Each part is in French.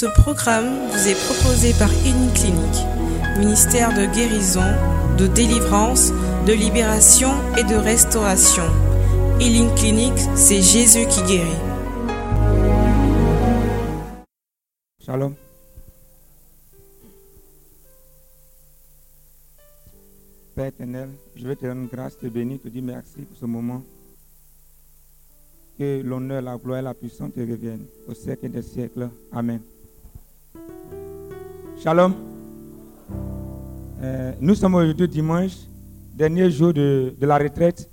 Ce programme vous est proposé par Clinique, ministère de guérison, de délivrance, de libération et de restauration. Healing Clinic, c'est Jésus qui guérit. Shalom. Père éternel, je vais te rendre grâce, te bénir, te dire merci pour ce moment. Que l'honneur, la gloire et la puissance te reviennent au siècle des siècles. Amen. Shalom. Euh, nous sommes aujourd'hui dimanche, dernier jour de, la retraite.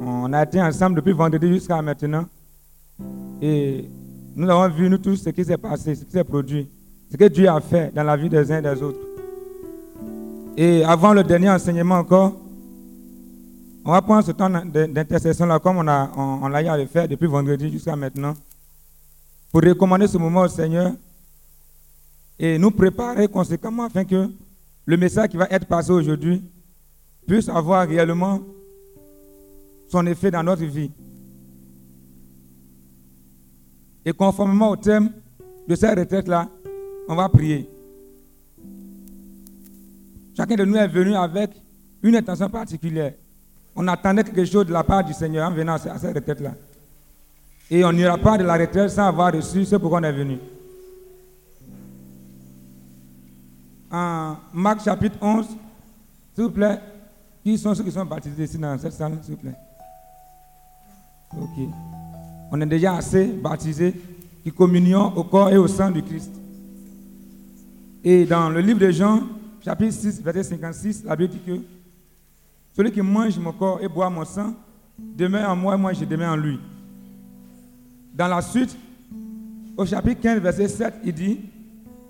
On a été ensemble depuis vendredi jusqu'à maintenant. Et nous avons vu, nous tous, ce qui s'est passé, ce qui s'est produit, ce que Dieu a fait dans la vie des uns et des autres. Et avant le dernier enseignement encore, on va prendre ce temps d'intercession-là, comme on a, on, l'a eu à le faire depuis vendredi jusqu'à maintenant, pour recommander ce moment au Seigneur et nous préparer conséquemment afin que le message qui va être passé aujourd'hui puisse avoir réellement son effet dans notre vie. Et conformément au thème de cette retraite-là, on va prier. Chacun de nous est venu avec une intention particulière. On attendait quelque chose de la part du Seigneur en venant à cette retraite-là. Et on n'ira pas de la retraite sans avoir reçu ce pourquoi on est venu. En Marc chapitre 11, s'il vous plaît, qui sont ceux qui sont baptisés ici dans cette salle, s'il vous plaît? Ok. On est déjà assez baptisés qui communions au corps et au sang du Christ. Et dans le livre de Jean, chapitre 6, verset 56, la Bible dit que celui qui mange mon corps et boit mon sang demeure en moi et moi je demeure en lui. Dans la suite, au chapitre 15, verset 7, il dit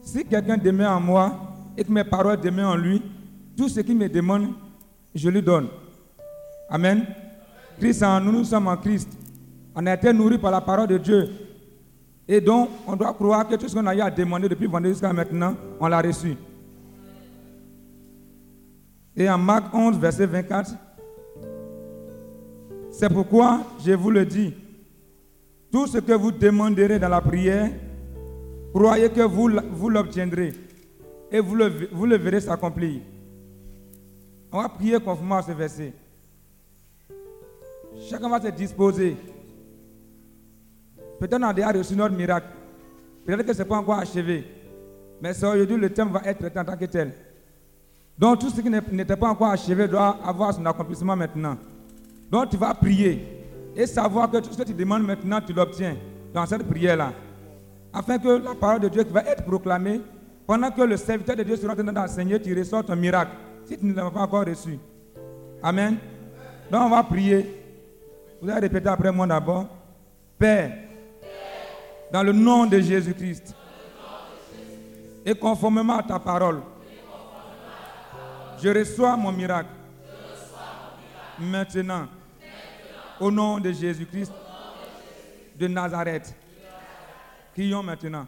Si quelqu'un demeure en moi et que mes paroles demeurent en lui, tout ce qu'il me demande, je lui donne. Amen. Christ en nous, nous sommes en Christ. On a été nourris par la parole de Dieu. Et donc, on doit croire que tout ce qu'on a eu à demander depuis vendredi jusqu'à maintenant, on l'a reçu. Et en Marc 11, verset 24, c'est pourquoi je vous le dis, tout ce que vous demanderez dans la prière, croyez que vous, l'obtiendrez et vous le, vous le verrez s'accomplir. On va prier conformément à ce verset. Chacun va se disposer. Peut-être on a déjà reçu notre miracle. Peut-être que ce n'est pas encore achevé. Mais aujourd'hui, le thème va être en tant que tel. Donc tout ce qui n'était pas encore achevé doit avoir son accomplissement maintenant. Donc tu vas prier et savoir que tout ce que tu demandes maintenant, tu l'obtiens dans cette prière-là. Afin que la parole de Dieu qui va être proclamée, pendant que le serviteur de Dieu sera en train d'enseigner, tu reçois ton miracle. Si tu ne l'as pas encore reçu. Amen. Donc on va prier. Vous allez répéter après moi d'abord. Père, dans le nom de Jésus-Christ, et conformément à ta parole, je reçois mon miracle. Maintenant, au nom de Jésus-Christ de Nazareth, crions maintenant.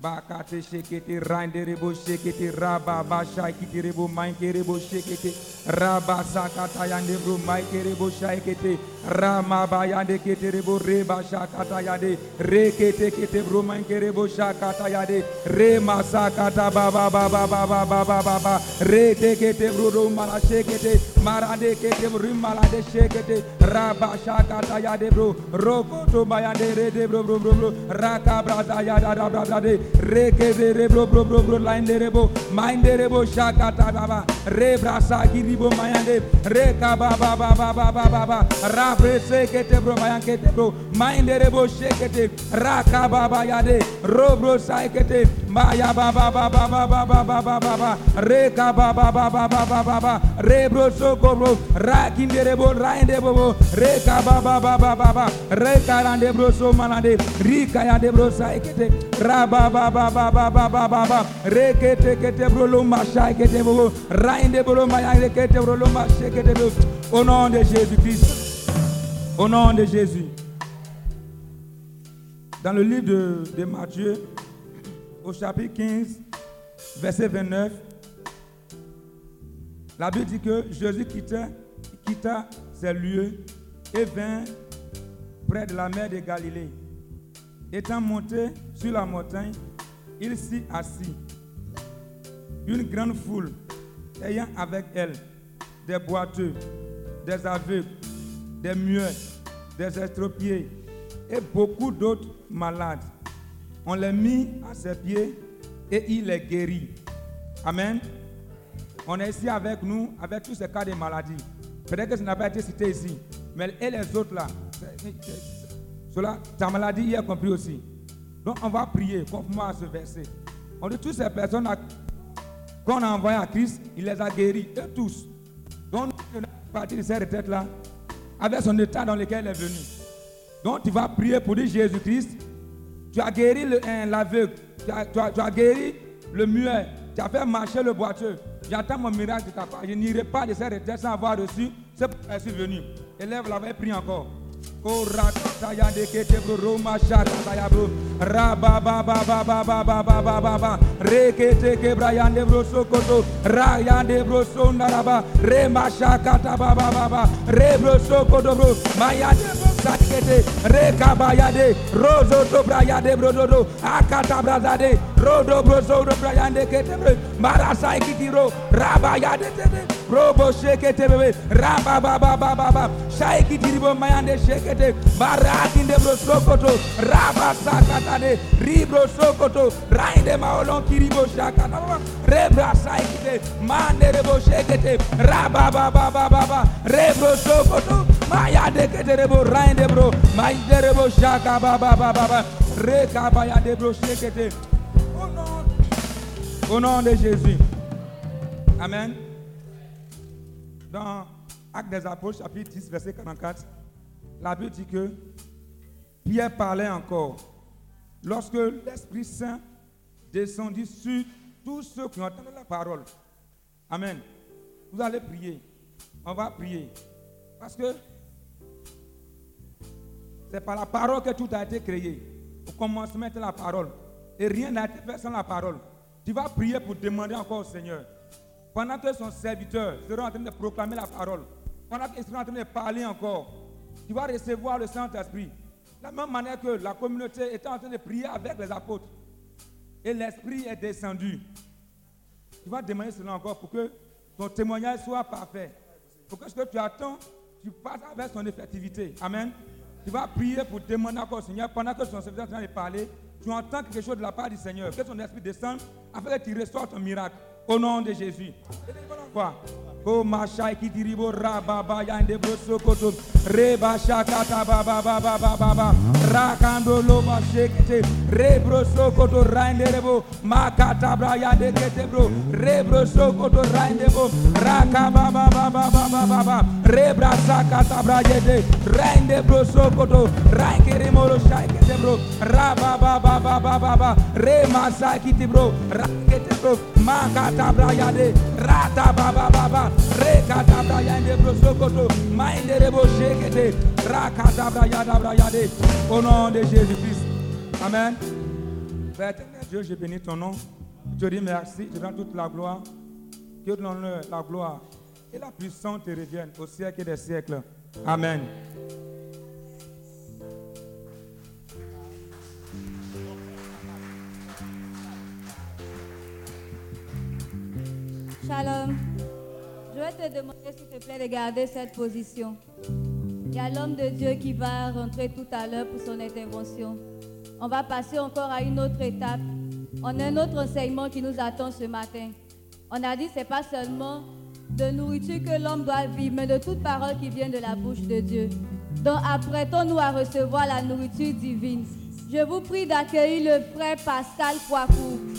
Bakate shekete rande rebo shekete raba basha kiti rebo maike rebo shekete raba sakata yande bro maike rebo shekete rama bayande kete rebo reba shakata yade re kete kete bro maike rebo shakata yade re masakata baba baba baba baba baba re te kete bro ro mala shekete marade kete bro mala de shekete raba shakata yade bro roko to bayande re de bro bro bro bro raka brada yada brada de Rekebe rebro bro bro bro lainde rebo mainde rebo shakata baba rebrasa giribo mayande reka baba baba baba baba rabre sekete bro mayankete bro mainde rebo shekete raka baba yade robro saikete maya baba baba baba baba baba reka baba baba baba baba rebro soko bro rakinde rebo rainde bobo reka baba baba baba reka rande bro so manande rika yade bro saikete au nom de Jésus-Christ au nom de Jésus. Dans le livre de, de Matthieu au chapitre 15 verset 29 la Bible dit que Jésus quitta, quitta ces lieux et vint près de la mer de Galilée. Étant monté sur la montagne, il s'y assit. Une grande foule ayant avec elle des boiteux, des aveugles, des muets, des estropiés et beaucoup d'autres malades. On les mit à ses pieds et il les guérit. Amen. On est ici avec nous, avec tous ces cas de maladie. Peut-être que ça n'a pas été cité ici. Mais et les autres là, cela, ta maladie y est compris aussi. Donc on va prier conformément à ce verset. On dit toutes ces personnes qu'on a envoyées à Christ, il les a guéris, eux tous. Donc, partie de ces retraites-là, avec son état dans lequel il est venu. Donc, tu vas prier pour dire Jésus-Christ, tu as guéri l'aveugle, tu tu as guéri le muet, tu as fait marcher le boiteux. J'attends mon miracle de ta part. Je n'irai pas de ces retraites sans avoir reçu. Je suis venu. Élève l'avait pris encore. Rebro Sokoto, Maya Debro. Sakete, Rekabayade, Rozo Sobrayade Brododo, Akata Brazade, Rodo Brozo Brayande Ketebre, Marasai Kitiro, Rabayade, Robo Shekete, Rabba Baba Baba, Shaiki Tiribo Mayande Shekete, Barakin de raba Rabba Sakatade, Ribro Sokoto, Rainde Maolon Kiribo Shakata, Rebra Saikite, Mande Rebo Shekete, Rabba Baba Baba, Rebro Sokoto, Maya de Keterebo Rain. Rainde bro rebo reka baya de bro shekete au nom au nom de Jésus Amen dans Actes des Apôtres, chapitre 10, verset 44, la Bible dit que Pierre parlait encore. Lorsque l'Esprit Saint descendit sur tous ceux qui entendu la parole. Amen. Vous allez prier. On va prier. Parce que c'est par la parole que tout a été créé. Au commencement était la parole. Et rien n'a été fait sans la parole. Tu vas prier pour demander encore au Seigneur. Pendant que son serviteur sera en train de proclamer la parole, pendant qu'il sera en train de parler encore, tu vas recevoir le Saint-Esprit. De la même manière que la communauté était en train de prier avec les apôtres. Et l'Esprit est descendu. Tu vas demander cela encore pour que ton témoignage soit parfait. Pour que ce que tu attends, tu passes avec son effectivité. Amen. Tu vas prier pour demander encore au Seigneur pendant que son serviteur est en train de parler. Tu entends quelque chose de la part du Seigneur. Que son esprit descende afin que tu reçoives ton miracle. Au nom de Jésus. Quoi? Oh machai qui diribo rababa yande broso koto reba shakata baba baba baba rakando lo mashekete rebroso koto rainde rebo makata bra yande kete bro rebroso koto rainde bo raka baba baba baba rebra sakata bra yede rainde broso koto raike remolo shaikete bro raba baba baba baba rema sakiti bro rakete bro makata bra yade rata baba baba rekadabra yande brosokoto maïnderebo shekete. Rakadabra yadabra yade au nom de Jésus-Christ. Amen. Père Dieu je bénis ton nom. Je dis merci je rends toute la gloire. Que l'honneur la gloire. Et la puissance te reviennent au siècle des siècles. Amen Shalom. Je vais te demander, s'il te plaît, de garder cette position. Il y a l'homme de Dieu qui va rentrer tout à l'heure pour son intervention. On va passer encore à une autre étape. On a un autre enseignement qui nous attend ce matin. On a dit que ce n'est pas seulement de nourriture que l'homme doit vivre, mais de toute parole qui vient de la bouche de Dieu. Donc apprêtons-nous à recevoir la nourriture divine. Je vous prie d'accueillir le frère Pascal Poicourt.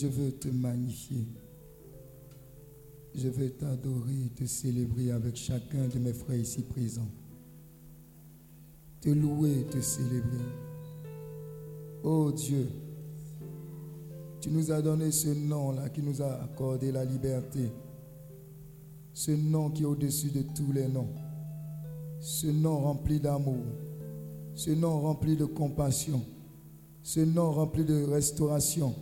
Je veux te magnifier. Je veux t'adorer, te célébrer avec chacun de mes frères ici présents. Te louer, te célébrer. Oh Dieu, tu nous as donné ce nom-là qui nous a accordé la liberté. Ce nom qui est au-dessus de tous les noms. Ce nom rempli d'amour. Ce nom rempli de compassion. Ce nom rempli de restauration.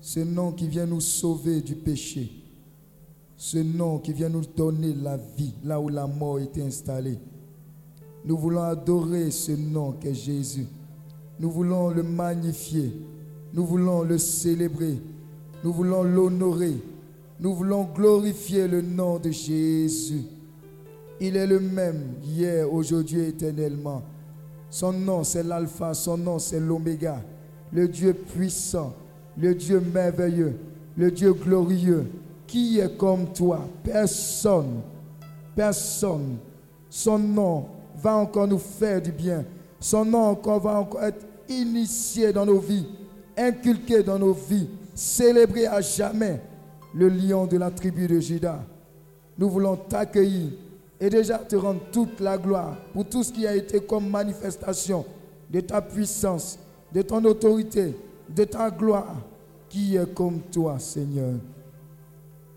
Ce nom qui vient nous sauver du péché. Ce nom qui vient nous donner la vie là où la mort était installée. Nous voulons adorer ce nom qu'est Jésus. Nous voulons le magnifier. Nous voulons le célébrer. Nous voulons l'honorer. Nous voulons glorifier le nom de Jésus. Il est le même hier, aujourd'hui, éternellement. Son nom, c'est l'alpha, son nom, c'est l'oméga. Le Dieu puissant, le Dieu merveilleux, le Dieu glorieux. Qui est comme toi Personne. Personne. Son nom va encore nous faire du bien. Son nom encore va encore être initié dans nos vies, inculqué dans nos vies, célébré à jamais. Le lion de la tribu de Judas. Nous voulons t'accueillir et déjà te rendre toute la gloire pour tout ce qui a été comme manifestation de ta puissance, de ton autorité, de ta gloire. Qui est comme toi, Seigneur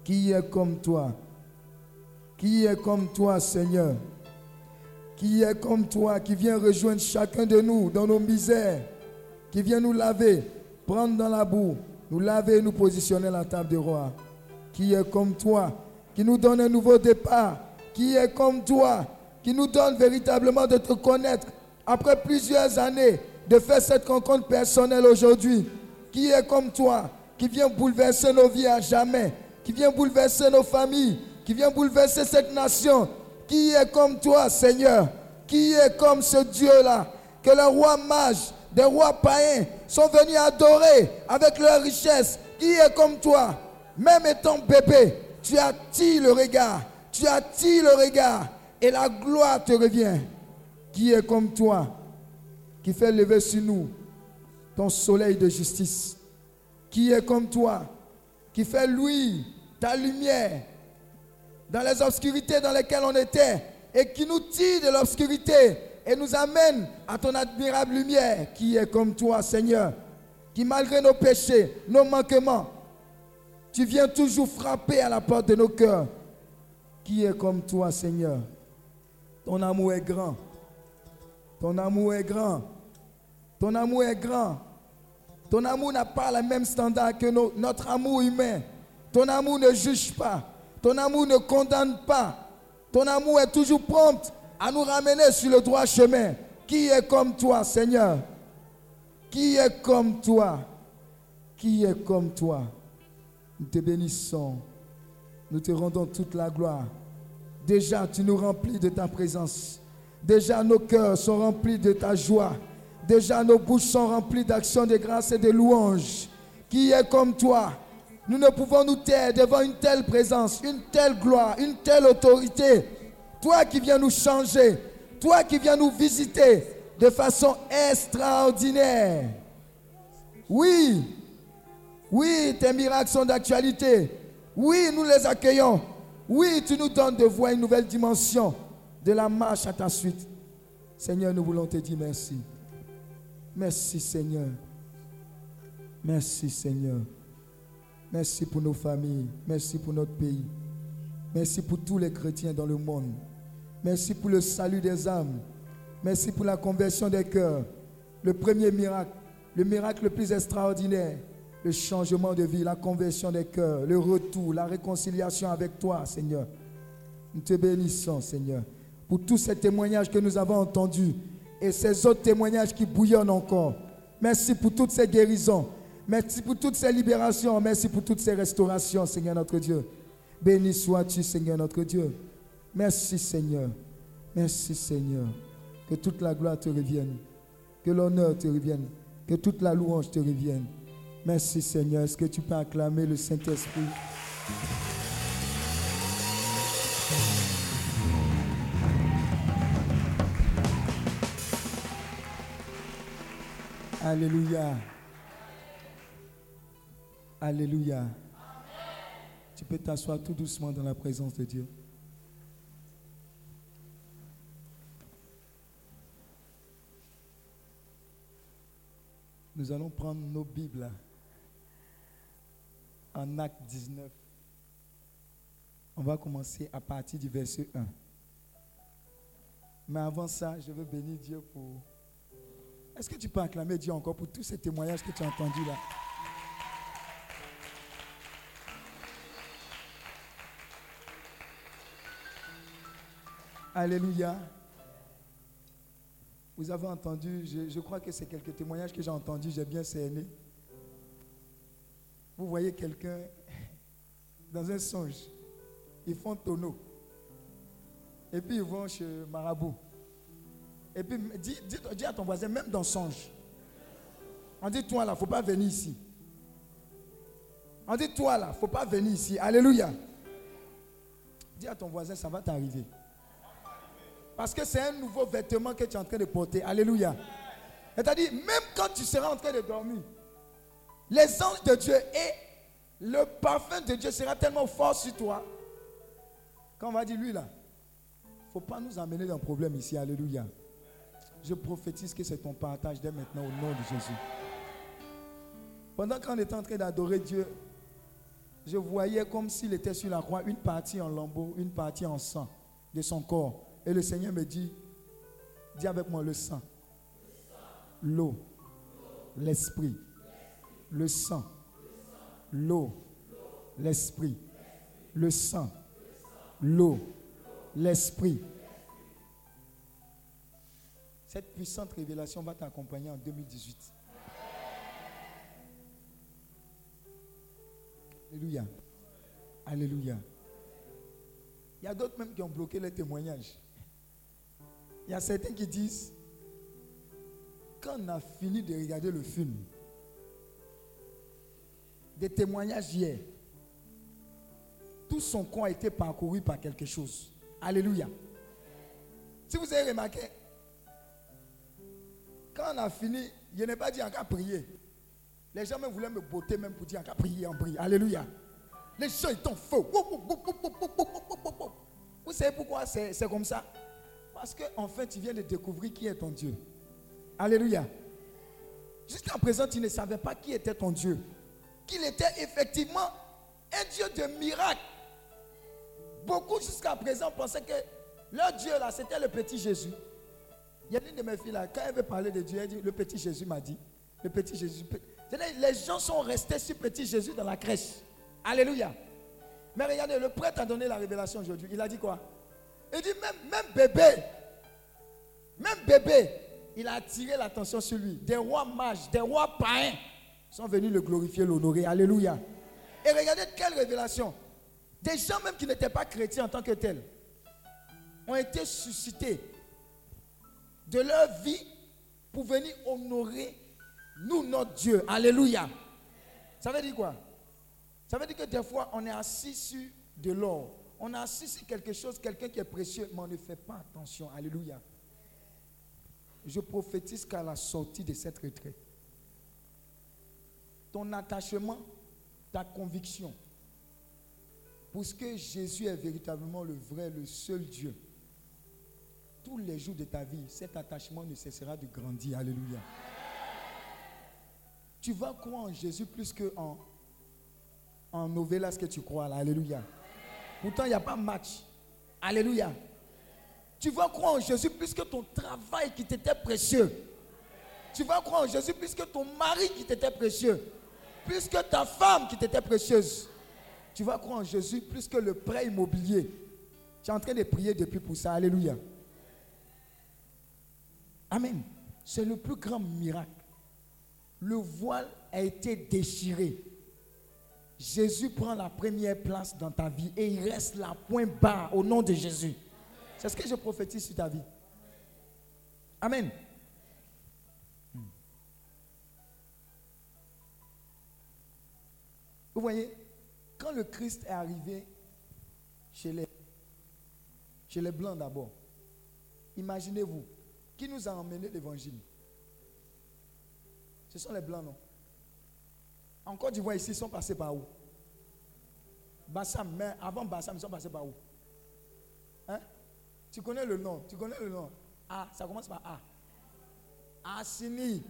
Qui est comme toi Qui est comme toi, Seigneur Qui est comme toi, qui vient rejoindre chacun de nous dans nos misères, qui vient nous laver, prendre dans la boue, nous laver et nous positionner à la table des rois. Qui est comme toi, qui nous donne un nouveau départ qui est comme toi, qui nous donne véritablement de te connaître après plusieurs années de faire cette rencontre personnelle aujourd'hui, qui est comme toi, qui vient bouleverser nos vies à jamais, qui vient bouleverser nos familles, qui vient bouleverser cette nation, qui est comme toi, Seigneur, qui est comme ce Dieu-là, que les rois mages, des rois païens sont venus adorer avec leur richesse, qui est comme toi, même étant bébé, tu attires le regard tu attires le regard et la gloire te revient. Qui est comme toi, qui fait lever sur nous ton soleil de justice. Qui est comme toi, qui fait louer ta lumière dans les obscurités dans lesquelles on était et qui nous tire de l'obscurité et nous amène à ton admirable lumière. Qui est comme toi, Seigneur, qui malgré nos péchés, nos manquements, tu viens toujours frapper à la porte de nos cœurs qui est comme toi, Seigneur. Ton amour est grand. Ton amour est grand. Ton amour est grand. Ton amour n'a pas le même standard que notre amour humain. Ton amour ne juge pas. Ton amour ne condamne pas. Ton amour est toujours prompt à nous ramener sur le droit chemin. Qui est comme toi, Seigneur? Qui est comme toi? Qui est comme toi? Nous te bénissons. Nous te rendons toute la gloire. Déjà, tu nous remplis de ta présence. Déjà, nos cœurs sont remplis de ta joie. Déjà, nos bouches sont remplies d'actions de grâce et de louanges. Qui est comme toi? Nous ne pouvons nous taire devant une telle présence, une telle gloire, une telle autorité. Toi qui viens nous changer, toi qui viens nous visiter de façon extraordinaire. Oui, oui, tes miracles sont d'actualité. Oui, nous les accueillons. Oui, tu nous donnes de voir une nouvelle dimension de la marche à ta suite. Seigneur, nous voulons te dire merci. Merci Seigneur. Merci Seigneur. Merci pour nos familles. Merci pour notre pays. Merci pour tous les chrétiens dans le monde. Merci pour le salut des âmes. Merci pour la conversion des cœurs. Le premier miracle, le miracle le plus extraordinaire, le changement de vie, la conversion des cœurs, le retour, la réconciliation avec toi, Seigneur. Nous te bénissons, Seigneur, pour tous ces témoignages que nous avons entendus et ces autres témoignages qui bouillonnent encore. Merci pour toutes ces guérisons. Merci pour toutes ces libérations. Merci pour toutes ces restaurations, Seigneur notre Dieu. Béni sois-tu, Seigneur notre Dieu. Merci, Seigneur. Merci, Seigneur. Que toute la gloire te revienne. Que l'honneur te revienne. Que toute la louange te revienne. Merci Seigneur. Est-ce que tu peux acclamer le Saint-Esprit? Alléluia. Alléluia. Tu peux t'asseoir tout doucement dans la présence de Dieu. Nous allons prendre nos Bibles en Acte 19. On va commencer à partir du verset 1. Mais avant ça, je veux bénir Dieu pour... Est-ce que tu peux acclamer Dieu encore pour tous ces témoignages que tu as entendus là? Alléluia. Vous avez entendu, je, crois que c'est quelques témoignages que j'ai entendus, j'ai bien cerné. Vous voyez quelqu'un dans un songe, ils font tonneau. Et puis ils vont chez Marabout. Et puis dis, dis- à ton voisin, même dans songe. On dit toi là, faut pas venir ici. On dit toi là, faut pas venir ici. Alléluia. Dis à ton voisin, ça va t'arriver. Parce que c'est un nouveau vêtement que tu es en train de porter. Alléluia. C'est-à-dire, même quand tu seras en train de dormir, les anges de Dieu et le parfum de Dieu sera tellement fort sur toi. Quand on va dire lui là, il ne faut pas nous amener dans un problème ici. Alléluia. Je prophétise que c'est ton partage dès maintenant au nom de Jésus. Pendant qu'on était en train d'adorer Dieu, je voyais comme s'il était sur la croix une partie en lambeaux, une partie en sang de son corps. Et le Seigneur me dit, dis avec moi le sang, l'eau, l'esprit, le sang, l'eau, l'esprit, le sang, l'eau, l'esprit. Cette puissante révélation va t'accompagner en 2018. Alléluia. Alléluia. Il y a d'autres même qui ont bloqué les témoignages. Il y a certains qui disent, quand on a fini de regarder le film, des témoignages hier, tout son corps a été parcouru par quelque chose. Alléluia. Si vous avez remarqué, quand on a fini, je n'ai pas dit encore prier. Les gens voulaient me botter même pour dire encore prier en prier. Alléluia. Les gens en feu. Vous savez pourquoi c'est comme ça? Parce qu'en fait, tu viens de découvrir qui est ton Dieu. Alléluia. Jusqu'à présent, tu ne savais pas qui était ton Dieu. Qu'il était effectivement un Dieu de miracles. Beaucoup jusqu'à présent pensaient que leur Dieu là, c'était le petit Jésus. Il y a une de mes filles là, quand elle veut parler de Dieu, elle dit, le petit Jésus m'a dit. Le petit Jésus. Les gens sont restés sur petit Jésus dans la crèche. Alléluia. Mais regardez, le prêtre a donné la révélation aujourd'hui. Il a dit quoi? Il dit même, même bébé, même bébé, il a attiré l'attention sur lui. Des rois mages, des rois païens sont venus le glorifier, l'honorer. Alléluia. Et regardez quelle révélation. Des gens même qui n'étaient pas chrétiens en tant que tels ont été suscités de leur vie pour venir honorer nous, notre Dieu. Alléluia. Ça veut dire quoi? Ça veut dire que des fois, on est assis sur de l'or. On est assis sur quelque chose, quelqu'un qui est précieux, mais on ne fait pas attention. Alléluia. Je prophétise qu'à la sortie de cette retraite, ton attachement, ta conviction, pour ce que Jésus est véritablement le vrai, le seul Dieu, tous les jours de ta vie, cet attachement ne cessera de grandir. Alléluia. Tu vas croire en Jésus plus que en, en novelas que tu crois là. Alléluia. Pourtant, il n'y a pas match. Alléluia. Tu vas croire en Jésus plus que ton travail qui t'était précieux. Tu vas croire en Jésus plus que ton mari qui t'était précieux. Plus que ta femme qui t'était précieuse. Tu vas croire en Jésus plus que le prêt immobilier. Tu es en train de prier depuis pour ça. Alléluia. Amen. C'est le plus grand miracle. Le voile a été déchiré. Jésus prend la première place dans ta vie et il reste là, point bas, au nom de Jésus. C'est ce que je prophétise sur ta vie. Amen. Hmm. Vous voyez, quand le Christ est arrivé chez les, chez les Blancs d'abord, imaginez-vous, qui nous a emmené l'évangile Ce sont les blancs, non? En Côte d'Ivoire, ici, ils sont passés par où? Bassam, mais avant Bassam, ils sont passés par où? Hein? Tu connais le nom Tu connais le nom Ah, ça commence par A. Assini.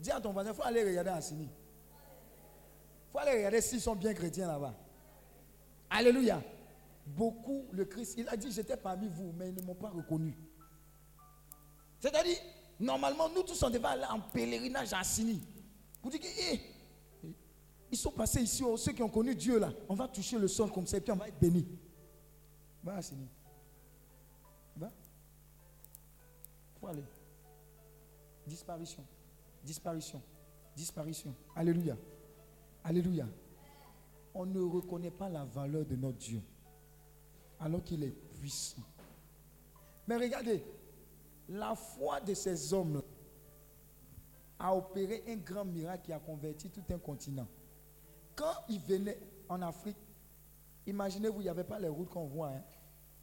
Dis à ton voisin, il faut aller regarder Assini. Il faut aller regarder s'ils sont bien chrétiens là-bas. Alléluia. Beaucoup, le Christ, il a dit, j'étais parmi vous, mais ils ne m'ont pas reconnu. C'est-à-dire, normalement, nous tous, on devait aller en pèlerinage à Assini. Pour dire que, eh, ils sont passés ici, oh, ceux qui ont connu Dieu là, on va toucher le sol comme ça et puis on va être béni. Va Assini. Va. Faut aller. Disparition. Disparition. Disparition. Alléluia. Alléluia. On ne reconnaît pas la valeur de notre Dieu alors qu'il est puissant. Mais regardez, la foi de ces hommes a opéré un grand miracle qui a converti tout un continent. Quand ils venaient en Afrique, imaginez-vous, il n'y avait pas les routes qu'on voit. Hein,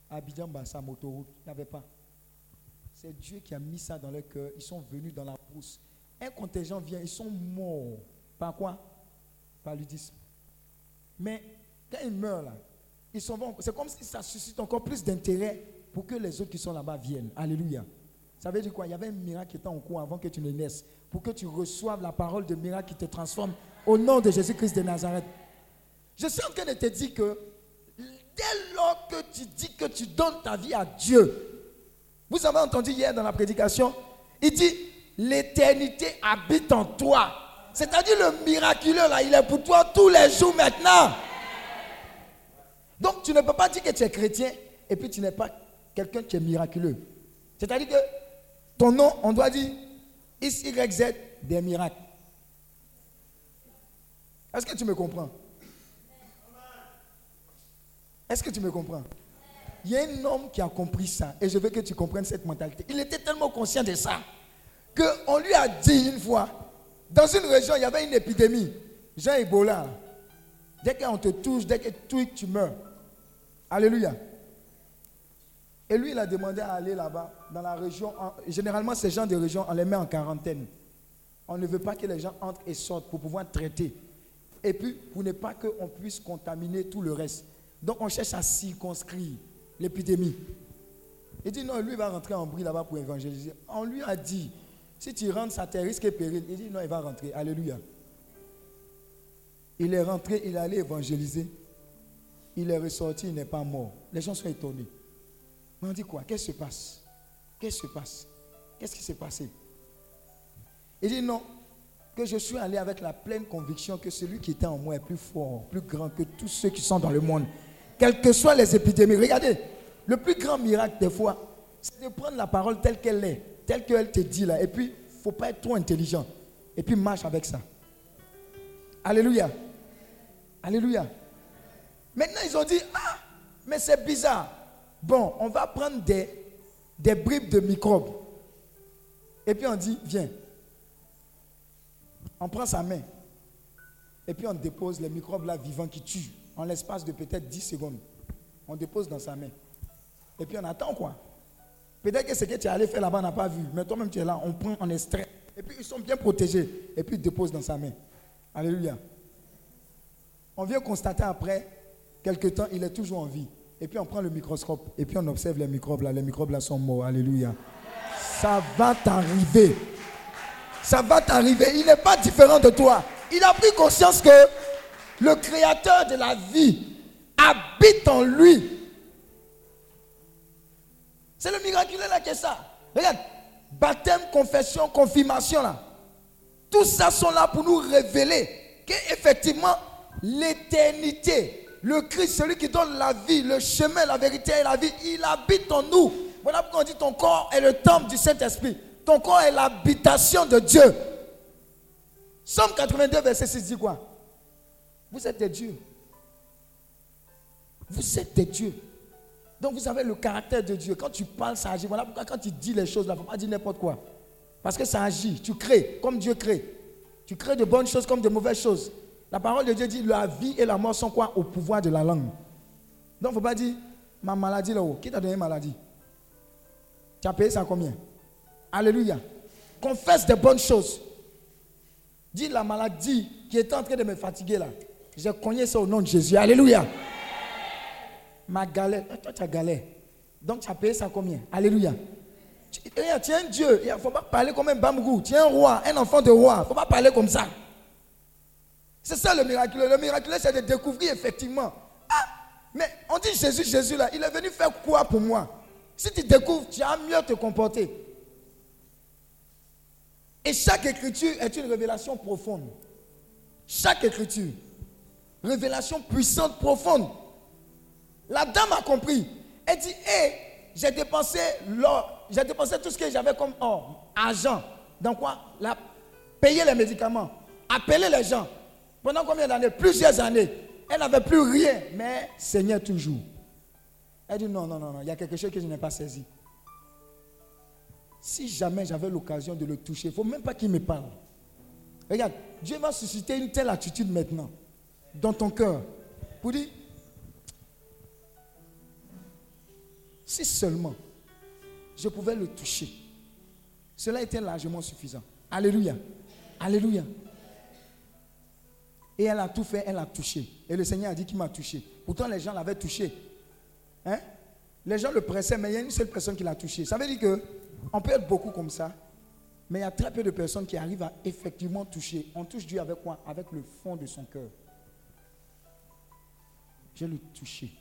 Abidjan, Bassam, autoroute, il n'y avait pas. C'est Dieu qui a mis ça dans leur cœur. Ils sont venus dans la brousse. Un contingent vient, ils sont morts. Par quoi? Par l'udisme. Mais quand ils meurent là, ils sont C'est comme si ça suscite encore plus d'intérêt pour que les autres qui sont là-bas viennent. Alléluia. Ça veut dire quoi? Il y avait un miracle qui était en cours avant que tu ne naisses. Pour que tu reçoives la parole de miracle qui te transforme au nom de Jésus-Christ de Nazareth. Je suis en train de te dire que dès lors que tu dis que tu donnes ta vie à Dieu, vous avez entendu hier dans la prédication, il dit, l'éternité habite en toi. C'est-à-dire le miraculeux là, il est pour toi tous les jours maintenant. Donc tu ne peux pas dire que tu es chrétien et puis tu n'es pas quelqu'un qui est miraculeux. C'est-à-dire que ton nom, on doit dire X, Y, Z, des miracles. Est-ce que tu me comprends? Est-ce que tu me comprends? Il y a un homme qui a compris ça et je veux que tu comprennes cette mentalité. Il était tellement conscient de ça qu'on lui a dit une fois, dans une région, il y avait une épidémie, Jean Ebola. Dès qu'on te touche, dès que tu, tu meurs. Alléluia. Et lui, il a demandé à aller là-bas, dans la région. généralement, ces gens de région, on les met en quarantaine. On ne veut pas que les gens entrent et sortent pour pouvoir traiter. Et puis, pour ne pas qu'on puisse contaminer tout le reste. Donc, on cherche à circonscrire l'épidémie. Il dit non, lui va rentrer en bris là-bas pour évangéliser. On lui a dit, si tu rentres, ça te risque et péril. Il dit non, il va rentrer. Alléluia. Il est rentré, il est allé évangéliser. Il est ressorti, il n'est pas mort. Les gens sont étonnés. Mais on dit quoi? Qu'est-ce qui se passe? Qu'est-ce qui se passe? Qu'est-ce qui s'est passé? Il dit non, que je suis allé avec la pleine conviction que celui qui était en moi est plus fort, plus grand que tous ceux qui sont dans le monde. Quelles que soient les épidémies. Regardez, le plus grand miracle des fois, c'est de prendre la parole telle qu'elle est, telle qu'elle te dit là. Et puis, il ne faut pas être trop intelligent. Et puis, marche avec ça. Alléluia. Alléluia. Maintenant, ils ont dit, ah, mais c'est bizarre. Bon, on va prendre des, des bribes de microbes. Et puis on dit, viens. On prend sa main. Et puis on dépose les microbes là vivants qui tuent en l'espace de peut-être 10 secondes. On dépose dans sa main. Et puis on attend quoi Peut-être que ce que tu es allé faire là-bas, n'a pas vu. Mais toi-même, tu es là, on prend, on extrait. Et puis ils sont bien protégés. Et puis ils déposent dans sa main. Alléluia. On vient constater après, quelque temps, il est toujours en vie. Et puis on prend le microscope. Et puis on observe les microbes là. Les microbes là sont morts. Alléluia. Ça va t'arriver. Ça va t'arriver. Il n'est pas différent de toi. Il a pris conscience que le créateur de la vie habite en lui. C'est le miraculeux là qui est ça. Regarde, baptême, confession, confirmation là. Tout ça sont là pour nous révéler qu'effectivement, l'éternité, le Christ, celui qui donne la vie, le chemin, la vérité et la vie, il habite en nous. Voilà pourquoi on dit ton corps est le temple du Saint-Esprit. Ton corps est l'habitation de Dieu. Somme 82, verset 6 dit quoi? Vous êtes des dieux. Vous êtes des dieux. Donc vous avez le caractère de Dieu. Quand tu parles, ça agit. Voilà pourquoi quand tu dis les choses, il ne faut pas dire n'importe quoi. Parce que ça agit. Tu crées comme Dieu crée. Tu crées de bonnes choses comme de mauvaises choses. La parole de Dieu dit la vie et la mort sont quoi? Au pouvoir de la langue. Donc il ne faut pas dire ma maladie là-haut. Qui t'a donné maladie? Tu as payé ça combien? Alléluia. Confesse des bonnes choses. Dis la maladie qui était en train de me fatiguer là. J'ai cogné ça au nom de Jésus. Alléluia. Ma galère. Toi, tu as galère. Donc, tu as payé ça combien? Alléluia. Tu, eh, es un Dieu. Il ne faut pas parler comme un bambou. Tu es un roi, un enfant de roi. Il ne faut pas parler comme ça. C'est ça le miracle. Le miracle, c'est de découvrir effectivement. Ah, mais on dit Jésus, Jésus là, il est venu faire quoi pour moi? Si tu découvres, tu as mieux te comporter. Et chaque écriture est une révélation profonde. Chaque écriture. Révélation puissante, profonde. La dame a compris. Elle dit, hé, j'ai dépensé l'or, j'ai dépensé tout ce que j'avais comme or, argent. Dans quoi? La, Payer les médicaments, appeler les gens. Pendant combien d'années? Plusieurs années. Elle n'avait plus rien, mais saignait toujours. Elle dit, non, non, non, non, il y a quelque chose que je n'ai pas saisi. Si jamais j'avais l'occasion de le toucher, il ne faut même pas qu'il me parle. Regarde, Dieu va susciter une telle attitude maintenant dans ton cœur pour dire, si seulement je pouvais le toucher, cela était largement suffisant. Alléluia. Alléluia. Et elle a tout fait, elle a touché. Et le Seigneur a dit qu'il m'a touché. Pourtant, les gens l'avaient touché. Hein? Les gens le pressaient, mais il y a une seule personne qui l'a touché. Ça veut dire que on peut être beaucoup comme ça, mais il y a très peu de personnes qui arrivent à effectivement toucher. On touche Dieu avec quoi? Avec le fond de son cœur. Je le touché.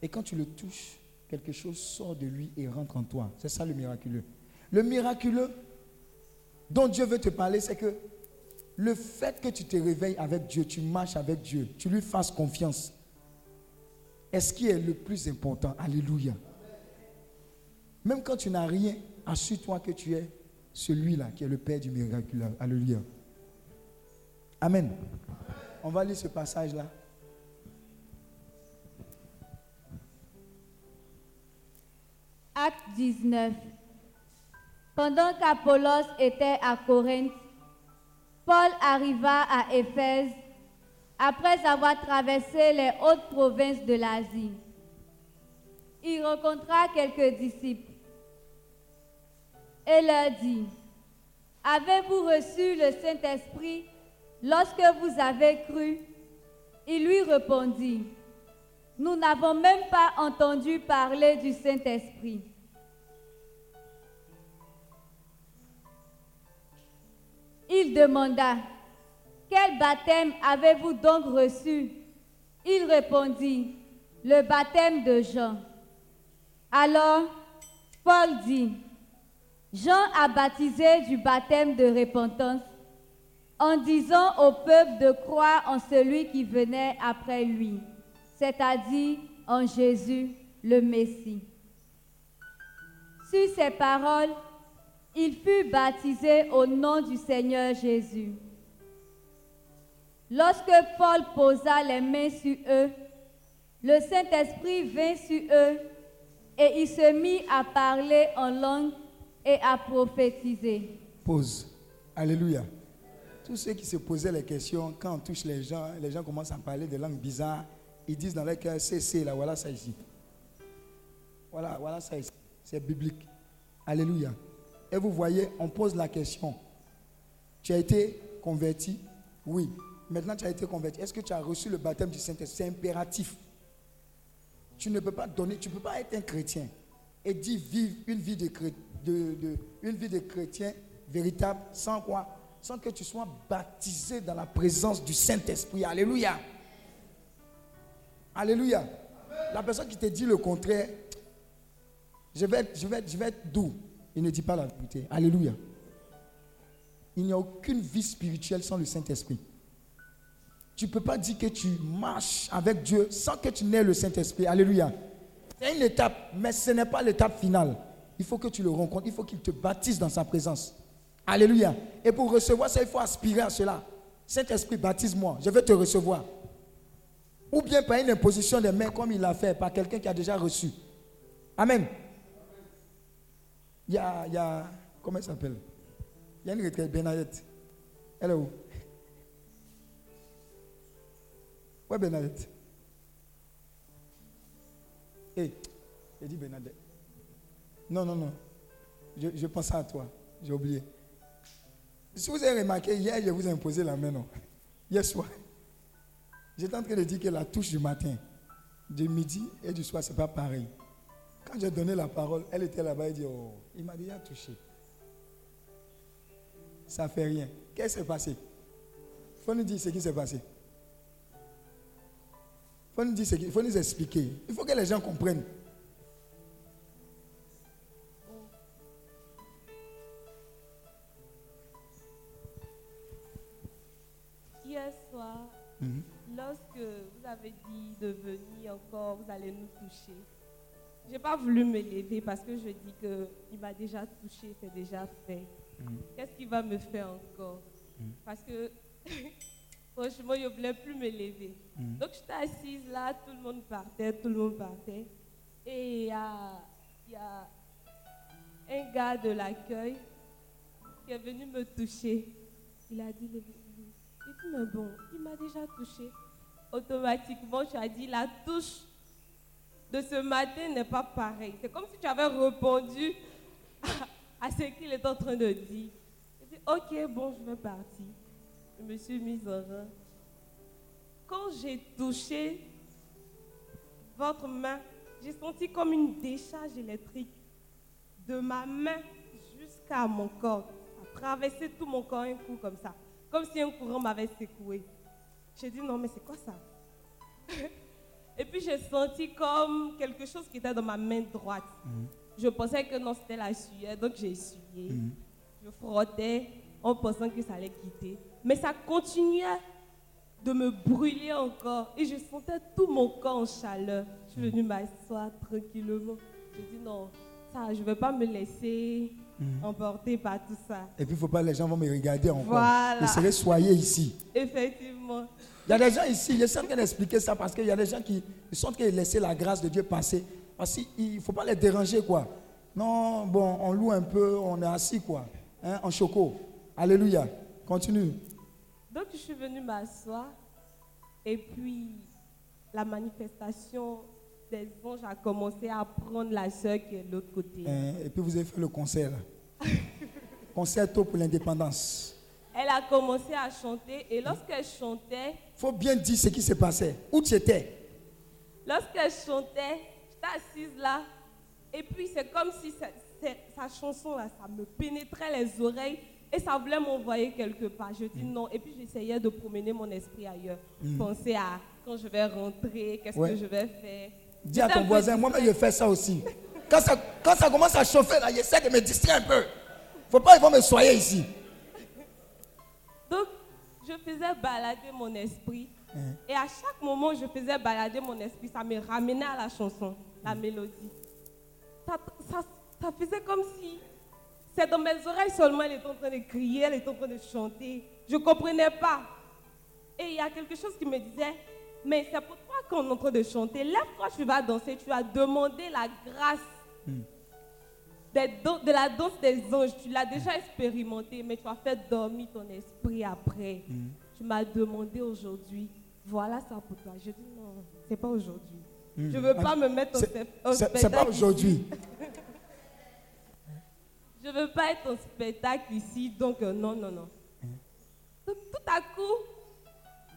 Et quand tu le touches, quelque chose sort de lui et rentre en toi. C'est ça le miraculeux. Le miraculeux dont Dieu veut te parler, c'est que le fait que tu te réveilles avec Dieu, tu marches avec Dieu, tu lui fasses confiance, est ce qui est le plus important? Alléluia. Même quand tu n'as rien, assure-toi que tu es celui-là qui est le Père du miracle. Alléluia. Amen. On va lire ce passage-là. Acte 19. Pendant qu'Apollos était à Corinthe, Paul arriva à Éphèse après avoir traversé les hautes provinces de l'Asie. Il rencontra quelques disciples et leur dit, Avez-vous reçu le Saint-Esprit lorsque vous avez cru? Il lui répondit, Nous n'avons même pas entendu parler du Saint-Esprit. Il demanda, Quel baptême avez-vous donc reçu? Il répondit, Le baptême de Jean. Alors, Paul dit, Jean a baptisé du baptême de repentance en disant au peuple de croire en celui qui venait après lui, c'est-à-dire en Jésus le Messie. Sur ces paroles, il fut baptisé au nom du Seigneur Jésus. Lorsque Paul posa les mains sur eux, le Saint-Esprit vint sur eux et il se mit à parler en langue et à prophétiser. Pause. Alléluia. Tous ceux qui se posaient les questions, quand on touche les gens, les gens commencent à parler des langues bizarres. Ils disent dans leur cœur, c'est, c'est, là, voilà ça ici. Voilà, voilà ça ici. C'est biblique. Alléluia. Et vous voyez, on pose la question. Tu as été converti? Oui. Maintenant, tu as été converti. Est-ce que tu as reçu le baptême du Saint-Esprit? C'est impératif. Tu ne peux pas donner, tu ne peux pas être un chrétien et dire vivre une vie de, de- une vie de chrétien véritable sans quoi? Sans que tu sois baptisé dans la présence du Saint-Esprit. Alléluia. Alléluia. La personne qui te dit le contraire, je vais, je vais, je vais être doux. Il ne dit pas la vérité. Alléluia. Il n'y a aucune vie spirituelle sans le Saint-Esprit. Tu ne peux pas dire que tu marches avec Dieu sans que tu n'aies le Saint-Esprit. Alléluia. C'est une étape, mais ce n'est pas l'étape finale. Il faut que tu le rencontres. Il faut qu'il te baptise dans sa présence. Alléluia. Et pour recevoir ça, il faut aspirer à cela. Saint-Esprit, baptise-moi. Je vais te recevoir. Ou bien par une imposition des mains comme il l'a fait par quelqu'un qui a déjà reçu. Amen. Il y a, il y a comment elle s'appelle? Il y a une retraite, Bernadette. Elle est où? Ouais, Bernadette. Hé, j'ai dit Bernadette. Non, non, non. Je, je pensais à toi. J'ai oublié. Si vous avez remarqué, hier, je vous ai imposé la main, non? Hier soir. J'étais en train de dire que la touche du matin, du midi et du soir, ce n'est pas pareil. Quand j'ai donné la parole, elle était là-bas et dit Oh, il m'a déjà touché. Ça ne fait rien. Qu'est-ce qui s'est passé? Il faut nous dire ce qui s'est passé. Il faut nous dire ce qui- faut nous expliquer. Il faut que les gens comprennent. Hier soir, lorsque vous avez dit de venir encore, vous allez nous toucher. J'ai pas voulu me lever parce que je dis que il m'a déjà touché, c'est déjà fait. Qu'est-ce qu'il va me faire encore? Parce que franchement, je ne voulais plus me lever. Donc j'étais assise là, tout le monde partait, tout le monde partait. Et il y a, y a un gars de l'accueil qui est venu me toucher. Il a dit, mais bon, il m'a déjà touché. Automatiquement, tu as dit, la touche de ce matin n'est pas pareille. C'est comme si tu avais répondu à, ce qu'il est en train de dire. J'ai dit, ok, bon, je vais partir. Je me suis mise en rang. Quand j'ai touché votre main, j'ai senti comme une décharge électrique de ma main jusqu'à mon corps. Ça a traversé tout mon corps un coup comme ça. Comme si un courant m'avait secoué. J'ai dit non, mais c'est quoi ça? Et puis j'ai senti comme quelque chose qui était dans ma main droite. Je pensais que non, c'était la sueur, donc j'ai essuyé. Je frottais en pensant que ça allait quitter. Mais ça continuait de me brûler encore. Et je sentais tout mon corps en chaleur. Je suis venue m'asseoir tranquillement. J'ai dit non, ça, je ne vais pas me laisser emporter par tout ça. Et puis, il ne faut pas, les gens vont me regarder encore. Voilà. Je serai soyez ici. Effectivement. Il y a des gens ici, je suis en train d'expliquer ça parce qu'il y a des gens qui ils sont en train de laisser la grâce de Dieu passer. Parce qu'il ne faut pas les déranger, quoi. Non, bon, on loue un peu, on est assis, quoi. Hein, en choco. Alléluia. Continue. Donc je suis venue m'asseoir et puis la manifestation des anges a commencé à prendre la soeur qui est de l'autre côté. Hein, et puis, vous avez fait le concert. Concerto pour l'indépendance. Elle a commencé à chanter et lorsqu'elle chantait, Il faut bien dire ce qui s'est passé. Où tu étais? Lorsqu'elle chantait, j'étais assise là et puis c'est comme si sa, chanson là, ça me pénétrait les oreilles et ça voulait m'envoyer quelque part. Je dis non et puis j'essayais de promener mon esprit ailleurs. Penser à quand je vais rentrer, qu'est-ce Ouais. que je vais faire. Dis à ton voisin, moi-même, je fais ça aussi. Quand ça, quand ça commence à chauffer, là, j'essaie de me distraire un peu. faut pas, ils vont me soyer ici. Je faisais balader mon esprit. Hein. Et à chaque moment je faisais balader mon esprit, ça me ramenait à la chanson, la mélodie. Ça, ça- ça faisait comme si c'est dans mes oreilles seulement, elle était en train de crier, elle était en train de chanter. Je ne comprenais pas. Et il y a quelque chose qui me disait, mais c'est pour toi qu'on est en train de chanter. Lève-toi, tu vas danser, tu as demandé la grâce des de la danse des anges, tu l'as déjà expérimenté, mais tu as fait dormir ton esprit après. Tu m'as demandé aujourd'hui, voilà ça pour toi. Je dis non, c'est pas aujourd'hui. Je ne veux pas me mettre au C'est- spec- au C'est spectacle. pas aujourd'hui. Je ne veux pas être au spectacle ici, donc euh, non, non, non. Donc, tout à coup,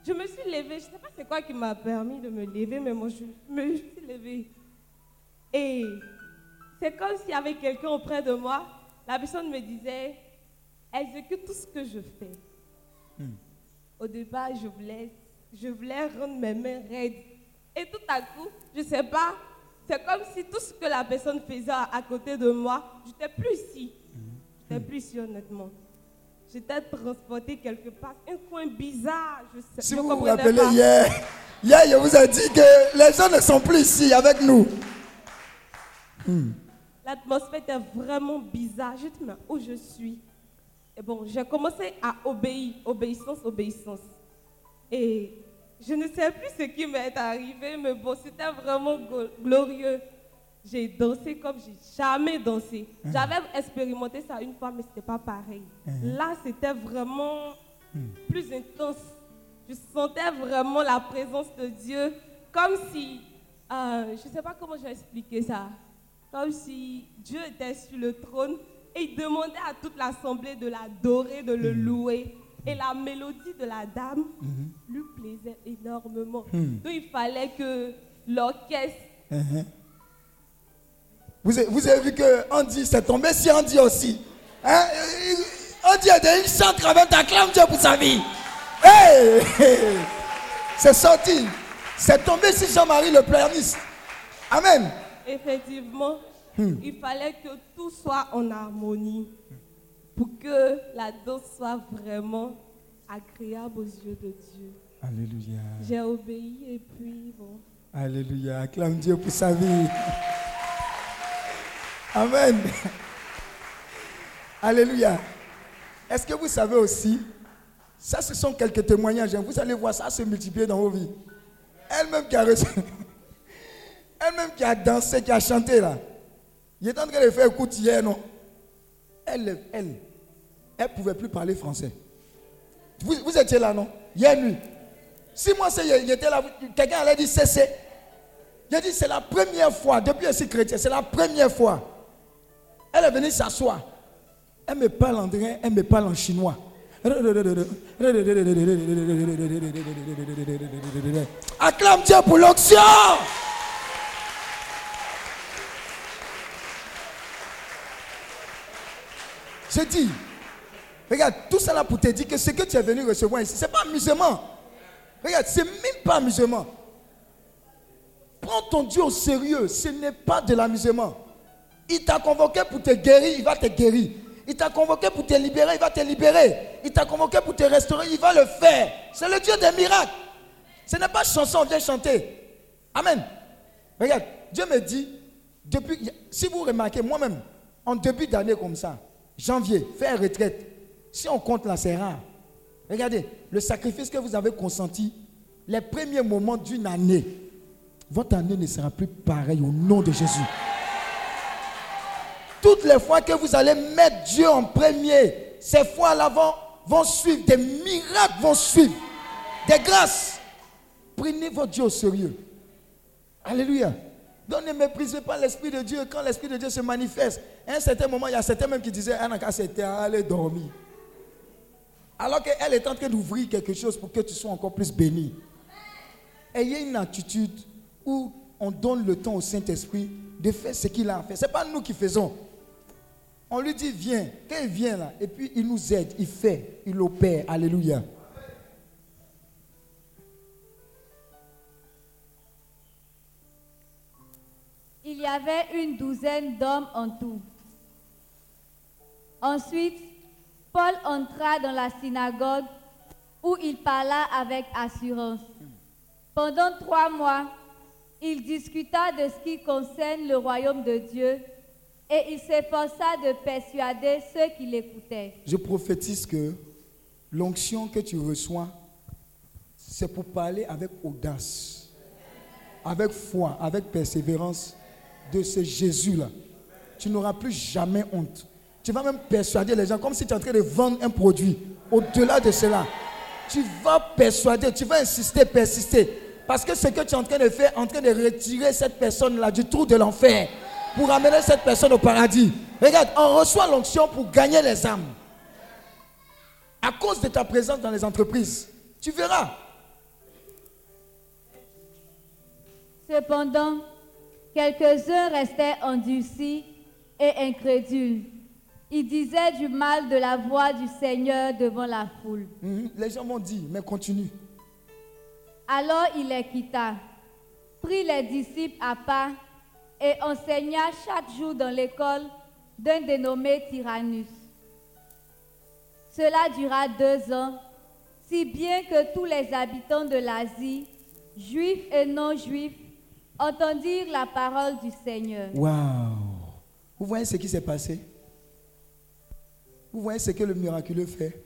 je me suis levée. Je ne sais pas c'est quoi qui m'a permis de me lever, mais moi, je me suis levée. Et c'est comme s'il y avait quelqu'un auprès de moi. La personne me disait, exécute tout ce que je fais. Au départ, je voulais, je voulais rendre mes mains raides. Et tout à coup, je ne sais pas, c'est comme si tout ce que la personne faisait à, côté de moi, je n'étais plus ici. Je n'étais plus ici, honnêtement. J'étais transportée quelque part, un coin bizarre. Je sais, Si je vous vous rappelez pas. hier, hier, je vous ai dit que les gens ne sont plus ici avec nous. L'atmosphère était vraiment bizarre. Je dis, mais où je suis? Et bon, j'ai commencé à obéir, obéissance, obéissance. Et je ne sais plus ce qui m'est arrivé, mais bon, c'était vraiment glorieux. J'ai dansé comme j'ai jamais dansé. J'avais expérimenté ça une fois, mais ce n'était pas pareil. Là, c'était vraiment plus intense. Je sentais vraiment la présence de Dieu, comme si, euh, je ne sais pas comment j'ai expliqué ça, comme si Dieu était sur le trône Et il demandait à toute l'assemblée de l'adorer, de le louer. Et la mélodie de la dame lui plaisait énormément. Donc il fallait que l'orchestre Uh-huh. Vous, avez, vous avez vu que Andy s'est tombé si Andy aussi. Hein? Euh, Andy a dit, il chante avec acclame Dieu pour sa vie. Hey! C'est sorti. C'est tombé si Jean-Marie le pianiste. Amen. Effectivement, il fallait que tout soit en harmonie pour que la danse soit vraiment agréable aux yeux de Dieu. Alléluia. J'ai obéi et puis bon. Alléluia. Acclame Dieu pour sa vie. Amen. Alléluia. Est-ce que vous savez aussi, ça ce sont quelques témoignages, hein. vous allez voir ça se multiplier dans vos vies. Elle-même qui a reçu, elle-même qui a dansé, qui a chanté là. Il est en train de faire écoute hier, non? Elle, elle, elle pouvait plus parler français. Vous, vous étiez là, non? Hier nuit. Si moi, était là, quelqu'un allait dire cessez. J'ai dit, c'est la première fois, depuis que je suis chrétien, c'est la première fois. Elle est venue s'asseoir. Elle me parle en drain, elle me parle en chinois. Acclame Dieu pour l'onction. Je dis, regarde, tout ça là pour te dire que ce que tu es venu recevoir ici, ce n'est pas amusement. Regarde, c'est même pas amusement. Prends ton Dieu au sérieux. Ce n'est pas de l'amusement. Il t'a convoqué pour te guérir, il va te guérir. Il t'a convoqué pour te libérer, il va te libérer. Il t'a convoqué pour te restaurer, il va le faire. C'est le Dieu des miracles. Ce n'est pas chanson, on vient chanter. Amen. Regarde, Dieu me dit, depuis, si vous remarquez, moi-même, en début d'année comme ça, janvier, faire retraite, si on compte là, c'est rare. Regardez, le sacrifice que vous avez consenti, les premiers moments d'une année, votre année ne sera plus pareille au nom de Jésus. Toutes les fois que vous allez mettre Dieu en premier, ces fois-là vont, vont suivre, des miracles vont suivre, des grâces. Prenez votre Dieu au sérieux. Alléluia. Donc ne méprisez pas l'Esprit de Dieu quand l'Esprit de Dieu se manifeste. À un certain moment, il y a certains même qui disaient, Anaka, c'était aller dormir. Alors qu'elle est en train d'ouvrir quelque chose pour que tu sois encore plus béni. Ayez une attitude où on donne le temps au Saint-Esprit de faire ce qu'il a fait. Ce n'est pas nous qui faisons. On lui dit, viens. Quand il vient là, et puis il nous aide, il fait, il opère. Alléluia. Il y avait une douzaine d'hommes en tout. Ensuite, Paul entra dans la synagogue où il parla avec assurance. Pendant trois mois, il discuta de ce qui concerne le royaume de Dieu et il s'efforça de persuader ceux qui l'écoutaient. Je prophétise que l'onction que tu reçois, c'est pour parler avec audace, avec foi, avec persévérance de ce Jésus-là. Tu n'auras plus jamais honte. Tu vas même persuader les gens comme si tu es en train de vendre un produit. Au-delà de cela, tu vas persuader, tu vas insister, persister. Parce que ce que tu es en train de faire, en train de retirer cette personne-là du trou de l'enfer pour amener cette personne au paradis. Regarde, on reçoit l'onction pour gagner les âmes. À cause de ta présence dans les entreprises, tu verras. Cependant, quelques-uns restaient endurcis et incrédules. Ils disaient du mal de la voix du Seigneur devant la foule. Mhm. Les gens m'ont dit, mais continue. Alors il les quitta, prit les disciples à part et enseigna chaque jour dans l'école d'un dénommé Tyrannus. Cela dura deux ans, si bien que tous les habitants de l'Asie, juifs et non-juifs, entendirent la parole du Seigneur. Waouh Vous voyez ce qui s'est passé? Vous voyez ce que le miraculeux fait?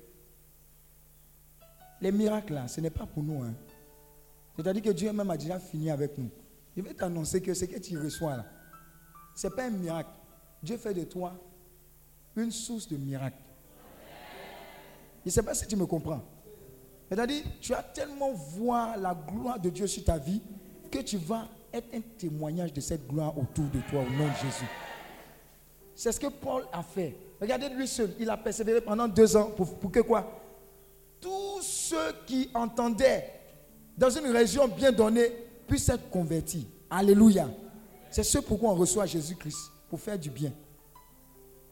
Les miracles là, ce n'est pas pour nous. hein. C'est-à-dire que Dieu même a déjà fini avec nous. Je vais t'annoncer que ce que tu reçois là, ce n'est pas un miracle. Dieu fait de toi une source de miracle. Je ne sais pas si tu me comprends. C'est-à-dire, tu as tellement voir la gloire de Dieu sur ta vie que tu vas être un témoignage de cette gloire autour de toi au nom de Jésus. C'est ce que Paul a fait. Regardez lui seul, il a persévéré pendant deux ans pour, pour que quoi? Tous ceux qui entendaient dans une région bien donnée puissent être convertis. Alléluia. C'est ce pourquoi on reçoit Jésus-Christ, pour faire du bien.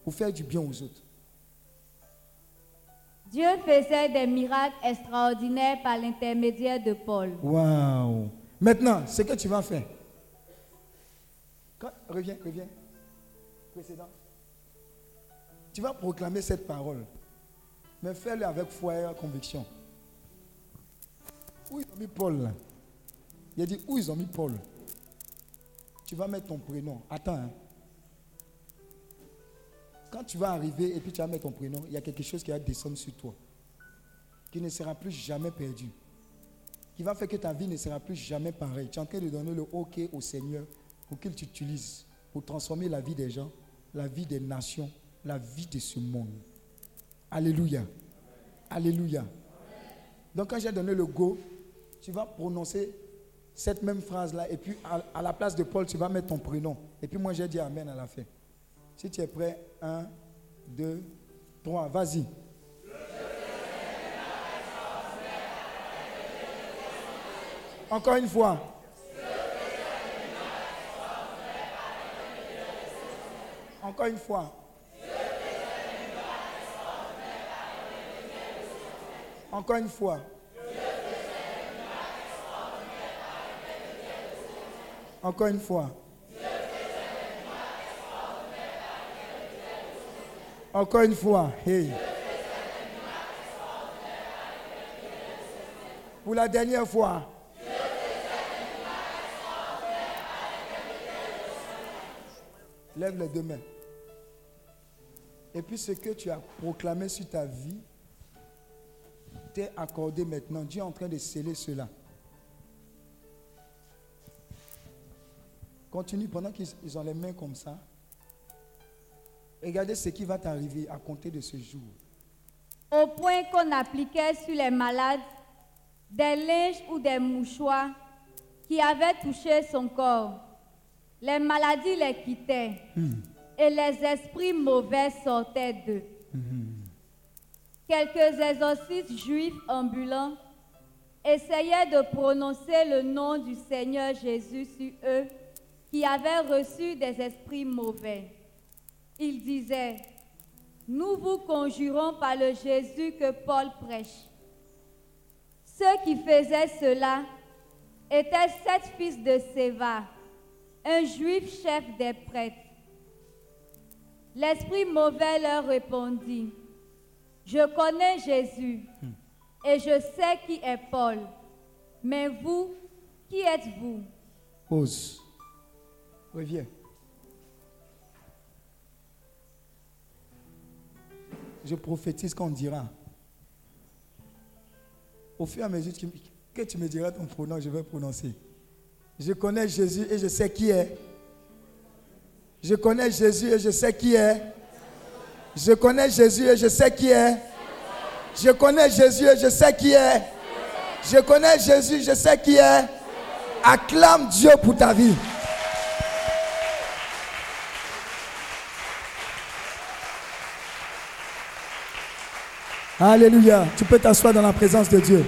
Pour faire du bien aux autres. Dieu faisait des miracles extraordinaires par l'intermédiaire de Paul. Waouh. Maintenant, ce que tu vas faire. Reviens, reviens. Précédent. Tu vas proclamer cette parole. Mais fais-le avec foi et conviction. Où ils ont mis Paul là? Il a dit où ils ont mis Paul? Tu vas mettre ton prénom. Attends. hein. Quand tu vas arriver et puis tu vas mettre ton prénom, il y a quelque chose qui va descendre sur toi. Qui ne sera plus jamais perdu qui va faire que ta vie ne sera plus jamais pareille. Tu es en train de donner le OK au Seigneur pour qu'il t'utilise pour transformer la vie des gens, la vie des nations, la vie de ce monde. Alléluia. Alléluia. Donc quand j'ai donné le go, tu vas prononcer cette même phrase-là et puis à, à la place de Paul, tu vas mettre ton prénom. Et puis moi j'ai dit Amen à la fin. Si tu es prêt, un, deux, trois, vas-y. Encore une fois. Encore une fois. Encore une fois. Encore une fois. Encore une fois. Hey. Pour la dernière fois. Lève les deux mains. Et puis ce que tu as proclamé sur ta vie t'est accordé maintenant. Dieu est en train de sceller cela. Continue pendant qu'ils ils ont les mains comme ça. Regardez ce qui va t'arriver à compter de ce jour. Au point qu'on appliquait sur les malades des linges ou des mouchoirs qui avaient touché son corps. Les maladies les quittaient et les esprits mauvais sortaient d'eux. Quelques exorcistes juifs ambulants essayaient de prononcer le nom du Seigneur Jésus sur eux qui avaient reçu des esprits mauvais. Ils disaient, nous vous conjurons par le Jésus que Paul prêche. Ceux qui faisaient cela étaient sept fils de Séva, un juif chef des prêtres. L'esprit mauvais leur répondit, je connais Jésus et je sais qui est Paul, mais vous, qui êtes-vous Pause. Reviens. Je prophétise qu'on dira. Au fur et à mesure que- tu me diras ton pronom, je vais prononcer. Je connais Jésus et je sais qui est. Je connais Jésus et je sais qui est. Je connais Jésus et je sais qui est. Je connais Jésus et je sais qui est. Je connais Jésus, je sais qui est. Acclame Dieu pour ta vie. Alléluia. Tu peux t'asseoir dans la présence de Dieu.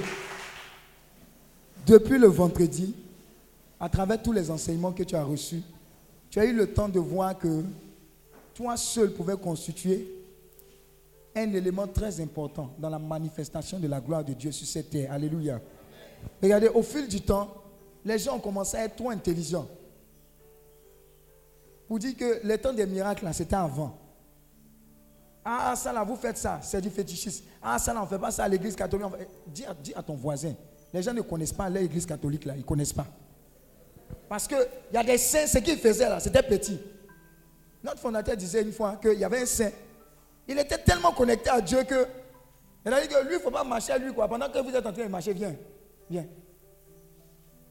Depuis le vendredi, à travers tous les enseignements que tu as reçus, tu as eu le temps de voir que toi seul pouvais constituer un élément très important dans la manifestation de la gloire de Dieu sur cette terre. Alléluia. Regardez, au fil du temps, les gens ont commencé à être trop intelligents. Pour dire que les temps des miracles, là, c'était avant. Ah, ça là, vous faites ça, c'est du fétichisme. Ah, ça là, on ne fait pas ça à l'église catholique. Dis, à, dis à ton voisin. Les gens ne connaissent pas l'église catholique là, ils ne connaissent pas. Parce qu'il y a des saints, ce qu'ils faisaient là, c'était petit. Notre fondateur disait une fois qu'il y avait un saint. Il était tellement connecté à Dieu que. Il a dit que lui, il ne faut pas marcher à lui quoi. Pendant que vous êtes en train de marcher, viens. Viens.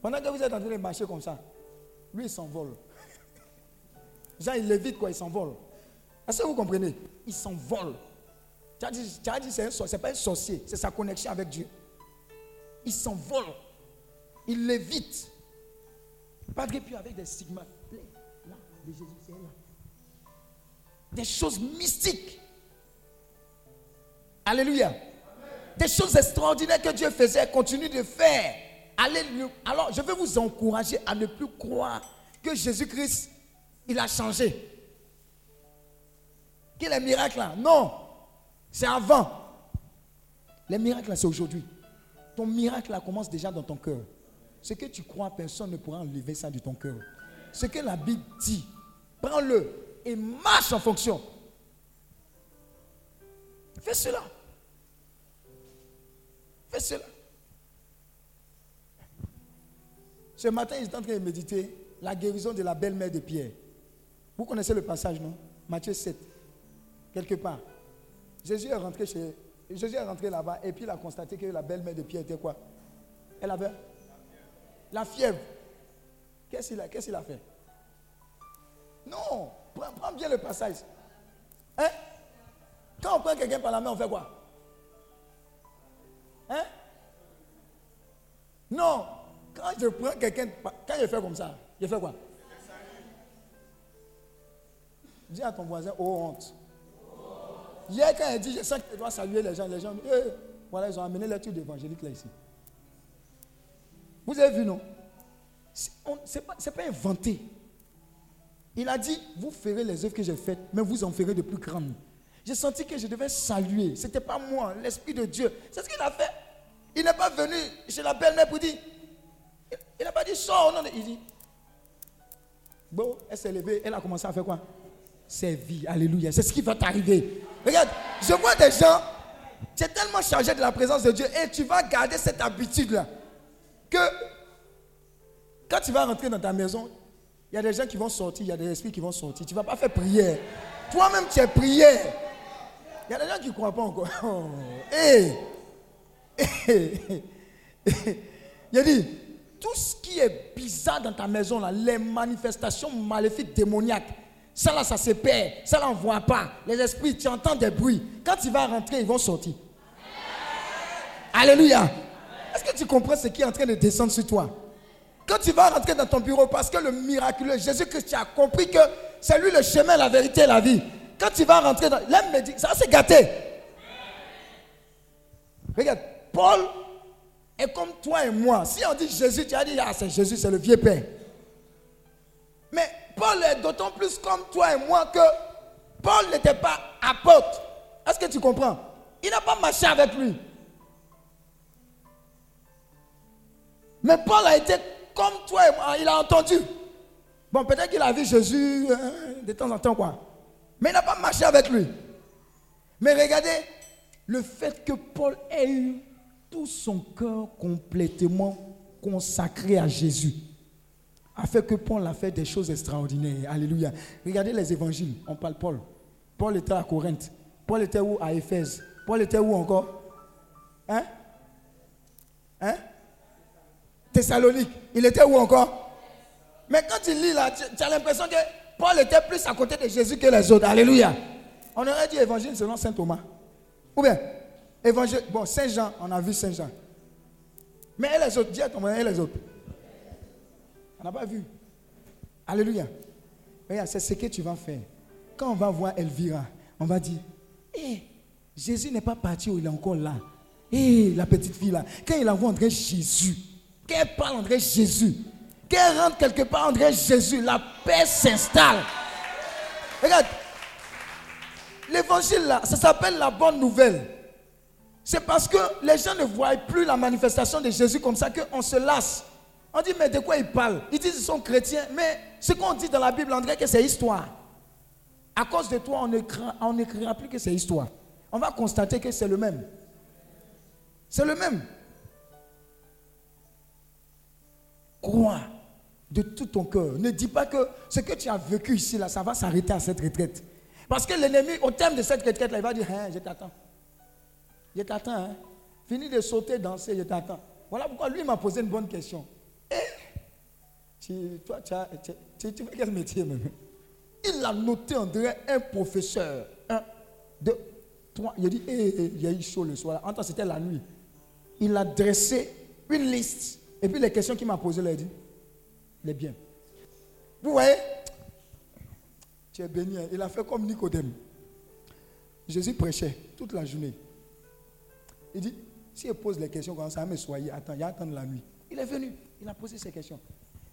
Pendant que vous êtes en train de marcher comme ça, lui, il s'envole. Genre, il lévite quoi, il s'envole. Est-ce que vous comprenez? Il s'envole. Tu as dit, c'est pas un sorcier, c'est sa connexion avec Dieu. Il s'envole. Il lévite. Padre puis avec des stigmates. Là, de Jésus, c'est là. Des choses mystiques. Alléluia. Des choses extraordinaires que Dieu faisait, continue de faire. Alléluia. Alors, je veux vous encourager à ne plus croire que Jésus-Christ, il a changé. Qu'il est miracle là. Non. C'est avant. Les miracles là, c'est aujourd'hui. Ton miracle là commence déjà dans ton cœur. Ce que tu crois, personne ne pourra enlever ça de ton cœur. Ce que la Bible dit, prends-le et marche en fonction. Fais cela. Fais cela. Ce matin, j'étais en train de méditer la guérison de la belle-mère de Pierre. Vous connaissez le passage, non? Matthieu 7. Quelque part. Jésus est rentré chez. Jésus est rentré là-bas et puis il a constaté que la belle-mère de Pierre était quoi? Elle avait la fièvre. Qu'est-ce qu'il a, fait? Non, prends, bien le passage. Hein? Quand on prend quelqu'un par la main, on fait quoi? Hein? Non, quand je prends quelqu'un, quand je fais comme ça, je fais quoi? Dis à ton voisin, oh honte. Hier, quand il dit, je sens que tu dois saluer les gens, les gens, eh, voilà, ils ont amené l'étude évangélique là ici. Vous avez vu, non? Ce n'est pas, inventé. Il a dit, vous ferez les œuvres que j'ai faites, mais vous en ferez de plus grandes. J'ai senti que je devais saluer. Ce n'était pas moi, l'Esprit de Dieu. C'est ce qu'il a fait. Il n'est pas venu chez la belle-mère pour dire, il n'a pas dit sors, non, il dit, bon, elle s'est levée, elle a commencé à faire quoi? Servir, alléluia. C'est ce qui va t'arriver. Regarde, je vois des gens, tu es tellement chargé de la présence de Dieu et tu vas garder cette habitude-là que quand tu vas rentrer dans ta maison, il y a des gens qui vont sortir, il y a des esprits qui vont sortir. Tu ne vas pas faire prière. Toi-même, tu es prière. Il y a des gens qui ne croient pas encore. Oh. Hey. Il a dit, tout ce qui est bizarre dans ta maison, là, les manifestations maléfiques, démoniaques, ça là, ça se perd. Ça là, on ne voit pas. Les esprits, tu entends des bruits. Quand tu vas rentrer, ils vont sortir. Alléluia. Est-ce que tu comprends ce qui est en train de descendre sur toi? Quand tu vas rentrer dans ton bureau, parce que le miraculeux Jésus-Christ, tu as compris que c'est lui le chemin, la vérité et la vie. Quand tu vas rentrer dans. L'homme me dit, ça c'est gâté. Regarde, Paul est comme toi et moi. Si on dit Jésus, tu as dit, ah, c'est Jésus, c'est le vieux père. Mais Paul est d'autant plus comme toi et moi que Paul n'était pas apôtre. Est-ce que tu comprends? Il n'a pas marché avec lui. Mais Paul a été comme toi il a entendu. Bon, peut-être qu'il a vu Jésus hein, de temps en temps, quoi. Mais il n'a pas marché avec lui. Mais regardez, le fait que Paul ait eu tout son cœur complètement consacré à Jésus a fait que Paul a fait des choses extraordinaires. Alléluia. Regardez les évangiles, on parle Paul. Paul était à Corinthe. Paul était où? À Éphèse. Paul était où encore? Hein? Hein? Thessalonique. Il était où encore? Mais quand tu lis là, tu as l'impression que Paul était plus à côté de Jésus que les autres. Alléluia. On aurait dit évangile selon saint Thomas. Ou bien, évangile. Bon, Saint Jean, on a vu Saint Jean. Mais les autres, dis à ton et les autres. On n'a pas vu. Alléluia. Regarde, c'est ce que tu vas faire. Quand on va voir Elvira, on va dire, hé, Jésus n'est pas parti, il est encore là. Hé, la petite fille là, quand il envoie André Jésus, qu'elle parle André Jésus, qu'elle rentre quelque part André Jésus, la paix s'installe. Regarde, l'évangile là, ça s'appelle la bonne nouvelle. C'est parce que les gens ne voient plus la manifestation de Jésus comme ça qu'on se lasse. On dit, mais de quoi ils parlent Ils disent qu'ils sont chrétiens, mais ce qu'on dit dans la Bible, on dirait que c'est histoire. À cause de toi, on n'écrira plus que c'est histoire. On va constater que c'est le même. C'est le même. Crois de tout ton cœur. Ne dis pas que ce que tu as vécu ici, là, ça va s'arrêter à cette retraite. Parce que l'ennemi, au terme de cette retraite, là, il va dire, hein, je t'attends. Je t'attends. Hein. Fini de sauter, danser, je t'attends. Voilà pourquoi lui m'a posé une bonne question. Eh, tu, toi, tu, as, quel métier même? Il a noté, on dirait, un professeur. Un, deux, trois. Il a dit, eh, eh, il y a eu chaud le soir. En temps, c'était la nuit. Il a dressé une liste. Et puis les questions qu'il m'a posées, il a dit, il est bien. Vous voyez Tu es béni. Hein. Il a fait comme Nicodème. Jésus prêchait toute la journée. Il dit, si elle pose les questions comme ça, mais soyez, attends, il y a attendre la nuit. Il est venu, il a posé ses questions.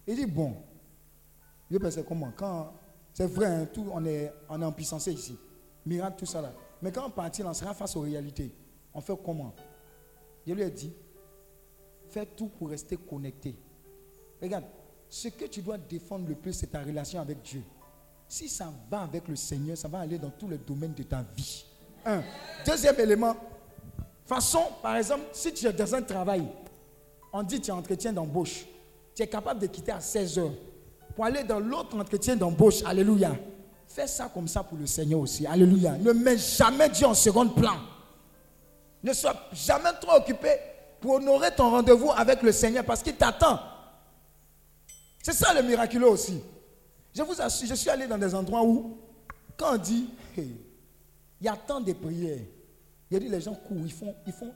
Il dit, bon, je pensais comment Quand, c'est vrai, hein, tout, on, est, on en puissance ici. Miracle, tout ça là. Mais quand on partit, on sera face aux réalités. On fait comment? Je lui ai dit, fais tout pour rester connecté. Regarde, ce que tu dois défendre le plus, c'est ta relation avec Dieu. Si ça va avec le Seigneur, ça va aller dans tous les domaines de ta vie. Un. Deuxième élément, façon, par exemple, si tu es dans un travail, on dit tu es entretien d'embauche, tu es capable de quitter à 16 heures pour aller dans l'autre entretien d'embauche. Alléluia. Fais ça comme ça pour le Seigneur aussi. Alléluia. Ne mets jamais Dieu en second plan. Ne sois jamais trop occupé pour honorer ton rendez-vous avec le Seigneur parce qu'il t'attend. C'est ça le miraculeux aussi. Je vous assure, je suis allé dans des endroits où, quand on dit, il y a tant de prières, il dit les gens courent,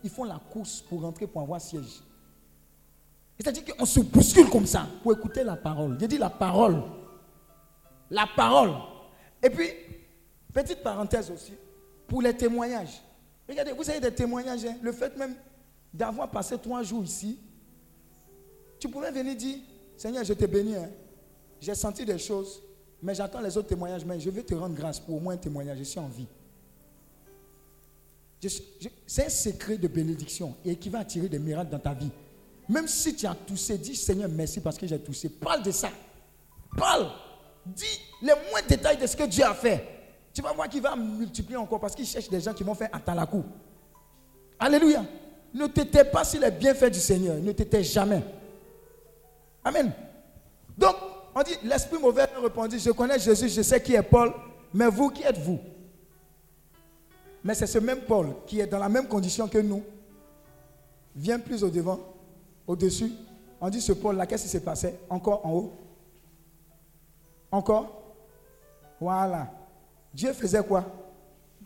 ils font la course pour rentrer pour avoir siège. C'est-à-dire qu'on se bouscule comme ça pour écouter la parole. J'ai dit la parole. La parole. Et puis, petite parenthèse aussi, pour les témoignages. Regardez, vous avez des témoignages, hein. le fait même d'avoir passé trois jours ici, tu pouvais venir dire, Seigneur, je te bénis. Hein. J'ai senti des choses, mais j'attends les autres témoignages. Mais je vais te rendre grâce pour au moins un témoignage. Je suis en vie. C'est un secret de bénédiction et qui va attirer des miracles dans ta vie. Même si tu as toussé, dis Seigneur, merci parce que j'ai toussé. Parle de ça. Parle. Dis les moindres détails de ce que Dieu a fait. Tu vas voir qu'il va multiplier encore parce qu'il cherche des gens qui vont faire coup. Alléluia. Ne t'étais pas sur les bienfaits du Seigneur. Ne t'étais jamais. Amen. Donc, on dit, l'esprit mauvais répondit, je connais Jésus, je sais qui est Paul, mais vous, qui êtes-vous Mais c'est ce même Paul qui est dans la même condition que nous. Viens plus au devant, au-dessus. On dit, ce Paul-là, qu'est-ce qui s'est passé? Encore en haut Encore? Voilà. Dieu faisait quoi?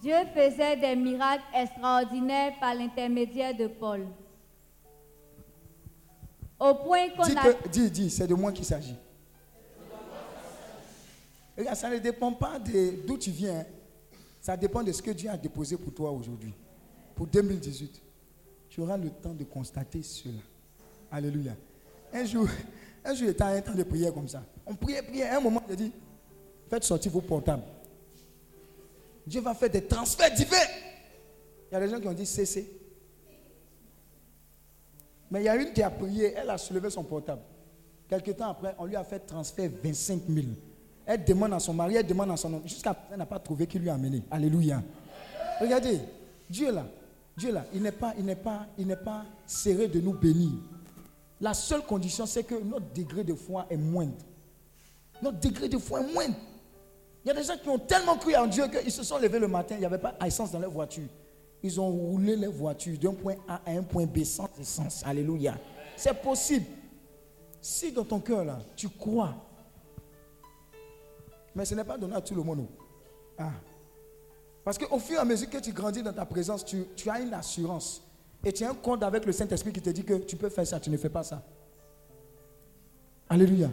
Dieu faisait des miracles extraordinaires par l'intermédiaire de Paul. Au point qu'on a... dis, dis, c'est de moi qu'il s'agit. Regarde, ça ne dépend pas d'où tu viens. Ça dépend de ce que Dieu a déposé pour toi aujourd'hui. Pour 2018. Tu auras le temps de constater cela. Alléluia. Un jour, un jour, j'étais un temps de prière comme ça. On priait, priait. À un moment, j'ai dit, faites sortir vos portables. Dieu va faire des transferts divins. Il y a des gens qui ont dit cessez. Mais il y a une qui a prié, elle a soulevé son portable. Quelque temps après, on lui a fait transfert 25 000. Elle demande à son mari, elle demande à son homme. Jusqu'à présent, elle n'a pas trouvé qui lui a amené. Alléluia. Regardez, Dieu là, Dieu là, il n'est pas, il n'est pas, il n'est pas serré de nous bénir. La seule condition, c'est que notre degré de foi est moindre. Notre degré de foi est moindre. Il y a des gens qui ont tellement cru en Dieu qu'ils se sont levés le matin, il n'y avait pas d'essence dans leur voiture. Ils ont roulé leur voiture d'un point A à un point B sans essence. Alléluia. C'est possible. Si dans ton cœur, là, tu crois. Mais ce n'est pas donné à tout le monde. Ah. Parce qu'au fur et à mesure que tu grandis dans ta présence, tu, tu as une assurance. Et tu as un compte avec le Saint-Esprit qui te dit que tu peux faire ça, tu ne fais pas ça. Alléluia.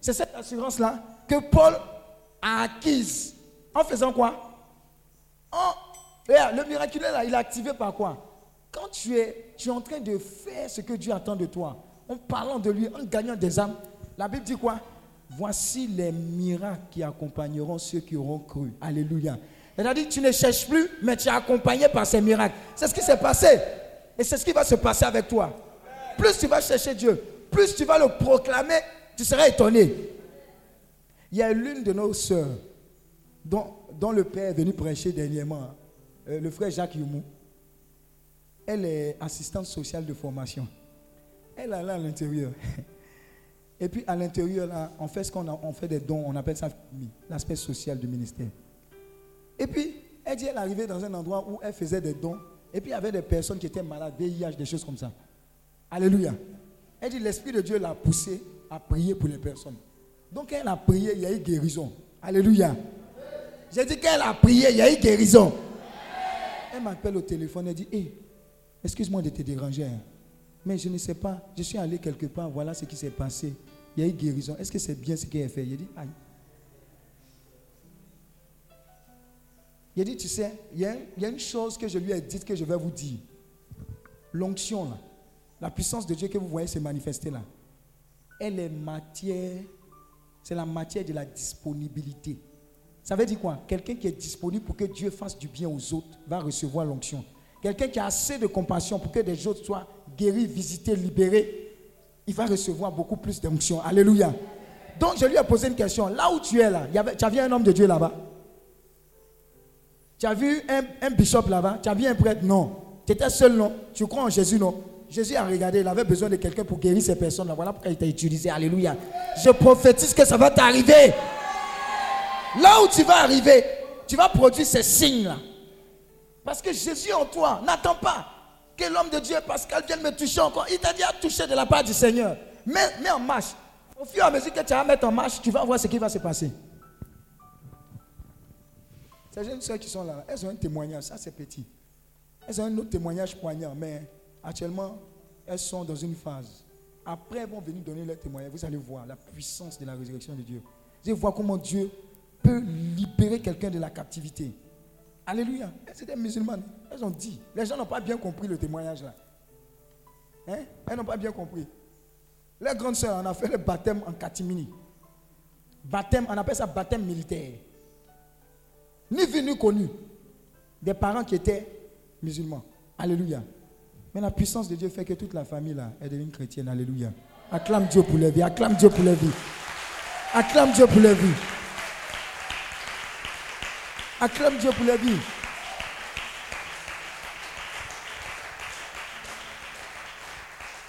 C'est cette assurance-là que Paul acquise. En faisant quoi? Le miraculeux, là, il est activé par quoi? Quand tu es, tu es en train de faire ce que Dieu attend de toi, en parlant de lui, en gagnant des âmes, la Bible dit quoi? Voici les miracles qui accompagneront ceux qui auront cru. Alléluia. A dit, tu ne cherches plus, mais tu es accompagné par ces miracles. C'est ce qui s'est passé. Et c'est ce qui va se passer avec toi. Plus tu vas chercher Dieu, plus tu vas le proclamer, tu seras étonné. Il y a l'une de nos sœurs dont, dont, le père est venu prêcher dernièrement, euh, le frère Jacques Youmou. Elle est assistante sociale de formation. Elle est là à l'intérieur. Et puis à l'intérieur, là, on fait ce qu'on on fait des dons, on appelle ça l'aspect social du ministère. Et puis, elle dit, elle arrivée dans un endroit où elle faisait des dons et puis il y avait des personnes qui étaient malades, VIH, des choses comme ça. Alléluia. Elle dit l'Esprit de Dieu l'a poussée à prier pour les personnes. Donc elle a prié, il y a eu guérison. Alléluia. J'ai dit qu'elle a prié, il y a eu guérison. Elle m'appelle au téléphone, elle dit, hé, excuse-moi de te déranger. Hein. Mais je ne sais pas, je suis allé quelque part, voilà ce qui s'est passé. Il y a eu guérison. Est-ce que c'est bien ce qu'elle a fait? J'ai dit, aïe. Il dit, tu sais, il y, a, une chose que je lui ai dit que je vais vous dire. l'onction la puissance de Dieu que vous voyez se manifester là, elle est matière, c'est la matière de la disponibilité. Ça veut dire quoi? Quelqu'un qui est disponible pour que Dieu fasse du bien aux autres va recevoir l'onction. Quelqu'un qui a assez de compassion pour que des autres soient guéris, visités, libérés, il va recevoir beaucoup plus d'onction. Alléluia. Donc je lui ai posé une question. Là où tu es là, tu as vu un homme de Dieu là-bas? Tu as vu un, un bishop là-bas? Tu as vu un prêtre? Non. Tu étais seul, non? Tu crois en Jésus, non? Jésus a regardé, il avait besoin de quelqu'un pour guérir ces personnes-là. Voilà pourquoi il t'a utilisé. Alléluia. Je prophétise que ça va t'arriver. Là où tu vas arriver, tu vas produire ces signes-là. Parce que Jésus en toi, n'attends pas que l'homme de Dieu, Pascal, vienne me toucher encore. Il t'a déjà touché de la part du Seigneur. Mets, mets en marche. Au fur et à mesure que tu vas mettre en marche, tu vas voir ce qui va se passer. Ces jeunes soeurs qui sont là, elles ont un témoignage, ça c'est petit. Elles ont un autre témoignage poignant, mais actuellement, elles sont dans une phase. Après, elles vont venir donner leur témoignage. Vous allez voir la puissance de la résurrection de Dieu. Vous allez voir comment Dieu peut libérer quelqu'un de la captivité. Alléluia. Elles étaient musulmanes. Elles ont dit. Les gens n'ont pas bien compris le témoignage là. Hein? Elles n'ont pas bien compris. Les grandes sœurs, on a fait le baptême en catimini. Baptême, on appelle ça baptême militaire. Ni vu ni connu. Des parents qui étaient musulmans. Alléluia. Mais la puissance de Dieu fait que toute la famille là est devenue chrétienne. Alléluia. Acclame Dieu pour la vie. Acclame Dieu pour la vie. Acclame Dieu pour la vie. Acclame Dieu pour la vie.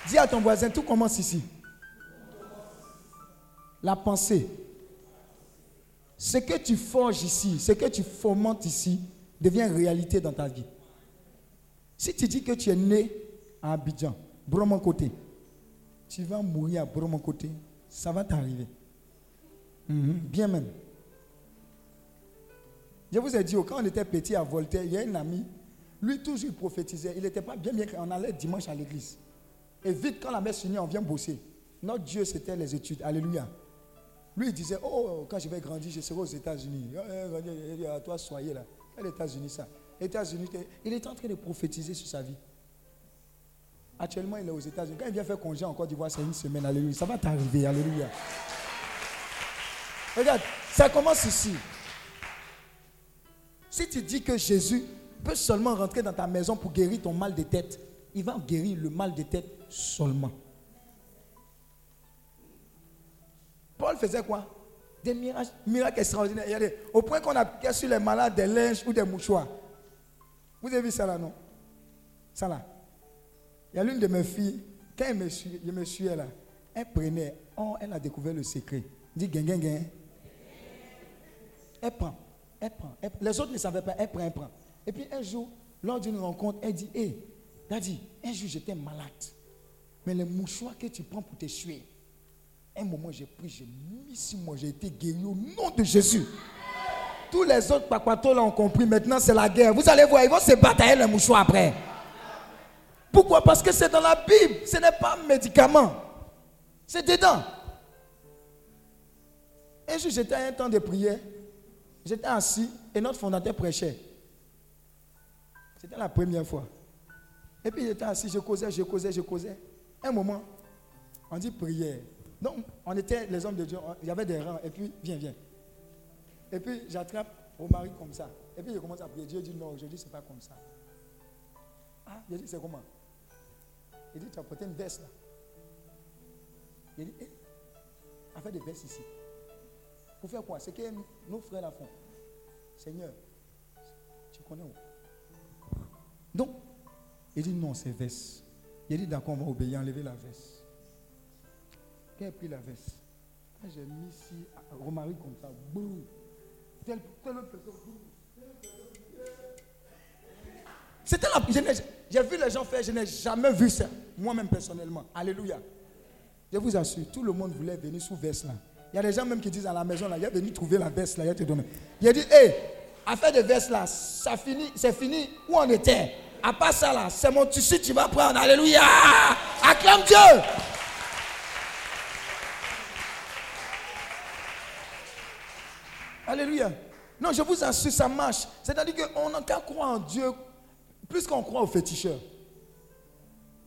Dis à ton voisin, tout commence ici. La pensée. Ce que tu forges ici, ce que tu fomentes ici, devient réalité dans ta vie. Si tu dis que tu es né à Abidjan, mon côté, tu vas mourir à mon côté, ça va t'arriver. Mhm, bien même. Je vous ai dit, quand on était petit à Voltaire, il y a un ami, lui toujours prophétisait. Il n'était pas bien, bien qu'on allait dimanche à l'église. Et vite, quand la messe finit, on vient bosser. Notre Dieu, c'était les études. Alléluia. Lui, il disait, oh, quand je vais grandir, je serai aux États-Unis. Toi, soyez là. Quels États-Unis ça États-Unis, il est en train de prophétiser sur sa vie. Actuellement, il est aux États-Unis. Quand il vient faire congé en Côte d'Ivoire, c'est une semaine. Alléluia. Ça va t'arriver. Alléluia. Regarde, ça commence ici. Si tu dis que Jésus peut seulement rentrer dans ta maison pour guérir ton mal de tête, il va guérir le mal de tête seulement. Paul faisait quoi? Des miracles, miracles extraordinaires. au point qu'on a sur les malades des linges ou des mouchoirs. Vous avez vu ça là, non? Ça là. Il y a l'une de mes filles, quand elle me, suit, je me suis là, elle prenait, oh, elle a découvert le secret. Elle dit, gain, Elle prend, elle prend. les autres ne savaient pas, elle prend, elle prend. Et puis un jour, lors d'une rencontre, elle dit, hé, hey, Daddy, un jour j'étais malade. Mais le mouchoir que tu prends pour te suer, un moment j'ai pris, j'ai mis sur moi, j'ai été guéri au nom de Jésus. Tous les autres papatos l'ont compris. Maintenant, c'est la guerre. Vous allez voir, ils vont se batailler le mouchoir après. Pourquoi? Parce que c'est dans la Bible. Ce n'est pas un médicament. C'est dedans. Un jour, j'étais à un temps de prière. J'étais assis et notre fondateur prêchait. C'était la première fois. Et puis j'étais assis, je causais, je causais, je causais. Un moment, on dit prière. Donc, on était les hommes de Dieu, il y avait des rangs, et puis, viens, viens. Et puis j'attrape au mari comme ça. Et puis je commence à prier. Dieu dit non, aujourd'hui c'est pas comme ça. Ah, je dis c'est comment? Il dit tu as porté une veste là. Il dit, eh, a fait des vestes ici. Pour faire quoi? C'est que nos frères la font. Seigneur, tu connais où? Donc, il dit non, c'est veste. Il dit d'accord, on va obéir, enlever la veste. Il a pris la veste, j'ai mis ici, Romari comme ça, boum. C'était la. J'ai vu les gens faire, je n'ai jamais vu ça, moi-même personnellement. Alléluia. Je vous assure, tout le monde voulait venir sous veste là. Il y a des gens même qui disent à la maison là, il est venu trouver la veste là, il a te donné. Il a dit, hé, affaire de veste là, ça finit, c'est fini. Où on était? À part ça là, c'est mon tissu, tu vas prendre. Alléluia. Acclame Dieu. Alléluia. Non, je vous assure, ça marche. C'est-à-dire qu'on n'a qu'à croire en Dieu plus qu'on croit aux féticheurs.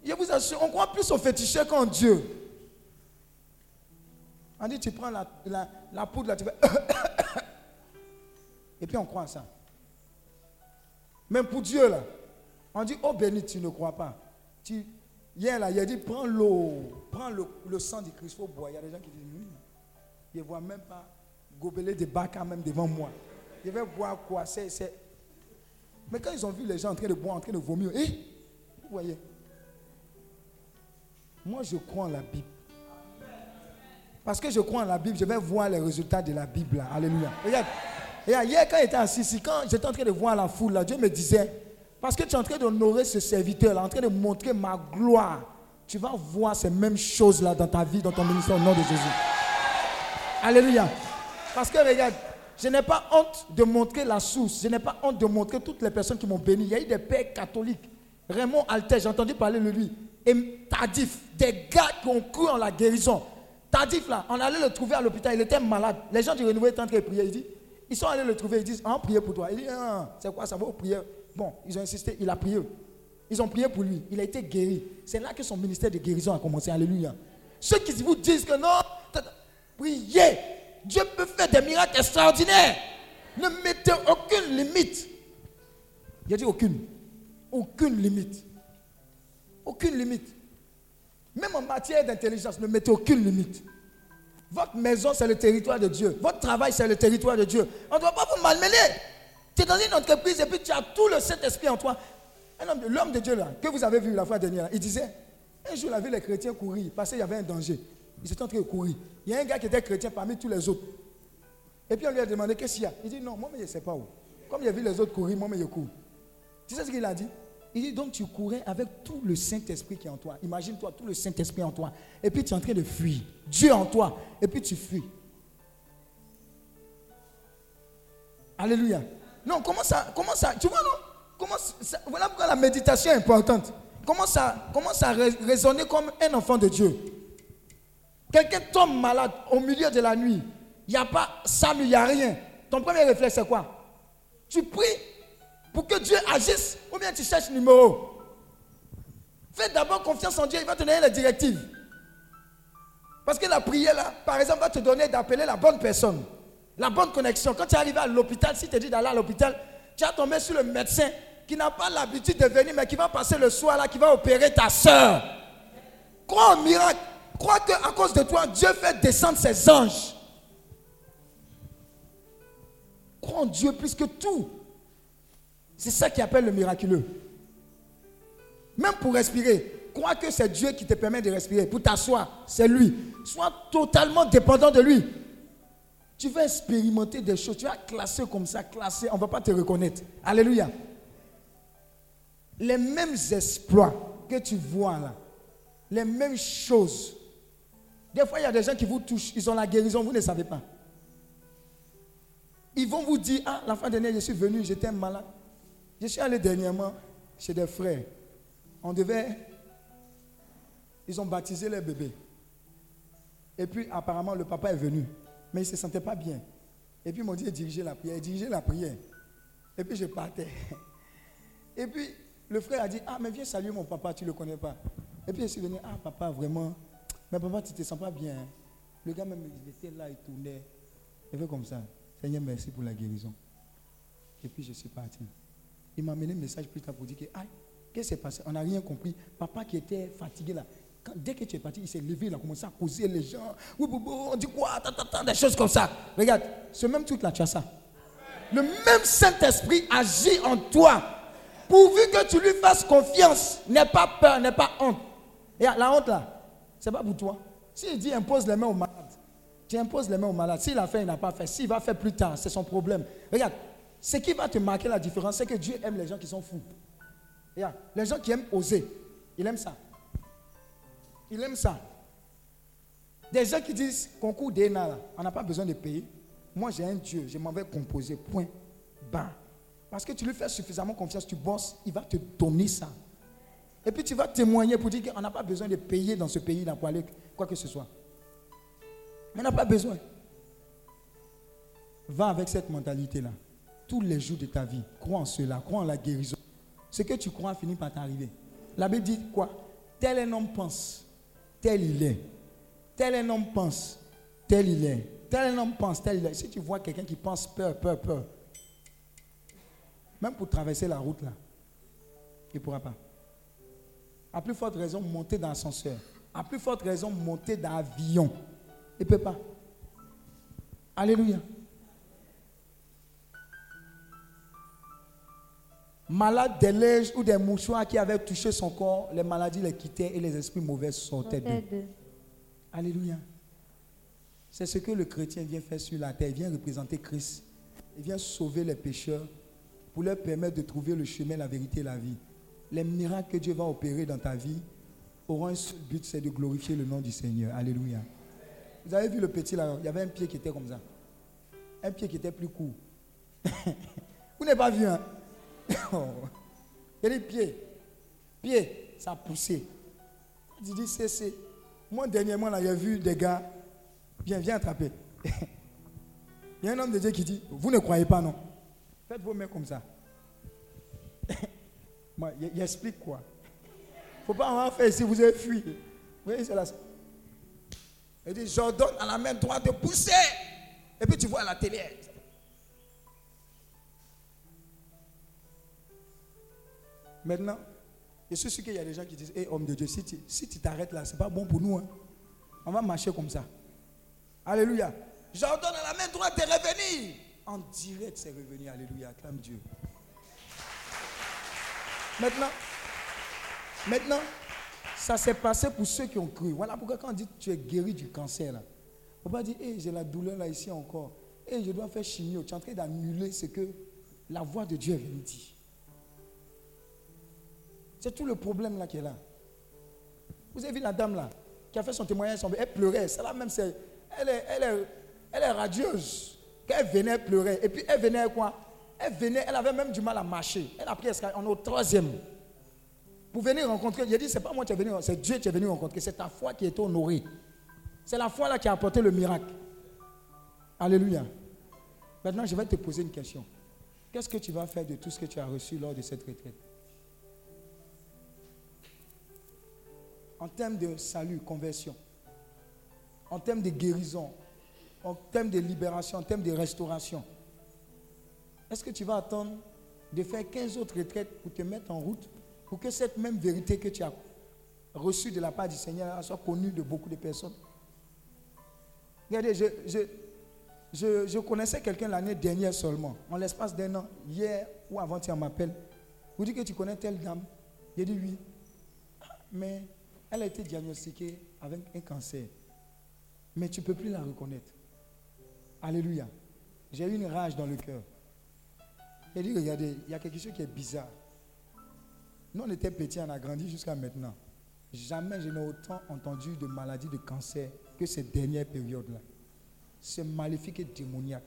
Je vous assure, on croit plus au féticheur qu'en Dieu. On dit, tu prends la, la, poudre, là, tu fais. Et puis on croit à ça. Même pour Dieu, là, on dit, oh béni, tu ne crois pas. Tu, hier, là, il a dit, prends l'eau, prends le, le sang du Christ, faut boire. Il y a des gens qui disent, oui. Ils ne voient même pas gobeler des bacs quand même devant moi. Je vais boire quoi? C'est. Mais quand ils ont vu les gens en train de boire, en train de vomir, eh, vous voyez? Moi, je crois en la Bible. Parce que je crois en la Bible, je vais voir les résultats de la Bible. Alléluia. Regarde. Hier, quand j'étais assis ici, quand j'étais en train de voir la foule, là, Dieu me disait, parce que tu es en train d'honorer ce serviteur, là, en train de montrer ma gloire, tu vas voir ces mêmes choses-là dans ta vie, dans ton ministère, au nom de Jésus. Alléluia. Parce que regarde, je n'ai pas honte de montrer la source. Je n'ai pas honte de montrer toutes les personnes qui m'ont béni. Il y a eu des pères catholiques. Raymond Alter, j'ai entendu parler de lui. Et Tadif, des gars qui ont cru en la guérison. Tadif, là, on allait le trouver à l'hôpital. Il était malade. Les gens du renouveau étaient en train de prier. Il dit, ils sont allés le trouver. Ils disent, on prier pour toi. Il dit, ah, c'est quoi ça? Va prier Bon, ils ont insisté. Il a prié. Ils ont prié pour lui. Il a été guéri. C'est là que son ministère de guérison a commencé. Alléluia. Ceux qui vous disent que non, priez. Dieu peut faire des miracles extraordinaires. Ne mettez aucune limite. Il a dit aucune. Aucune limite. Aucune limite. Même en matière d'intelligence, ne mettez aucune limite. Votre maison, c'est le territoire de Dieu. Votre travail, c'est le territoire de Dieu. On ne doit pas vous malmener. Tu es dans une entreprise et puis tu as tout le Saint-Esprit en toi. L'homme de Dieu, là, que vous avez vu la fois dernière, il disait, un jour, il a vu les chrétiens courir parce qu'il y avait un danger. Ils étaient en train de courir. Il y a un gars qui était chrétien parmi tous les autres. Et puis on lui a demandé qu'est-ce qu'il y a? Il dit non, moi je ne sais pas où. Comme il a vu les autres courir, moi je cours. Tu sais ce qu'il a dit? Il dit donc tu courais avec tout le Saint-Esprit qui est en toi. Imagine-toi tout le Saint-Esprit en toi. Et puis tu es en train de fuir. Dieu en toi. Et puis tu fuis. Alléluia. Non, comment ça, comment ça, tu vois non? Voilà pourquoi la méditation est importante. Comment ça, comment ça raisonner comme un enfant de Dieu Quelqu'un tombe malade au milieu de la nuit. Il n'y a pas ça, il n'y a rien. Ton premier réflexe, c'est quoi? Tu pries pour que Dieu agisse ou bien tu cherches numéro. Fais d'abord confiance en Dieu, il va te donner les directives. Parce que la prière, là, par exemple, va te donner d'appeler la bonne personne, la bonne connexion. Quand tu arrives à l'hôpital, si tu dis d'aller à l'hôpital, tu vas tomber sur le médecin qui n'a pas l'habitude de venir, mais qui va passer le soir là, qui va opérer ta soeur. Crois au miracle. Crois qu'à cause de toi, Dieu fait descendre ses anges. Crois en Dieu plus que tout. C'est ça qui appelle le miraculeux. Même pour respirer, crois que c'est Dieu qui te permet de respirer. Pour t'asseoir, c'est lui. Sois totalement dépendant de lui. Tu vas expérimenter des choses. Tu vas classer comme ça, classer. On ne va pas te reconnaître. Alléluia. Les mêmes exploits que tu vois là, les mêmes choses des fois, il y a des gens qui vous touchent, ils ont la guérison, vous ne savez pas. Ils vont vous dire, ah, la fin d'année, je suis venu, j'étais malade. Je suis allé dernièrement chez des frères. On devait, ils ont baptisé leur bébé. Et puis, apparemment, le papa est venu. Mais il ne se sentait pas bien. Et puis, m'ont dit, diriger la prière, diriger la prière. Et puis, je partais. Et puis, le frère a dit, ah, mais viens saluer mon papa, tu ne le connais pas. Et puis, je suis venu, ah, papa, vraiment, mais papa, tu ne te sens pas bien. Hein. Le gars même, il était là, il tournait. Il fait comme ça. Seigneur, merci pour la guérison. Et puis je suis parti. Il m'a amené un message plus tard pour dire que, qu'est-ce qui s'est passé? On n'a rien compris. Papa qui était fatigué là, dès que tu es parti, il s'est levé, il a commencé à causer les gens. On dit quoi? Des choses comme ça. Regarde, ce même truc là, tu as ça. Le même Saint-Esprit agit en toi. Pourvu que tu lui fasses confiance. N'aie pas peur, n'aie pas honte. Et la honte là, ce n'est pas pour toi. S'il dit impose les mains aux malades, tu imposes les mains aux malades. S'il a fait, il n'a pas fait. S'il va faire plus tard, c'est son problème. Regarde, ce qui va te marquer la différence, c'est que Dieu aime les gens qui sont fous. Regarde, les gens qui aiment oser, il aime ça. Il aime ça. Des gens qui disent concours d'ENA, on n'a pas besoin de payer. Moi, j'ai un Dieu, je m'en vais composer. Point. Bas. Parce que tu lui fais suffisamment confiance, tu bosses, il va te donner ça. Et puis tu vas témoigner pour dire qu'on n'a pas besoin de payer dans ce pays-là pour aller quoi que ce soit. Mais on n'a pas besoin. Va avec cette mentalité-là. Tous les jours de ta vie, crois en cela, crois en la guérison. Ce que tu crois finit par t'arriver. La Bible dit quoi? Tel un homme pense, tel il est. Tel un homme pense, tel il est. Tel un homme pense, tel il est. Si tu vois quelqu'un qui pense peur, peur, peur, même pour traverser la route là, il ne pourra pas. À plus forte raison, monter dans l'ascenseur. À plus forte raison, monter dans l'avion. Il ne peut pas. Alléluia. Malade des lèges ou des mouchoirs qui avaient touché son corps, les maladies les quittaient et les esprits mauvais sortaient d'eux. Alléluia. C'est ce que le chrétien vient faire sur la terre. Il vient représenter Christ. Il vient sauver les pécheurs pour leur permettre de trouver le chemin, la vérité et la vie. Les miracles que Dieu va opérer dans ta vie auront un seul but, c'est de glorifier le nom du Seigneur. Alléluia. Vous avez vu le petit là, il y avait un pied qui était comme ça. Un pied qui était plus court. Vous n'avez pas vu, hein? Il y a des pieds. Pied, ça a poussé. Il dit, c'est, c'est. Moi, dernièrement, là, j'ai vu des gars. Viens, viens attraper. Il y a un homme de Dieu qui dit, vous ne croyez pas, non Faites vos mains comme ça. Moi, il, il explique quoi Il ne faut pas en faire ici, vous avez fui. Vous voyez, c'est là. Il dit, j'ordonne à la main droite de pousser. Et puis tu vois à la télé. Maintenant, je suis sûr qu'il y a des gens qui disent, hé homme de Dieu, si tu si t'arrêtes là, ce n'est pas bon pour nous. hein. On va marcher comme ça. Alléluia. J'ordonne à la main droite de revenir. En direct, c'est revenu. Alléluia. Acclame Dieu. Maintenant, maintenant, ça s'est passé pour ceux qui ont cru. Voilà pourquoi quand on dit tu es guéri du cancer, là, on ne peut pas dire, hé, j'ai la douleur là ici encore. Hé, je dois faire chimio. Tu es en train d'annuler ce que la voix de Dieu est venue dire. C'est tout le problème là qui est là. Vous avez vu la dame là, qui a fait son témoignage, elle pleurait. C'est là même, elle, est, elle, est, elle est radieuse. Quand elle venait, elle pleurait. Et puis elle venait quoi? Elle venait, elle avait même du mal à marcher. Elle a pris escalier, on au troisième. Pour venir rencontrer, a dit, c'est pas moi qui est venu, c'est Dieu qui est venu rencontrer. C'est ta foi qui est honorée. C'est la foi là qui a apporté le miracle. Alléluia. Maintenant, je vais te poser une question. Qu'est-ce que tu vas faire de tout ce que tu as reçu lors de cette retraite? En termes de salut, conversion, en termes de guérison, en termes de libération, en termes de restauration, est-ce que tu vas attendre de faire 15 autres retraites pour te mettre en route pour que cette même vérité que tu as reçue de la part du Seigneur soit connue de beaucoup de personnes? Regardez, je, je, je, je connaissais quelqu'un l'année dernière seulement, en l'espace d'un an, hier ou avant-hier, on m'appelle. Vous dites que tu connais telle dame J'ai dit oui. Mais elle a été diagnostiquée avec un cancer. Mais tu ne peux plus la reconnaître. Alléluia. J'ai eu une rage dans le cœur. J'ai dit, regardez, il y a quelque chose qui est bizarre. Nous, on était petits, on a grandi jusqu'à maintenant. Jamais je n'ai autant entendu de maladies de cancer que ces dernières périodes-là. C'est maléfique et démoniaque.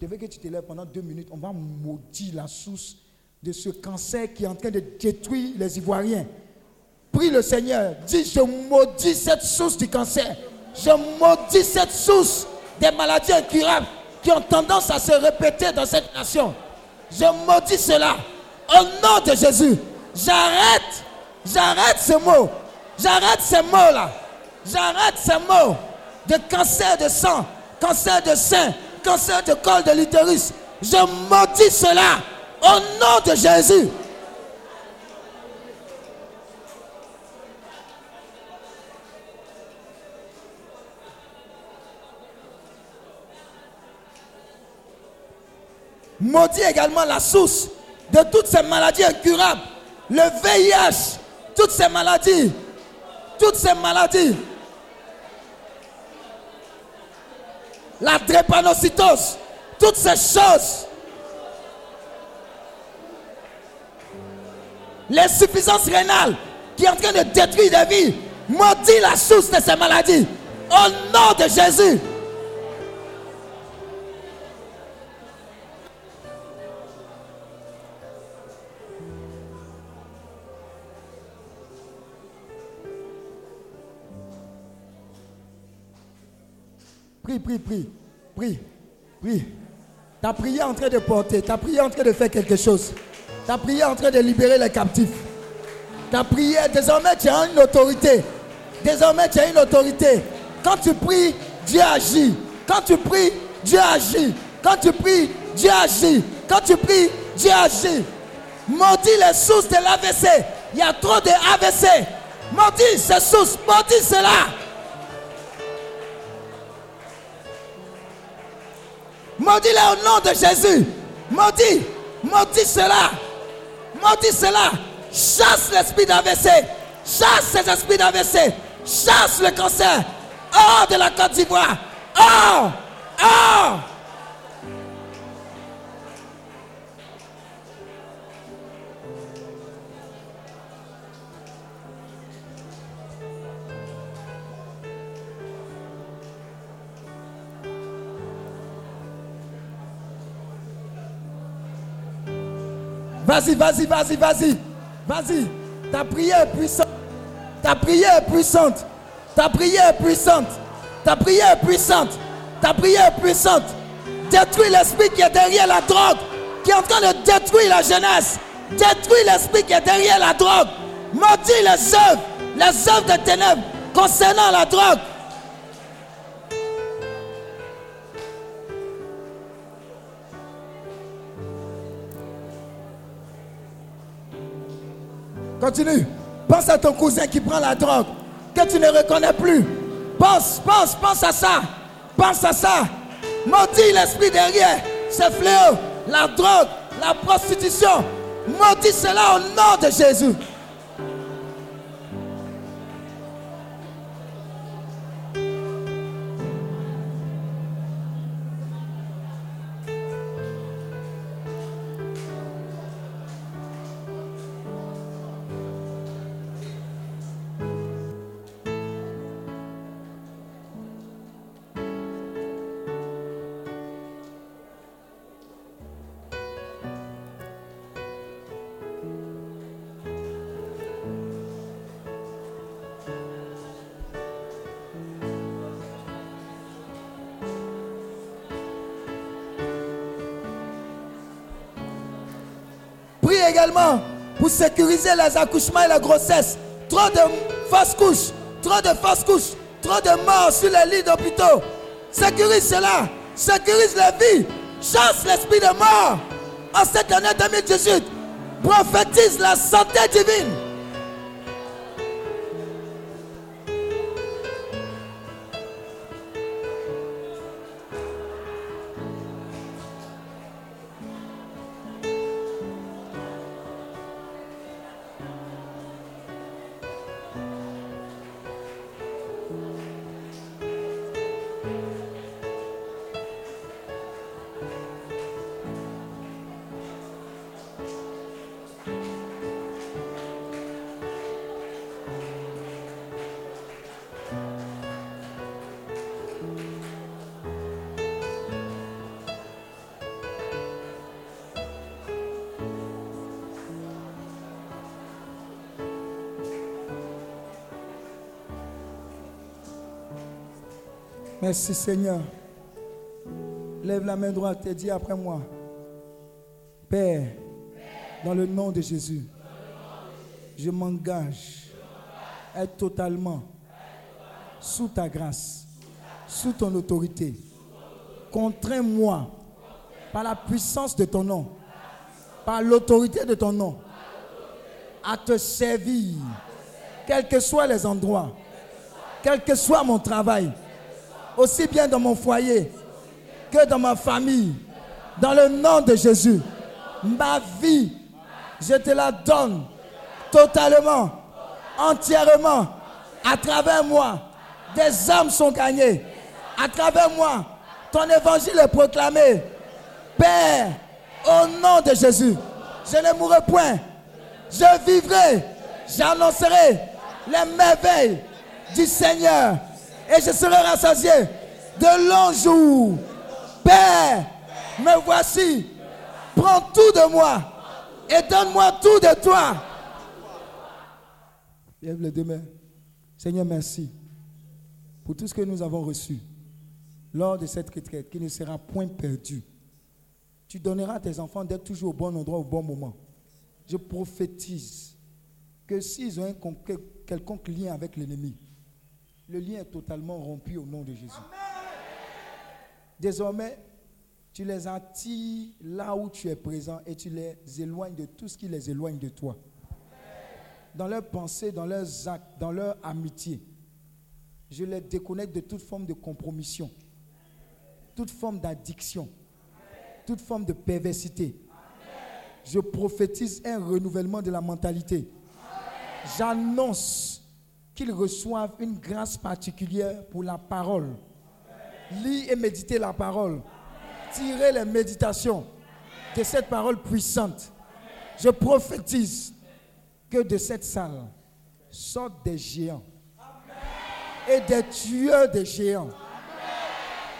Je veux que tu te lèves pendant deux minutes. On va maudire la source de ce cancer qui est en train de détruire les Ivoiriens. Prie le Seigneur. Dis, je maudis cette source du cancer. Je maudis cette source des maladies incurables qui ont tendance à se répéter dans cette nation. Je maudis cela. Au nom de Jésus, j'arrête. J'arrête ce mot. J'arrête ces mots-là. J'arrête ces mots de cancer de sang, cancer de sein, cancer de col de l'utérus. Je maudis cela au nom de Jésus. Maudis également la source de toutes ces maladies incurables. Le VIH, toutes ces maladies. Toutes ces maladies. La drépanocytose. Toutes ces choses. L'insuffisance rénale qui est en train de détruire des vies. Maudit la source de ces maladies. Au nom de Jésus. Prie, prie, prie. Prie. Prie. Ta prière est en train de porter. Ta prière est en train de faire quelque chose. Ta prière est en train de libérer les captifs. Ta prière, désormais tu as une autorité. Désormais tu as une autorité. Quand tu pries, Dieu agit. Quand tu pries, Dieu agit. Quand tu pries, Dieu agit. Quand tu pries, Dieu agit. Maudit les sources de l'AVC. Il y a trop de AVC. Maudit ces sources. Maudit cela. Maudis-les au nom de Jésus. Maudis. Maudis cela. Maudis cela. Chasse l'esprit d'AVC. Chasse ces esprits d'AVC. Chasse le cancer. Hors de la Côte d'Ivoire. Hors. Hors. Vas-y, vas-y, vas-y, vas-y. Vas-y. Ta prière est puissante. Ta prière est puissante. Ta prière est puissante. Ta prière est puissante. Ta prière est puissante. Détruis l'esprit qui est derrière la drogue, qui est en train de détruire la jeunesse. Détruis l'esprit qui est derrière la drogue. Maudis les œuvres, les œuvres de ténèbres concernant la drogue. Continue. Pense à ton cousin qui prend la drogue, que tu ne reconnais plus. Pense, pense, pense à ça. Pense à ça. Maudis l'esprit derrière ce fléau, la drogue, la prostitution. Maudis cela au nom de Jésus. Pour sécuriser les accouchements et la grossesse. Trop de fausses couches, trop de fausses couches, trop de morts sur les lits d'hôpitaux. Sécurise cela, sécurise la vie, chasse l'esprit de mort. En cette année 2018, prophétise la santé divine. Merci Seigneur. Lève la main droite et dis après moi. Père, dans le nom de Jésus, je m'engage à être totalement sous ta grâce, sous ton autorité. Contrains-moi par la puissance de ton nom, par l'autorité de ton nom, à te servir, quels que soient les endroits, quel que soit mon travail aussi bien dans mon foyer que dans ma famille. Dans le nom de Jésus, ma vie, je te la donne totalement, entièrement. À travers moi, des âmes sont gagnées. À travers moi, ton évangile est proclamé. Père, au nom de Jésus, je ne mourrai point. Je vivrai. J'annoncerai les merveilles du Seigneur et je serai rassasié de longs jours. Père, me voici. Prends tout de moi et donne-moi tout de toi. Lève les deux mains. Seigneur, merci pour tout ce que nous avons reçu lors de cette retraite qui ne sera point perdue. Tu donneras à tes enfants d'être toujours au bon endroit au bon moment. Je prophétise que s'ils ont un con- quel- quelconque lien avec l'ennemi, le lien est totalement rompu au nom de Jésus. Désormais, tu les attires là où tu es présent et tu les éloignes de tout ce qui les éloigne de toi. Dans leurs pensées, dans leurs actes, dans leur amitié. Je les déconnecte de toute forme de compromission, toute forme d'addiction, toute forme de perversité. Je prophétise un renouvellement de la mentalité. J'annonce qu'ils reçoivent une grâce particulière pour la parole. Lire et méditer la parole. Tirer les méditations de cette parole puissante. Je prophétise que de cette salle sortent des géants et des tueurs des géants.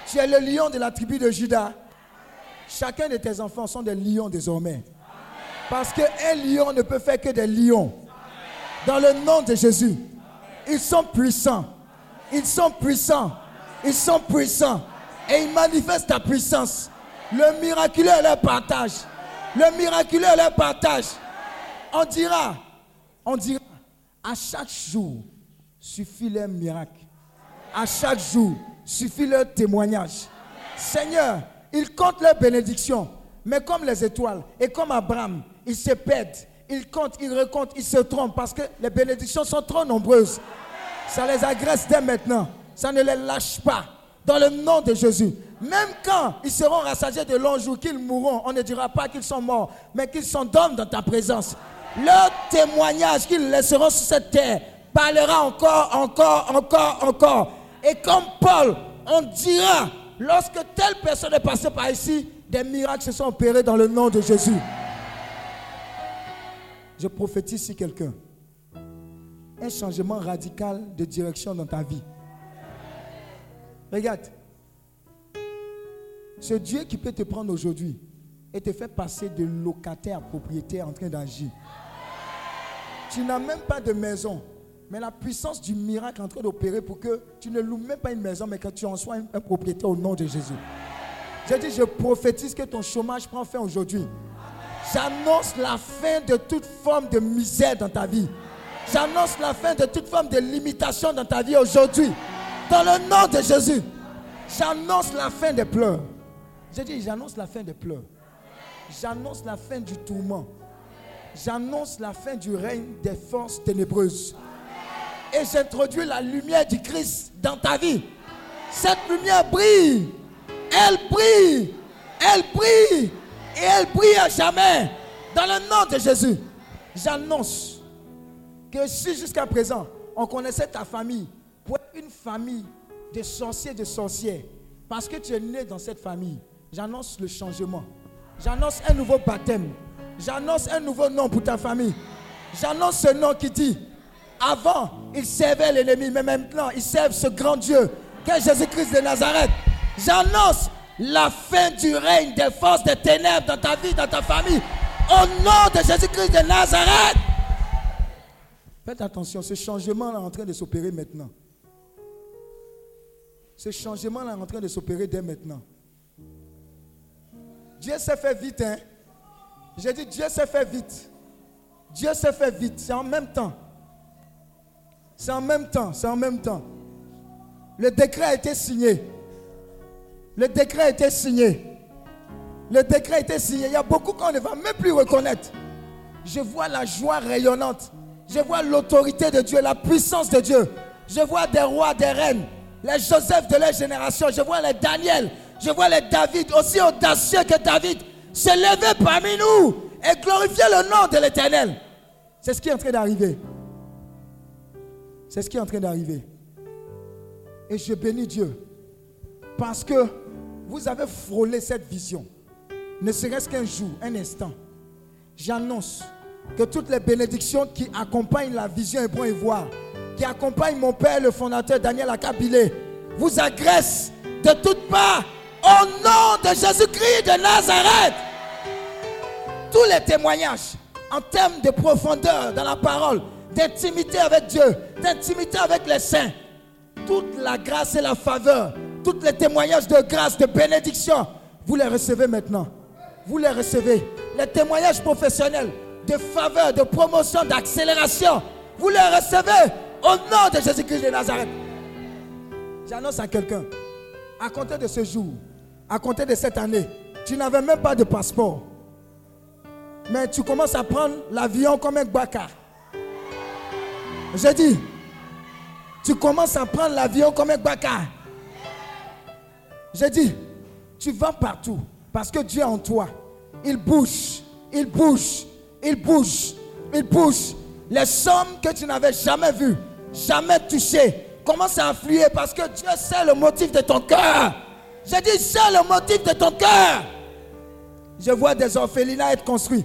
Tu es le lion de la tribu de Judas. Chacun de tes enfants sont des lions désormais. Parce qu'un lion ne peut faire que des lions. Dans le nom de Jésus, ils sont puissants. Ils sont puissants. Ils sont puissants. Et ils manifestent ta puissance. Le miraculeux leur partage. Le miraculeux leur partage. On dira, on dira, à chaque jour suffit leur miracle. À chaque jour suffit leur témoignage. Seigneur, ils comptent leurs bénédictions, mais comme les étoiles et comme Abraham, ils se perdent. Ils comptent, ils recomptent, ils se trompent parce que les bénédictions sont trop nombreuses. Ça les agresse dès maintenant. Ça ne les lâche pas. Dans le nom de Jésus. Même quand ils seront rassasiés de longs jours, qu'ils mourront, on ne dira pas qu'ils sont morts, mais qu'ils s'endorment dans ta présence. Leur témoignage qu'ils laisseront sur cette terre parlera encore, encore, encore, encore. Et comme Paul, on dira, lorsque telle personne est passée par ici, des miracles se sont opérés dans le nom de Jésus. Je prophétise sur quelqu'un. Un changement radical de direction dans ta vie. Regarde. Ce Dieu qui peut te prendre aujourd'hui et te faire passer de locataire à propriétaire en train d'agir. Tu n'as même pas de maison, mais la puissance du miracle est en train d'opérer pour que tu ne loues même pas une maison, mais que tu en sois un, propriétaire au nom de Jésus. J'ai dit, je prophétise que ton chômage prend fin aujourd'hui. J'annonce la fin de toute forme de misère dans ta vie. J'annonce la fin de toute forme de limitation dans ta vie aujourd'hui. Dans le nom de Jésus. J'annonce la fin des pleurs. J'ai dit, j'annonce la fin des pleurs. J'annonce la fin du tourment. J'annonce la fin du règne des forces ténébreuses. Et j'introduis la lumière du Christ dans ta vie. Cette lumière brille. Elle brille. Elle brille. Et elle brille à jamais. Dans le nom de Jésus. J'annonce que si jusqu'à présent, on connaissait ta famille pour une famille de sorciers, de sorcières, parce que tu es né dans cette famille, j'annonce le changement. J'annonce un nouveau baptême. J'annonce un nouveau nom pour ta famille. J'annonce ce nom qui dit, avant, ils servaient l'ennemi, mais maintenant, ils servent ce grand Dieu, qu'est Jésus-Christ de Nazareth. J'annonce la fin du règne des forces des ténèbres dans ta vie, dans ta famille, au nom de Jésus-Christ de Nazareth. Faites attention, ce changement est en train de s'opérer maintenant. Ce changement est en train de s'opérer dès maintenant. Dieu s'est fait vite, hein. J'ai dit Dieu s'est fait vite. Dieu s'est fait vite. C'est en même temps. C'est en même temps. C'est en même temps. Le décret a été signé. Le décret a été signé. Le décret a été signé. Il y a beaucoup qu'on ne va même plus reconnaître. Je vois la joie rayonnante. Je vois l'autorité de Dieu, la puissance de Dieu. Je vois des rois, des reines, les Joseph de leur génération. Je vois les Daniel. Je vois les David, aussi audacieux que David, se lever parmi nous et glorifier le nom de l'Éternel. C'est ce qui est en train d'arriver. C'est ce qui est en train d'arriver. Et je bénis Dieu parce que vous avez frôlé cette vision. Ne serait-ce qu'un jour, un instant. J'annonce que toutes les bénédictions qui accompagnent la vision et bon et voir, qui accompagnent mon père, le fondateur Daniel Akabilé, vous agressent de toutes parts au nom de Jésus-Christ de Nazareth. Tous les témoignages en termes de profondeur dans la parole, d'intimité avec Dieu, d'intimité avec les saints, toute la grâce et la faveur, tous les témoignages de grâce, de bénédiction, vous les recevez maintenant. Vous les recevez. Les témoignages professionnels, de faveur, de promotion, d'accélération. Vous les recevez au nom de Jésus-Christ de Nazareth. J'annonce à quelqu'un, à compter de ce jour, à compter de cette année, tu n'avais même pas de passeport. Mais tu commences à prendre l'avion comme un baka. J'ai dit, tu commences à prendre l'avion comme un baka. J'ai dit, tu vas partout parce que Dieu est en toi. Il bouge, il bouge, il bouge, il bouge. Les sommes que tu n'avais jamais vues, jamais touchées, commencent à affluer parce que Dieu sait le motif de ton cœur. J'ai dit, c'est le motif de ton cœur. Je vois des orphelinats être construits.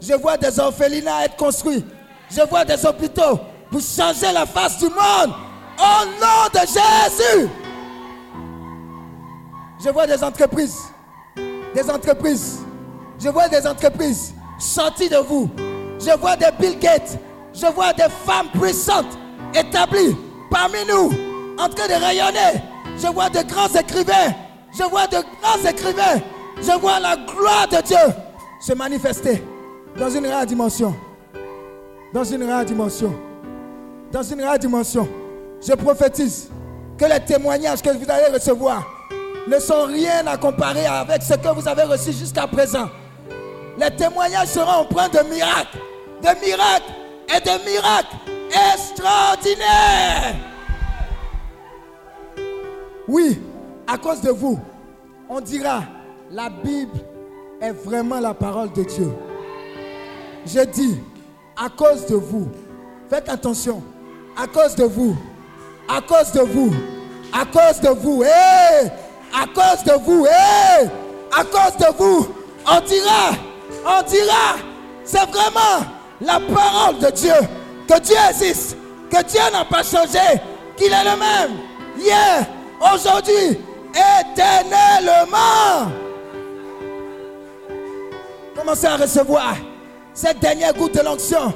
Je vois des orphelinats être construits. Je vois des hôpitaux pour changer la face du monde. Au nom de Jésus. Je vois des entreprises. Des entreprises. Je vois des entreprises sorties de vous. Je vois des Bill Gates. Je vois des femmes puissantes établies parmi nous en train de rayonner. Je vois de grands écrivains. Je vois de grands écrivains. Je vois la gloire de Dieu se manifester dans une rare dimension. Dans une rare dimension. Dans une rare dimension. Je prophétise que les témoignages que vous allez recevoir ne sont rien à comparer avec ce que vous avez reçu jusqu'à présent. Les témoignages seront empreints de miracles, de miracles et de miracles extraordinaires. Oui, à cause de vous, on dira, la Bible est vraiment la parole de Dieu. Je dis, à cause de vous, faites attention, à cause de vous, à cause de vous, à cause de vous, hé, à cause de vous, hé, à cause de vous, on dira, on dira, c'est vraiment la parole de Dieu, que Dieu existe, que Dieu n'a pas changé, qu'il est le même, hier, aujourd'hui, éternellement. Commencez à recevoir cette dernière goutte de l'onction.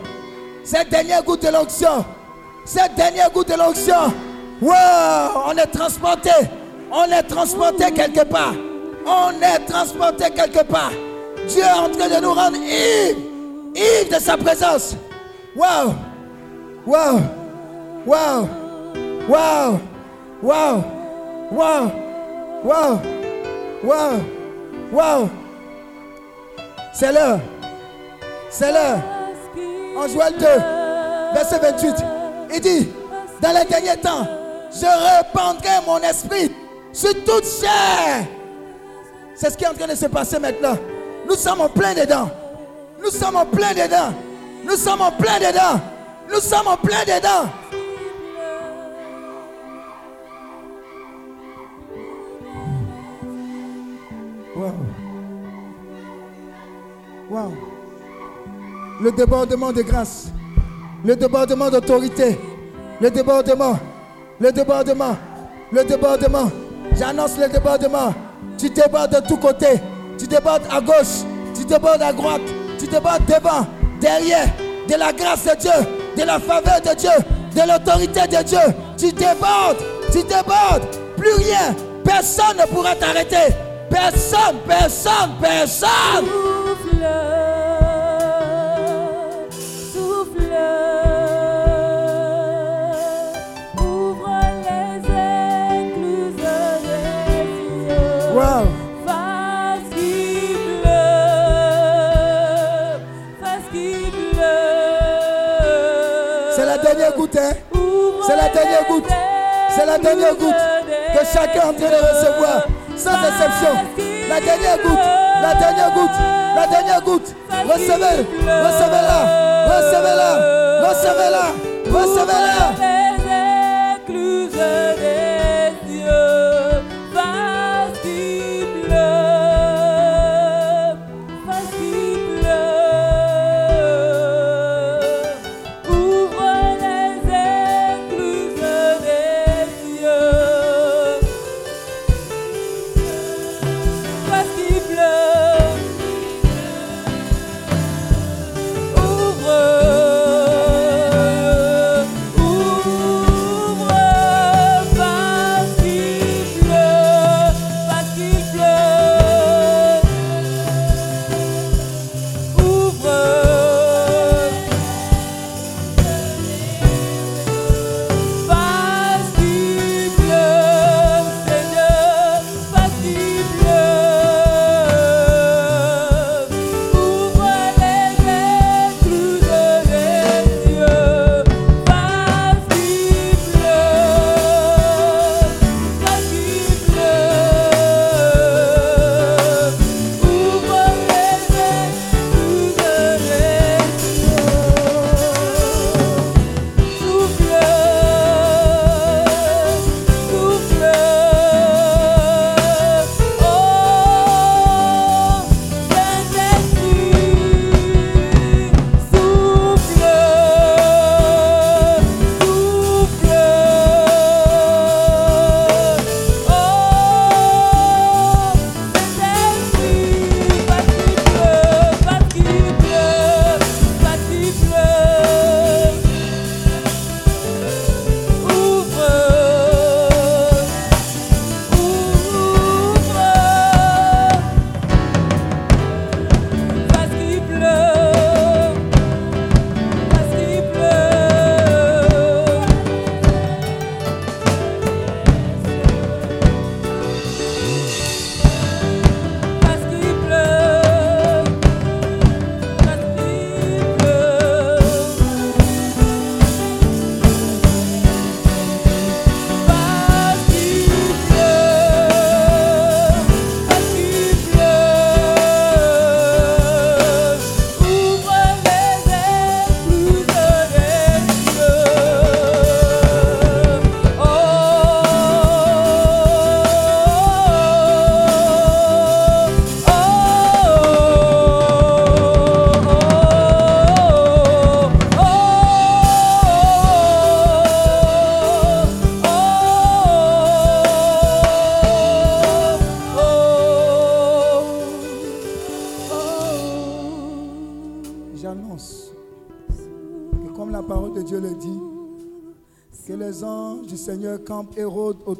Cette dernière goutte de l'onction. Cette dernière goutte de l'onction. Wow, on est transporté. On est transporté quelque part. On est transporté quelque part. Dieu est en train de nous rendre ivres. Ivres de sa présence. Wow. Wow. Wow. Wow. Wow. Wow. Wow. Wow. Wow. C'est l'heure. C'est l'heure. En Joël 2, verset 28, il dit, dans les derniers temps, je répandrai mon esprit sur toute chair. C'est ce qui est en train de se passer maintenant. Nous sommes en plein dedans. Nous sommes en plein dedans. Nous sommes en plein dedans. Nous sommes en plein dedans. Wow. Wow. Le débordement de grâce. Le débordement d'autorité. Le débordement. Le débordement. Le débordement. J'annonce le débordement. Tu débordes de tous côtés. Tu débordes à gauche. Tu débordes à droite. Tu débordes devant, derrière. De la grâce de Dieu. De la faveur de Dieu. De l'autorité de Dieu. Tu débordes. Tu débordes. Plus rien. Personne ne pourra t'arrêter. Personne, personne, personne. C'est la dernière goutte. C'est la dernière goutte que chacun est en train de recevoir. Sans exception. La dernière goutte. La dernière goutte. La dernière goutte. Recevez. Recevez-la. Recevez-la. Recevez-la. Recevez-la.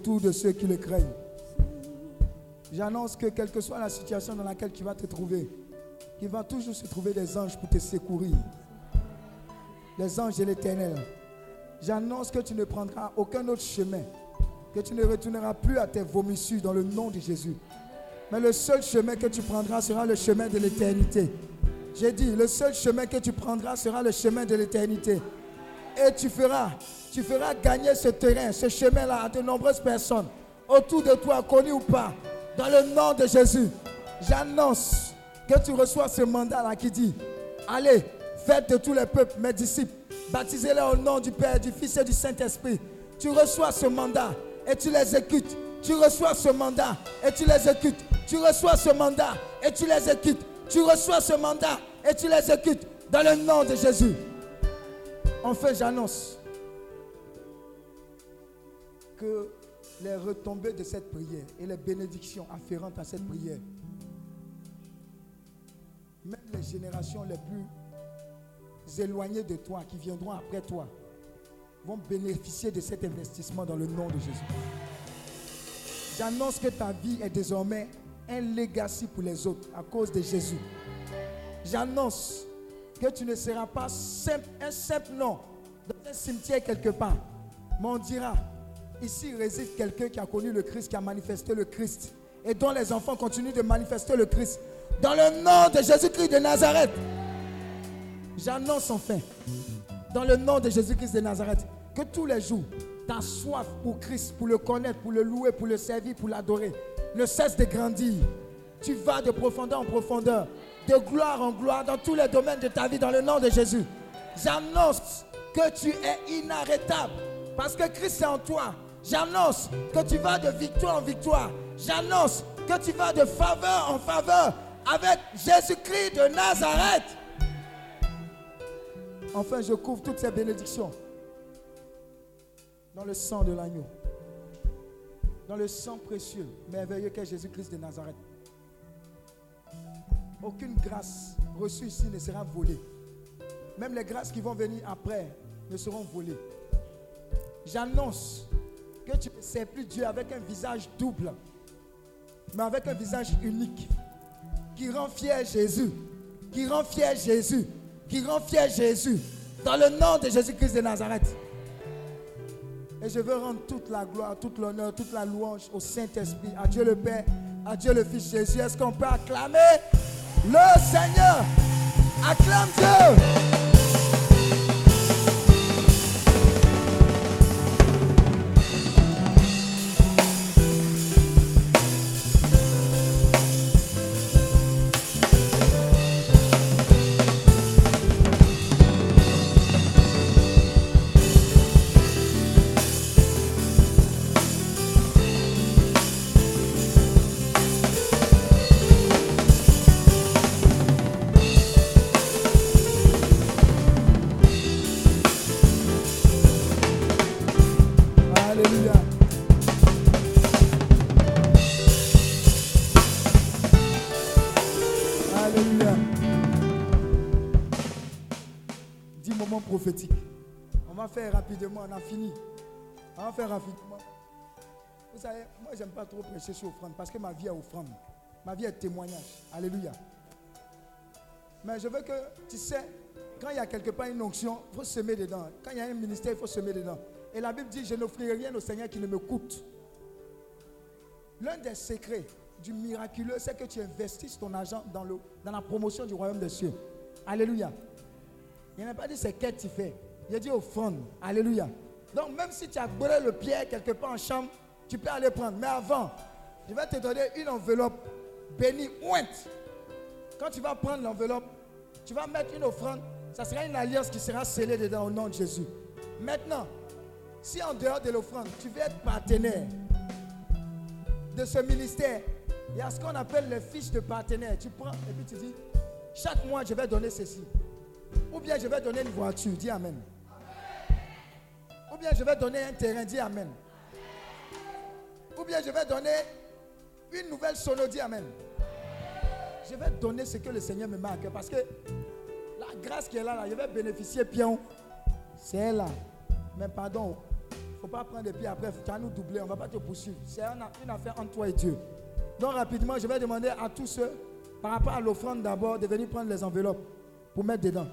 Autour de ceux qui le craignent. J'annonce que quelle que soit la situation dans laquelle tu vas te trouver, il va toujours se trouver des anges pour te secourir. Les anges de l'éternel. J'annonce que tu ne prendras aucun autre chemin, que tu ne retourneras plus à tes vomissures dans le nom de Jésus. Mais le seul chemin que tu prendras sera le chemin de l'éternité. J'ai dit, le seul chemin que tu prendras sera le chemin de l'éternité. Et tu feras, tu feras gagner ce terrain, ce chemin-là à de nombreuses personnes, autour de toi, connues ou pas, dans le nom de Jésus. J'annonce que tu reçois ce mandat-là qui dit, allez, faites de tous les peuples mes disciples, baptisez-les au nom du Père, du Fils et du Saint-Esprit. Tu reçois ce mandat et tu l'exécutes. Tu reçois ce mandat et tu l'exécutes. Tu reçois ce mandat et tu l'exécutes. Tu reçois ce mandat et tu l'exécutes dans le nom de Jésus. Enfin, j'annonce que les retombées de cette prière et les bénédictions afférentes à cette prière, même les générations les plus éloignées de toi, qui viendront après toi, vont bénéficier de cet investissement dans le nom de Jésus. J'annonce que ta vie est désormais un legacy pour les autres à cause de Jésus. J'annonce que tu ne seras pas un simple nom dans un cimetière quelque part. Mais on dira, ici réside quelqu'un qui a connu le Christ, qui a manifesté le Christ, et dont les enfants continuent de manifester le Christ. Dans le nom de Jésus-Christ de Nazareth, j'annonce enfin, dans le nom de Jésus-Christ de Nazareth, que tous les jours, ta soif pour Christ, pour le connaître, pour le louer, pour le servir, pour l'adorer, ne cesse de grandir. Tu vas de profondeur en profondeur, de gloire en gloire, dans tous les domaines de ta vie, dans le nom de Jésus. J'annonce que tu es inarrêtable, parce que Christ est en toi. J'annonce que tu vas de victoire en victoire. J'annonce que tu vas de faveur en faveur avec Jésus-Christ de Nazareth. Enfin, je couvre toutes ces bénédictions dans le sang de l'agneau, dans le sang précieux, merveilleux qu'est Jésus-Christ de Nazareth. Aucune grâce reçue ici ne sera volée. Même les grâces qui vont venir après ne seront volées. J'annonce que tu ne sais plus Dieu avec un visage double, mais avec un visage unique, qui rend fier Jésus, qui rend fier Jésus, qui rend fier Jésus, dans le nom de Jésus-Christ de Nazareth. Et je veux rendre toute la gloire, toute l'honneur, toute la louange au Saint-Esprit, à Dieu le Père, à Dieu le Fils Jésus. Est-ce qu'on peut acclamer le Seigneur? Acclame Dieu On va faire rapidement, on a fini. On va faire rapidement. Vous savez, moi j'aime pas trop prêcher sur offrande parce que ma vie est offrande. Ma vie est témoignage. Alléluia. Mais je veux que, tu sais, quand il y a quelque part une onction, il faut semer dedans. Quand il y a un ministère, il faut semer dedans. Et la Bible dit, je n'offrirai rien au Seigneur qui ne me coûte. L'un des secrets du miraculeux, c'est que tu investisses ton argent dans, le, dans la promotion du royaume des cieux. Alléluia. Il n'a pas dit c'est qu'est-ce que tu. Il a dit offrande. Alléluia. Donc même si tu as brûlé le pied quelque part en chambre, tu peux aller prendre. Mais avant, je vais te donner une enveloppe bénie, ointe. Quand tu vas prendre l'enveloppe, tu vas mettre une offrande. Ça sera une alliance qui sera scellée dedans au nom de Jésus. Maintenant, si en dehors de l'offrande, tu veux être partenaire de ce ministère, il y a ce qu'on appelle les fiches de partenaire. Tu prends et puis tu dis, chaque mois, je vais donner ceci. Ou bien je vais donner une voiture, dis Amen. Ou bien je vais donner un terrain, dis Amen. Ou bien je vais donner une nouvelle sono, dis Amen. Je vais donner ce que le Seigneur me marque. Parce que la grâce qui est là, je vais bénéficier, pion. C'est là. Mais pardon, faut pas prendre et puis après, tu vas nous doubler, on ne va pas te poursuivre. C'est un- une affaire entre toi et Dieu. Donc rapidement, je vais demander à tous ceux, par rapport à l'offrande d'abord, de venir prendre les enveloppes pour mettre dedans.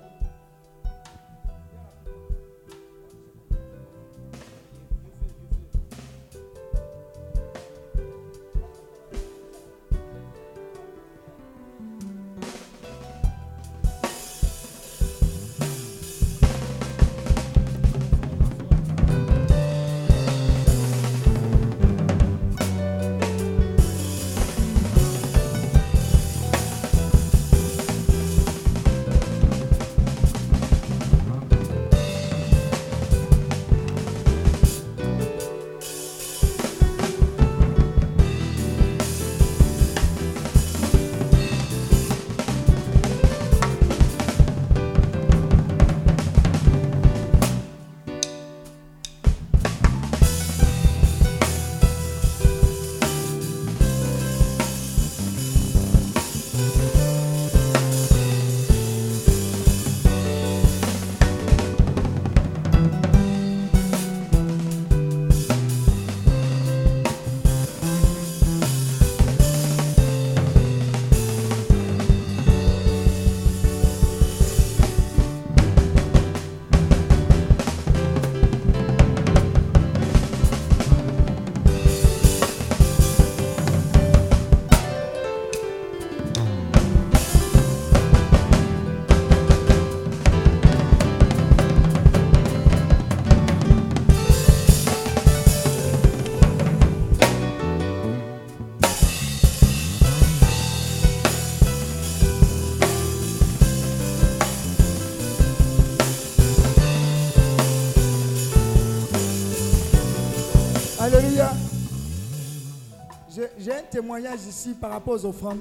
Témoignage ici par rapport aux offrandes.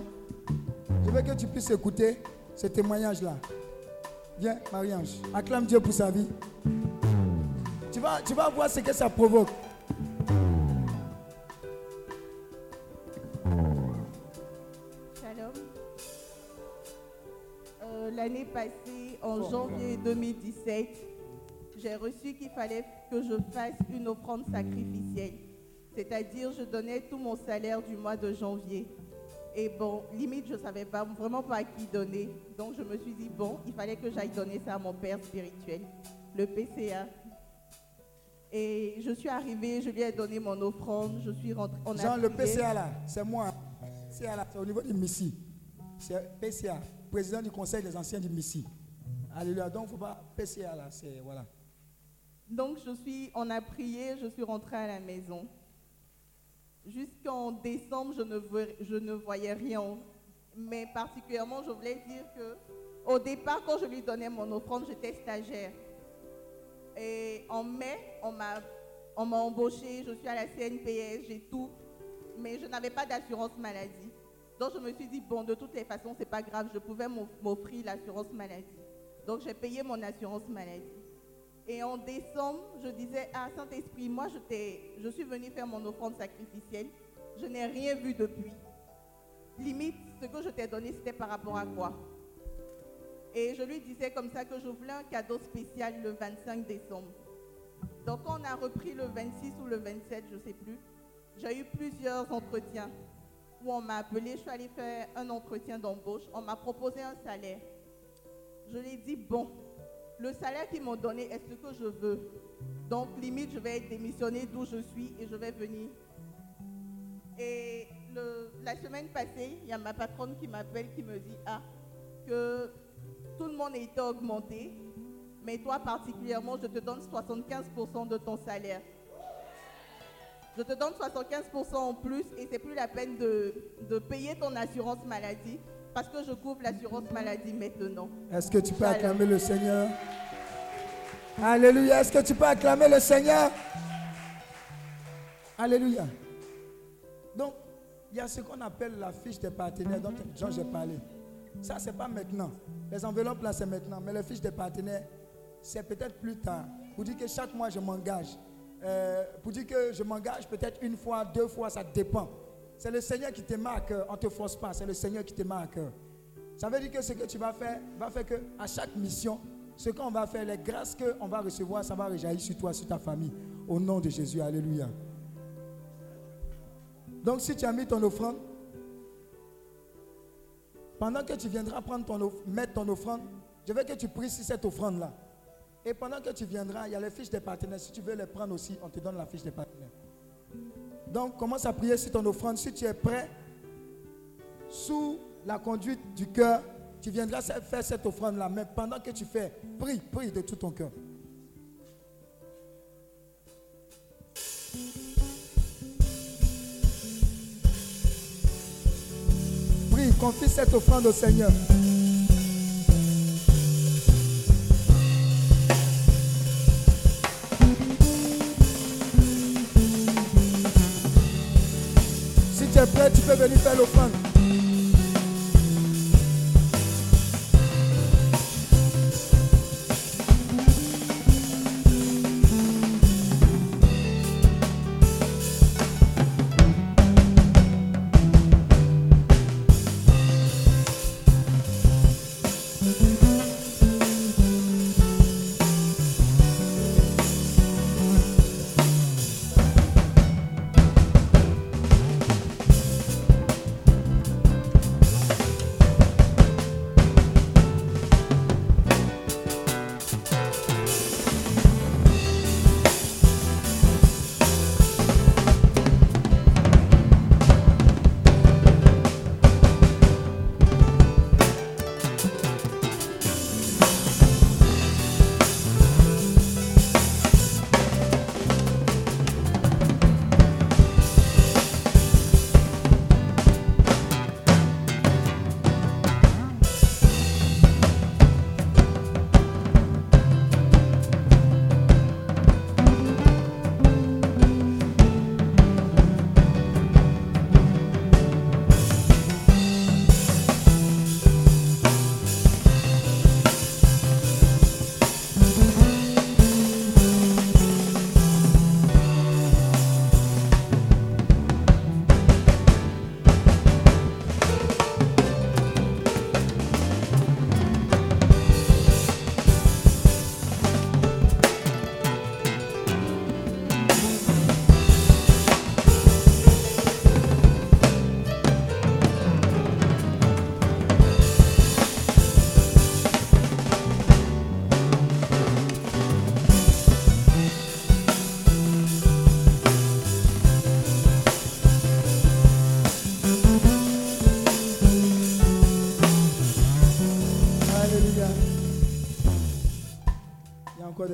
Je veux que tu puisses écouter ce témoignage-là. Viens, Marie-Ange. Acclame Dieu pour sa vie. Tu vas, tu vas voir ce que ça provoque. Shalom. Euh, L'année passée, en janvier 2017, j'ai reçu qu'il fallait que je fasse une offrande sacrificielle. C'est-à-dire, je donnais tout mon salaire du mois de janvier. Et bon, limite, je ne savais pas, vraiment pas à qui donner. Donc, je me suis dit, bon, il fallait que j'aille donner ça à mon père spirituel, le PCA. Et je suis arrivée, je lui ai donné mon offrande, je suis rentrée. on a Jean, le. PCA là, c'est moi. PCA là, c'est au niveau du Missi. C'est PCA, président du conseil des anciens du Missi. Alléluia. Donc, il ne faut pas. PCA là, c'est. Voilà. Donc, je suis, on a prié, je suis rentrée à la maison. Jusqu'en décembre, je ne, voyais, rien. Mais particulièrement, je voulais dire que, au départ, quand je lui donnais mon offrande, j'étais stagiaire. Et en mai, on m'a, on embauchée, je suis à la CNPS, j'ai tout. Mais je n'avais pas d'assurance maladie. Donc, je me suis dit, bon, de toutes les façons, c'est pas grave, je pouvais m'off- m'offrir l'assurance maladie. Donc, j'ai payé mon assurance maladie. Et en décembre, je disais, ah Saint-Esprit, moi je, suis venue faire mon offrande sacrificielle. Je n'ai rien vu depuis. Limite, ce que je t'ai donné, c'était par rapport à quoi? Et je lui disais comme ça que je voulais un cadeau spécial le 25 décembre. Donc on a repris le 26 ou le 27, je ne sais plus, j'ai eu plusieurs entretiens où on m'a appelé, je suis allée faire un entretien d'embauche, on m'a proposé un salaire. Je lui ai dit, bon, le salaire qu'ils m'ont donné est ce que je veux. Donc, limite, je vais démissionner d'où je suis et je vais venir. Et la semaine passée, il y a ma patronne qui m'appelle, qui me dit Ah, que tout le monde a été augmenté, mais toi particulièrement, je te donne 75% de ton salaire. Je te donne 75% en plus et c'est plus la peine de payer ton assurance maladie parce que je couvre l'assurance maladie maintenant. Est-ce que tu peux acclamer le Seigneur? Alléluia. Est-ce que tu peux acclamer le Seigneur? Alléluia. Donc, il y a ce qu'on appelle la fiche des partenaires dont, dont j'ai parlé. Ça, c'est pas maintenant. Les enveloppes, là, c'est maintenant. Mais les fiches des partenaires, c'est peut-être plus tard. Pour dire que chaque mois, je m'engage. Euh, pour dire que je m'engage peut-être une fois, deux fois, ça dépend. C'est le Seigneur qui te cœur. On ne te force pas. C'est le Seigneur qui te cœur. Ça veut dire que ce que tu vas faire va faire que à chaque mission, ce qu'on va faire, les grâces qu'on va recevoir, ça va rejaillir sur toi, sur ta famille. Au nom de Jésus, Alléluia. Donc si tu as mis ton offrande, pendant que tu viendras prendre mettre ton offrande, je veux que tu pries sur cette offrande-là. Et pendant que tu viendras, il y a les fiches des partenaires. Si tu veux les prendre aussi, on te donne la fiche des partenaires. Donc commence à prier sur ton offrande. Si tu es prêt, sous la conduite du cœur, tu viendras faire cette offrande-là. Mais pendant que tu fais, prie, prie de tout ton cœur. Prie, confie cette offrande au Seigneur. Si tu es prêt, tu peux venir faire l'offrande.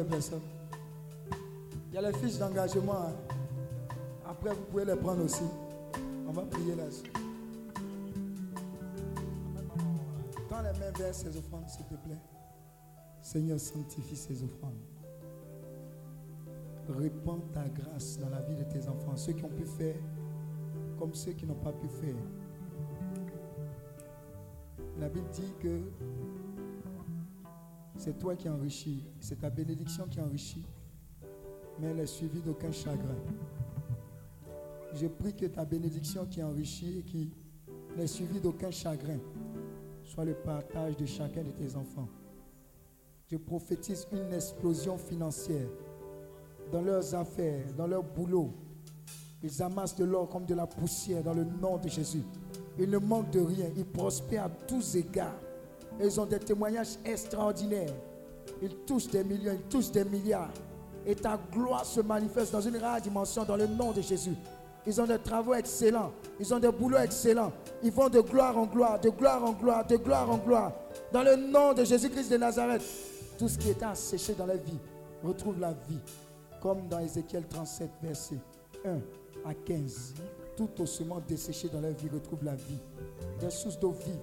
Des personnes. Il y a les fiches d'engagement. hein. Après, vous pouvez les prendre aussi. On va prier là-dessus. Tends les mains vers ces offrandes, s'il te plaît. Seigneur, sanctifie ces offrandes. Répands ta grâce dans la vie de tes enfants, ceux qui ont pu faire comme ceux qui n'ont pas pu faire. La Bible dit que c'est toi qui enrichis, c'est ta bénédiction qui enrichit, mais elle est suivie d'aucun chagrin. Je prie que ta bénédiction qui enrichit et qui n'est suivie d'aucun chagrin soit le partage de chacun de tes enfants. Je prophétise une explosion financière dans leurs affaires, dans leur boulot. Ils amassent de l'or comme de la poussière dans le nom de Jésus. Ils ne manquent de rien. Ils prospèrent à tous égards. Ils ont des témoignages extraordinaires. Ils touchent des millions, ils touchent des milliards. Et ta gloire se manifeste dans une rare dimension dans le nom de Jésus. Ils ont des travaux excellents. Ils ont des boulots excellents. Ils vont de gloire en gloire, de gloire en gloire, de gloire en gloire. Dans le nom de Jésus-Christ de Nazareth, tout ce qui était asséché dans la vie retrouve la vie. Comme dans Ézéchiel 37, verset 1 à 15. Tout ossements desséché dans la vie retrouve la vie. Des sources d'eau vive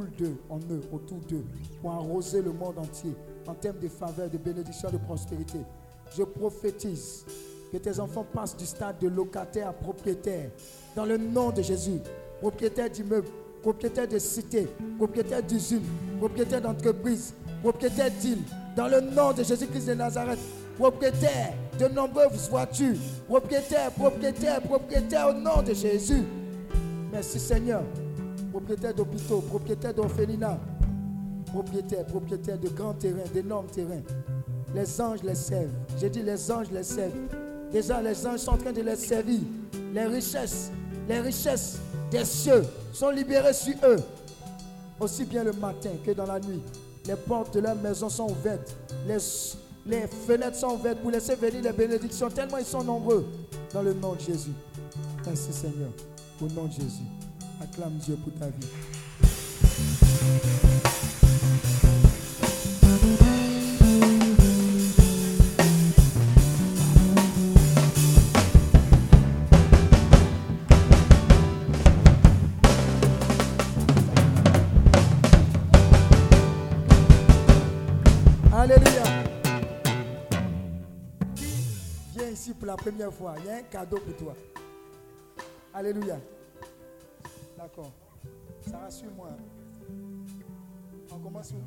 d'eux, en eux, autour d'eux, pour arroser le monde entier en termes de faveur, de bénédiction, de prospérité. Je prophétise que tes enfants passent du stade de locataire à propriétaire. Dans le nom de Jésus, propriétaire d'immeubles, propriétaire de cités, propriétaire d'usines, propriétaire d'entreprises, propriétaire d'îles. Dans le nom de Jésus-Christ de Nazareth, propriétaire de nombreuses voitures, propriétaire, propriétaire, propriétaire au nom de Jésus. Merci Seigneur. Propriétaire d'hôpitaux, propriétaire d'orphelinat, propriétaire, propriétaire de grands terrains, d'énormes terrains. Les anges les servent. J'ai dit les anges les servent. Déjà, les anges sont en train de les servir. Les richesses, les richesses des cieux sont libérées sur eux. Aussi bien le matin que dans la nuit. Les portes de leur maison sont ouvertes. Les, les fenêtres sont ouvertes pour laisser venir les bénédictions. Tellement ils sont nombreux. Dans le nom de Jésus. Merci Seigneur. Au nom de Jésus. Acclame Dieu pour ta vie. Alléluia. Ici pour la première fois. Il y a un cadeau pour toi. Alléluia. D'accord. Ça rassure-moi. On commence où?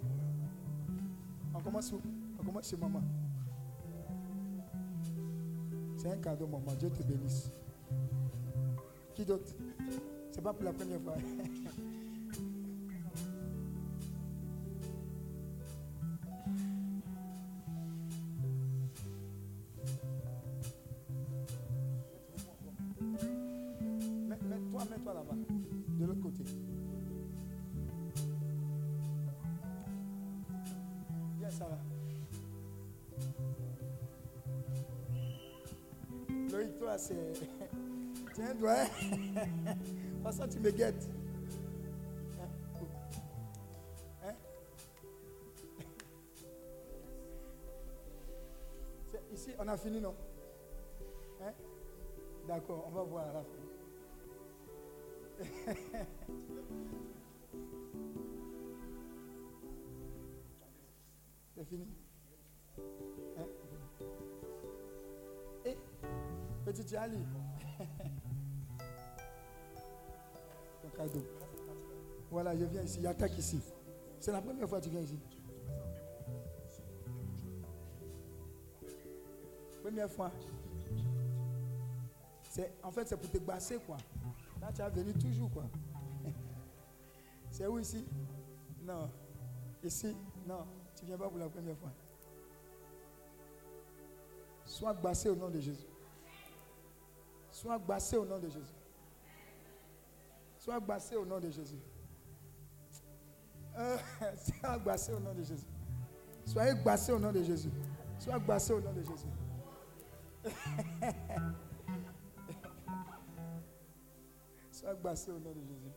On commence où? On commence chez maman. C'est un cadeau, maman. Dieu te bénisse. Qui d'autre? C'est pas pour la première fois. fini, non? Hein? D'accord, on va voir la fin. C'est fini. Hein? Eh, petit Charlie. Ton cadeau. Voilà, je viens ici. Il y a attaque ici. C'est la première fois que tu viens ici. Fois. C'est, en fait, c'est pour te basser, quoi. Là, tu vas venir toujours, quoi. C'est où ici? Non. Ici? Non. Tu viens pas pour la première fois. Sois bassé au nom de Jésus. Sois bassé au nom de Jésus. Sois bassé au nom de Jésus. Euh, sois bassé au nom de Jésus. Soyez bassé au nom de Jésus. Sois bassé au nom de Jésus. Sois bassé au nom de Jésus.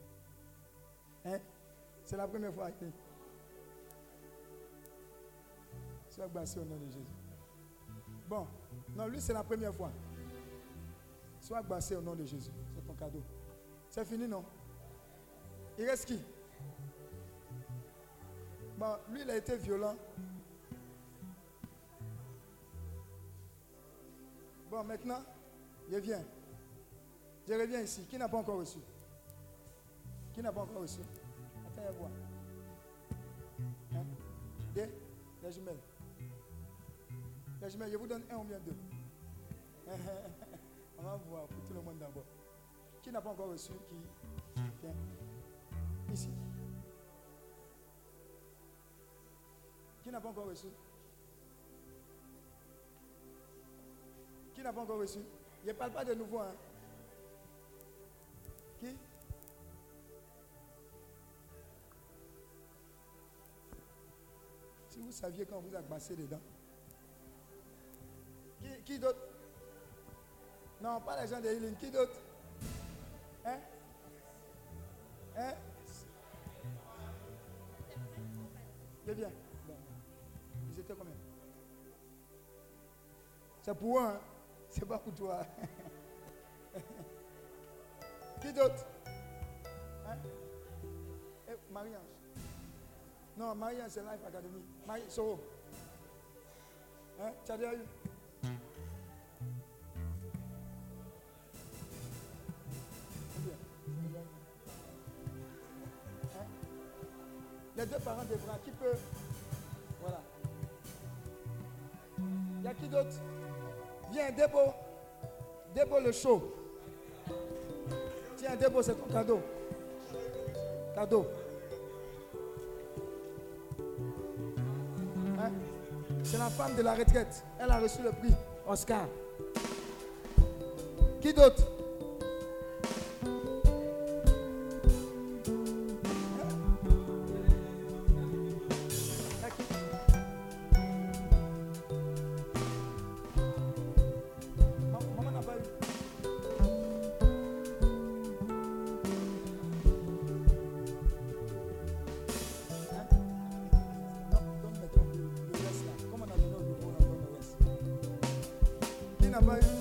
Hein? C'est la première fois. Sois bassé au nom de Jésus. Bon, non, lui c'est la première fois. Sois bassé au nom de Jésus. C'est ton cadeau. C'est fini, non? Il reste qui? Bon, lui il a été violent. Maintenant, je viens. Je reviens ici. Qui n'a pas encore reçu? Qui n'a pas encore reçu? Attends, voir. Hein? Les jumelles. Les jumelles, je vous donne un ou bien deux. On va voir pour tout le monde d'abord. Qui n'a pas encore reçu? Qui? Viens. Ici. Qui n'a pas encore reçu? Qui n'a pas encore reçu? Je ne parle pas de nouveau. Hein? Qui? Si vous saviez quand vous a passé dedans. Qui, qui d'autre? Non, pas les gens de Healing. Qui d'autre? Hein? Hein? Viens. Bon. Ils étaient combien? C'est pour eux, hein C'est pas pour toi. Qui d'autre? Hein? Eh, Marie-Ange. Non, Marie-Ange, c'est Life Academy. Marie, Soro. Hein? Déjà eu? Hein? Les deux parents de bras, qui peut? Voilà. Il y a qui d'autre? Viens, Débo. Débo le show. Tiens, Débo, c'est ton cadeau. Cadeau. Hein? C'est la femme de la retraite. Elle a reçu le prix Oscar. Qui d'autre? Bye-bye.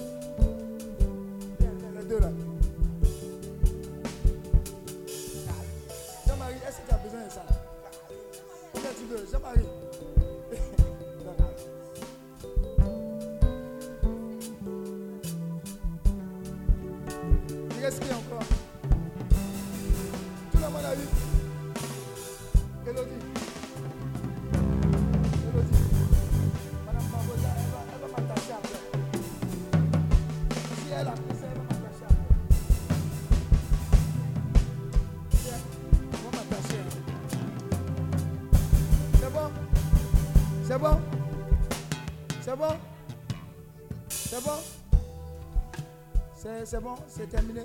C'est bon C'est terminé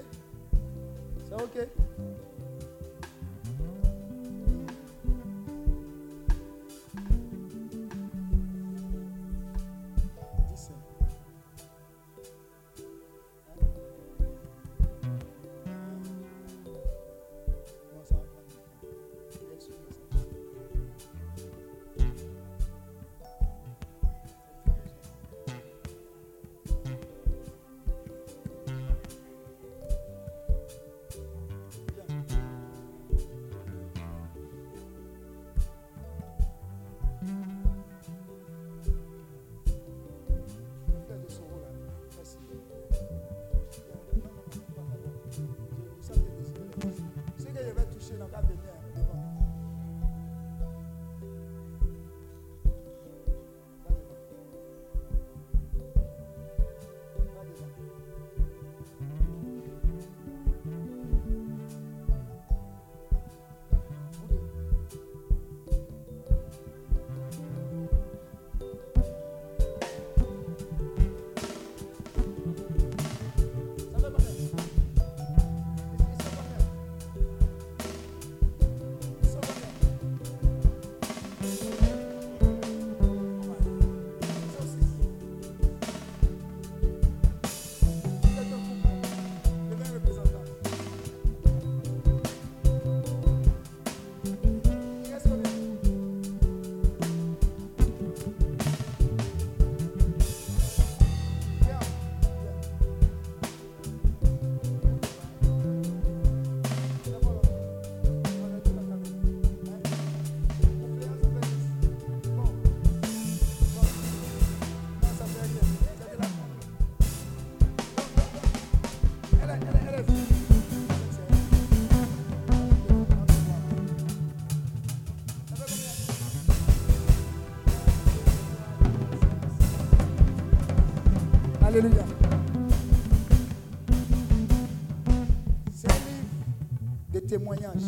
de témoignages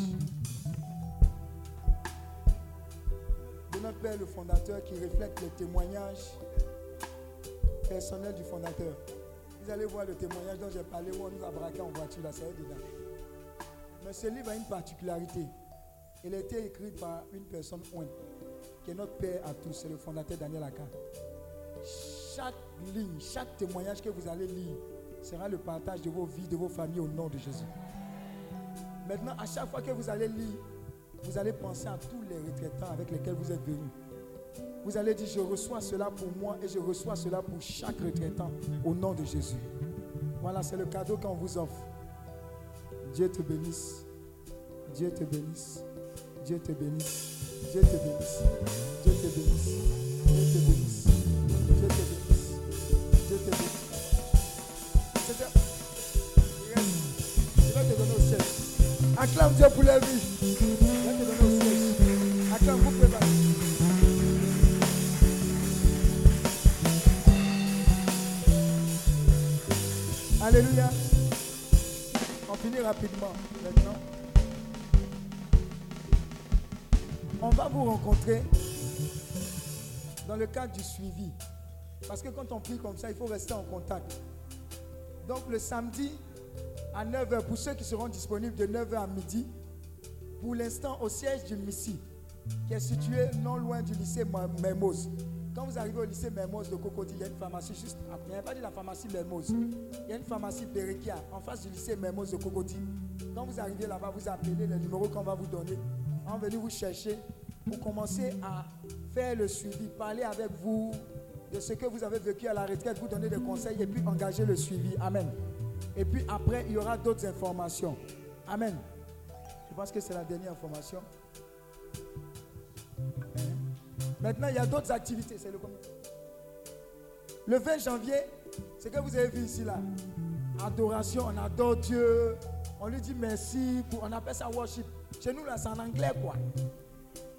de notre Père le fondateur qui reflète les témoignages personnels du fondateur. Vous allez voir le témoignage dont j'ai parlé où on nous a braqué en voiture, là, c'est dedans. Mais ce livre a une particularité. Il a été écrit par une personne, qui est notre Père à tous, c'est le fondateur Daniel Aka. Chaque ligne, chaque témoignage que vous allez lire sera le partage de vos vies, de vos familles au nom de Jésus. Maintenant, à chaque fois que vous allez lire, vous allez penser à tous les retraitants avec lesquels vous êtes venus. Vous allez dire, je reçois cela pour moi et je reçois cela pour chaque retraitant au nom de Jésus. Voilà, c'est le cadeau qu'on vous offre. Dieu te bénisse. Dieu te bénisse. Dieu te bénisse. Dieu te bénisse. Dieu te bénisse. Dieu te bénisse. La. Alléluia. On finit rapidement maintenant. On va vous rencontrer dans le cadre du suivi. Parce que quand on prie comme ça, il faut rester en contact. Donc le samedi à 9h, pour ceux qui seront disponibles de 9h à midi, pour l'instant au siège du Missi, qui est situé non loin du lycée Mermoz. Quand vous arrivez au lycée Mermoz de Cocody, il y a une pharmacie juste après. Il n'y a pas dit la pharmacie Mermoz. Il y a une pharmacie Berekia en face du lycée Mermoz de Cocody. Quand vous arrivez là-bas, vous appelez le numéro qu'on va vous donner. On va venir vous chercher pour commencer à faire le suivi, parler avec vous de ce que vous avez vécu à la retraite, vous donner des conseils et puis engager le suivi. Amen. Et puis après, il y aura d'autres informations. Amen. Je pense que c'est la dernière information. Hein? Maintenant, il y a d'autres activités. C'est le combien Le 20 janvier, c'est que vous avez vu ici là. Adoration, on adore Dieu. On lui dit merci. on appelle ça worship. Chez nous là, c'est en anglais quoi.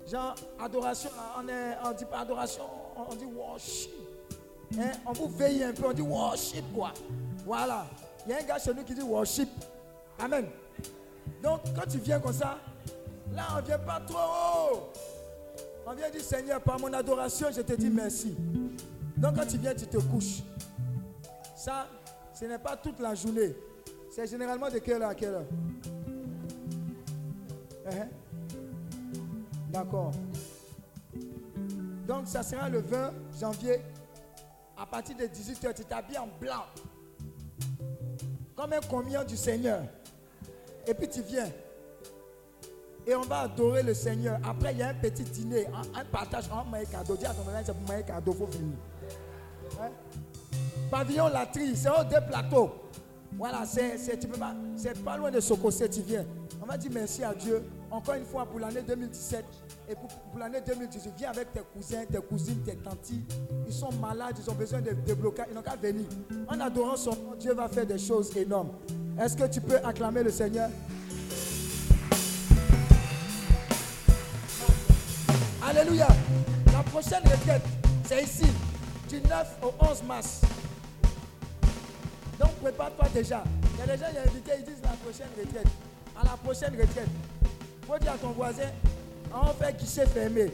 Genre, adoration, on ne dit pas adoration, on, dit worship. Hein? On vous veille un peu, on dit worship quoi. Voilà. Il y a un gars chez nous qui dit worship. Amen. Donc, quand tu viens comme ça, là, on ne vient pas trop haut. On vient dire, Seigneur, par mon adoration, je te dis merci. Donc, quand tu viens, tu te couches. Ça, ce n'est pas toute la journée. C'est généralement de quelle heure à quelle heure? Hein? D'accord. Donc, ça sera le 20 janvier. À partir de 18h, tu t'habilles en blanc. Comme un communion du Seigneur. Et puis tu viens. Et on va adorer le Seigneur. Après, il y a un petit dîner, un, partage, un maïs cadeau. Dis à ton c'est pour cadeau, il faut venir. Hein? Pavillon Latrie, c'est au deux plateaux. Voilà, c'est pas loin de Sokosé, tu viens. On va dire merci à Dieu. Encore une fois pour l'année 2017 et pour, l'année 2018. Viens avec tes cousins, tes cousines, tes tantes. Ils sont malades, ils ont besoin de débloquer. Ils n'ont qu'à venir. En adorant son nom, Dieu va faire des choses énormes. Est-ce que tu peux acclamer le Seigneur? Alléluia. La prochaine retraite, c'est ici, du 9 au 11 mars. Donc prépare-toi déjà. Il y a des gens qui invités, ils disent la prochaine retraite. À la prochaine retraite. Faut dire à ton voisin, on fait guichet fermé.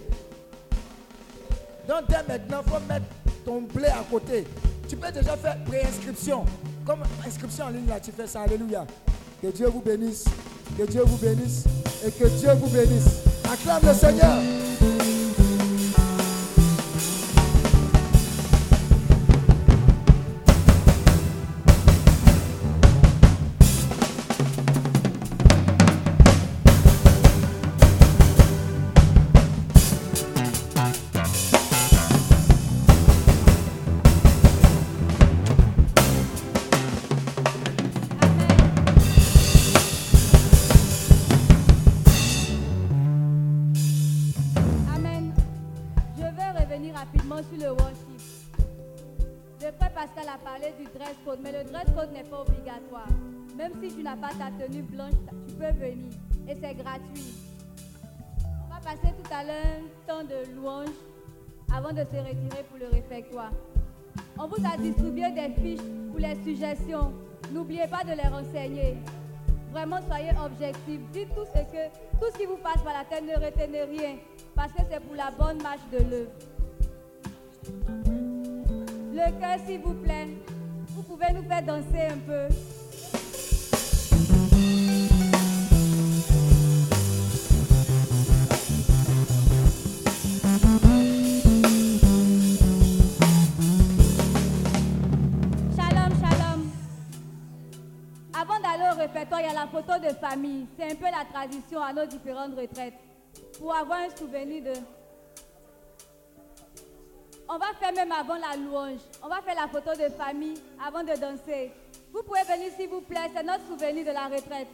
Donc dès maintenant, il faut mettre ton blé à côté. Tu peux déjà faire préinscription. Comme inscription en ligne là, tu fais ça. Alléluia. Que Dieu vous bénisse. Que Dieu vous bénisse. Et que Dieu vous bénisse. Acclame le Seigneur. Blanche, tu peux venir. Et c'est gratuit. On va passer tout à l'heure un temps de louange avant de se retirer pour le réfectoire. On vous a distribué des fiches pour les suggestions. N'oubliez pas de les renseigner. Vraiment, soyez objectifs. Dites tout ce que, tout ce qui vous passe par la tête, ne retenez rien. Parce que c'est pour la bonne marche de l'œuvre. Le cœur, s'il vous plaît. Vous pouvez nous faire danser un peu. De famille. C'est un peu la tradition à nos différentes retraites. Pour avoir un souvenir de... On va faire même avant la louange. On va faire la photo de famille avant de danser. Vous pouvez venir s'il vous plaît. C'est notre souvenir de la retraite.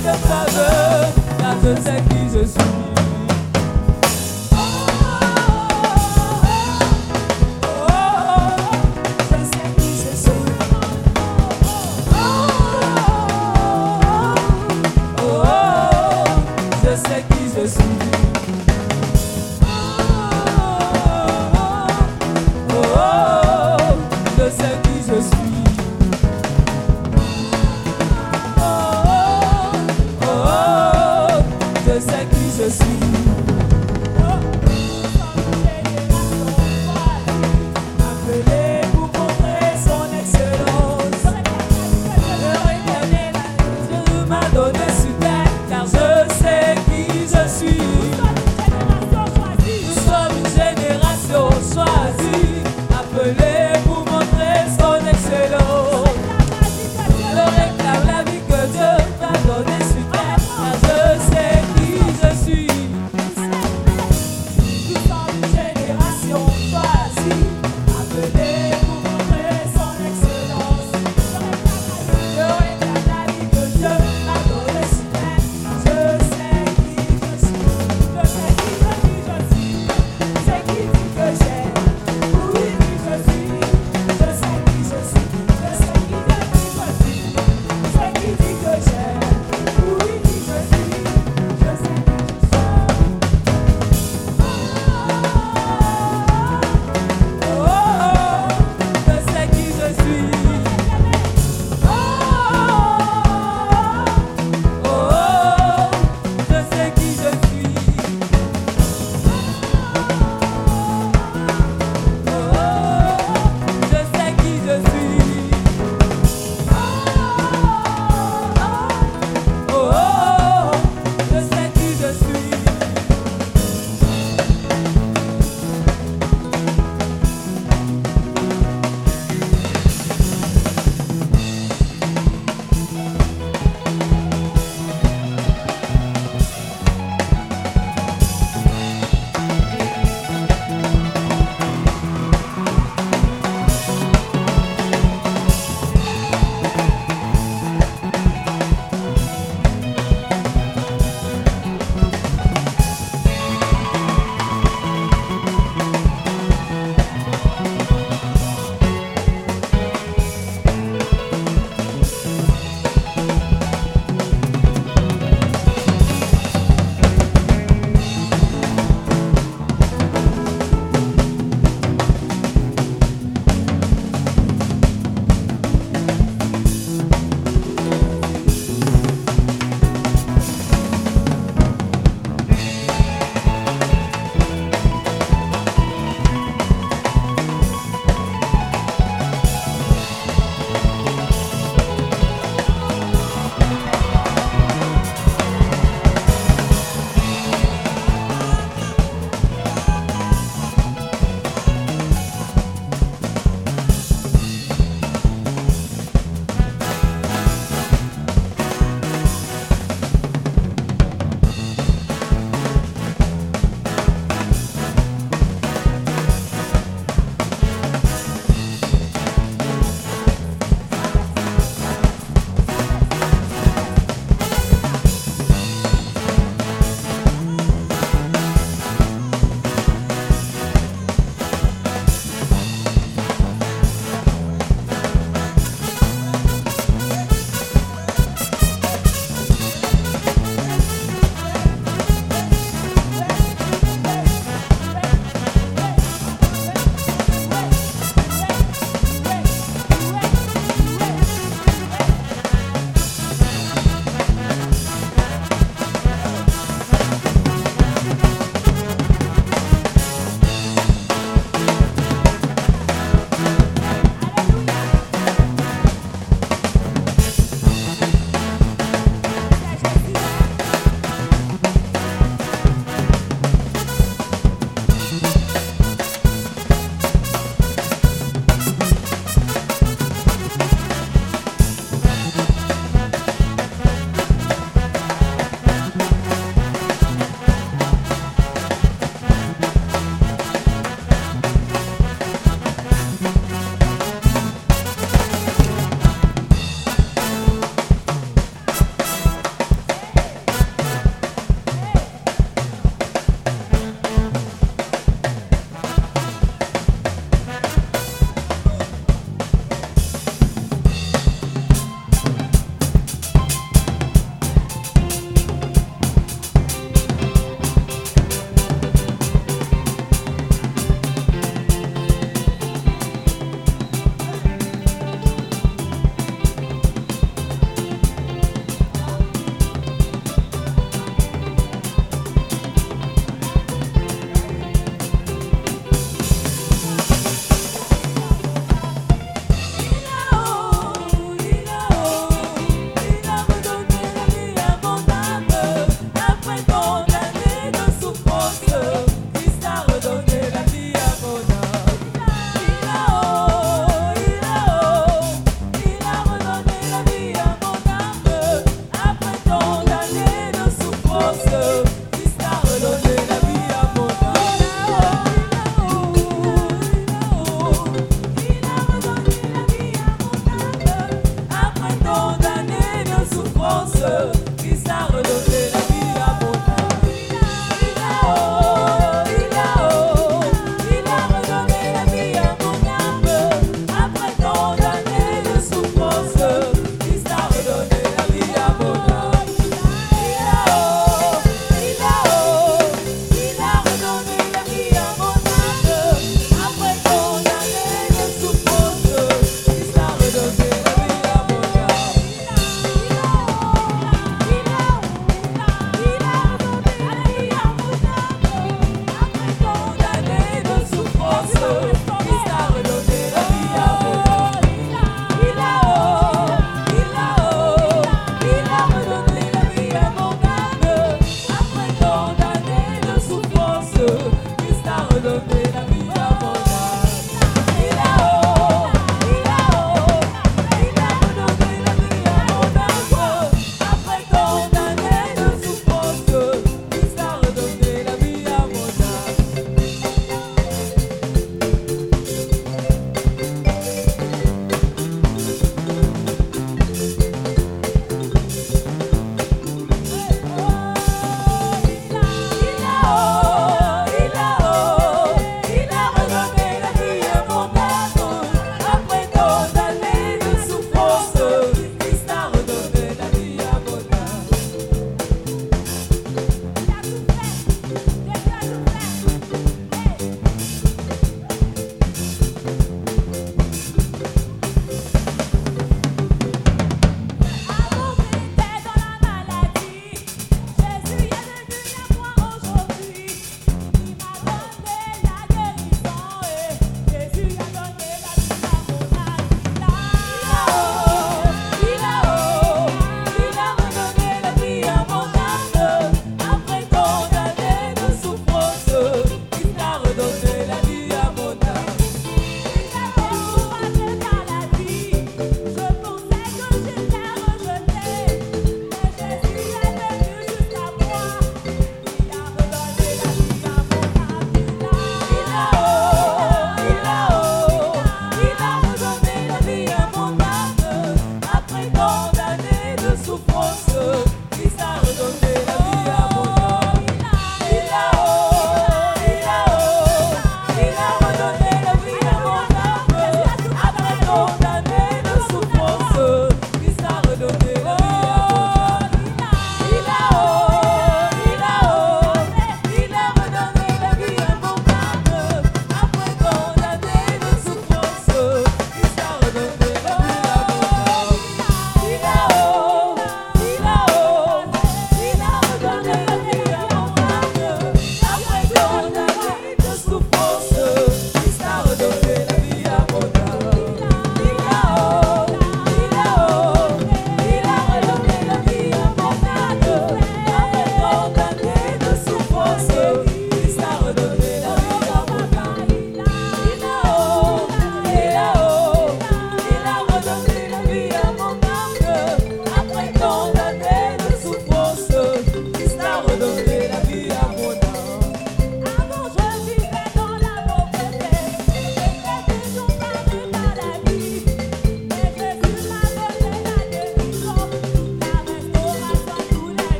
De faveur, car je sais qui je suis.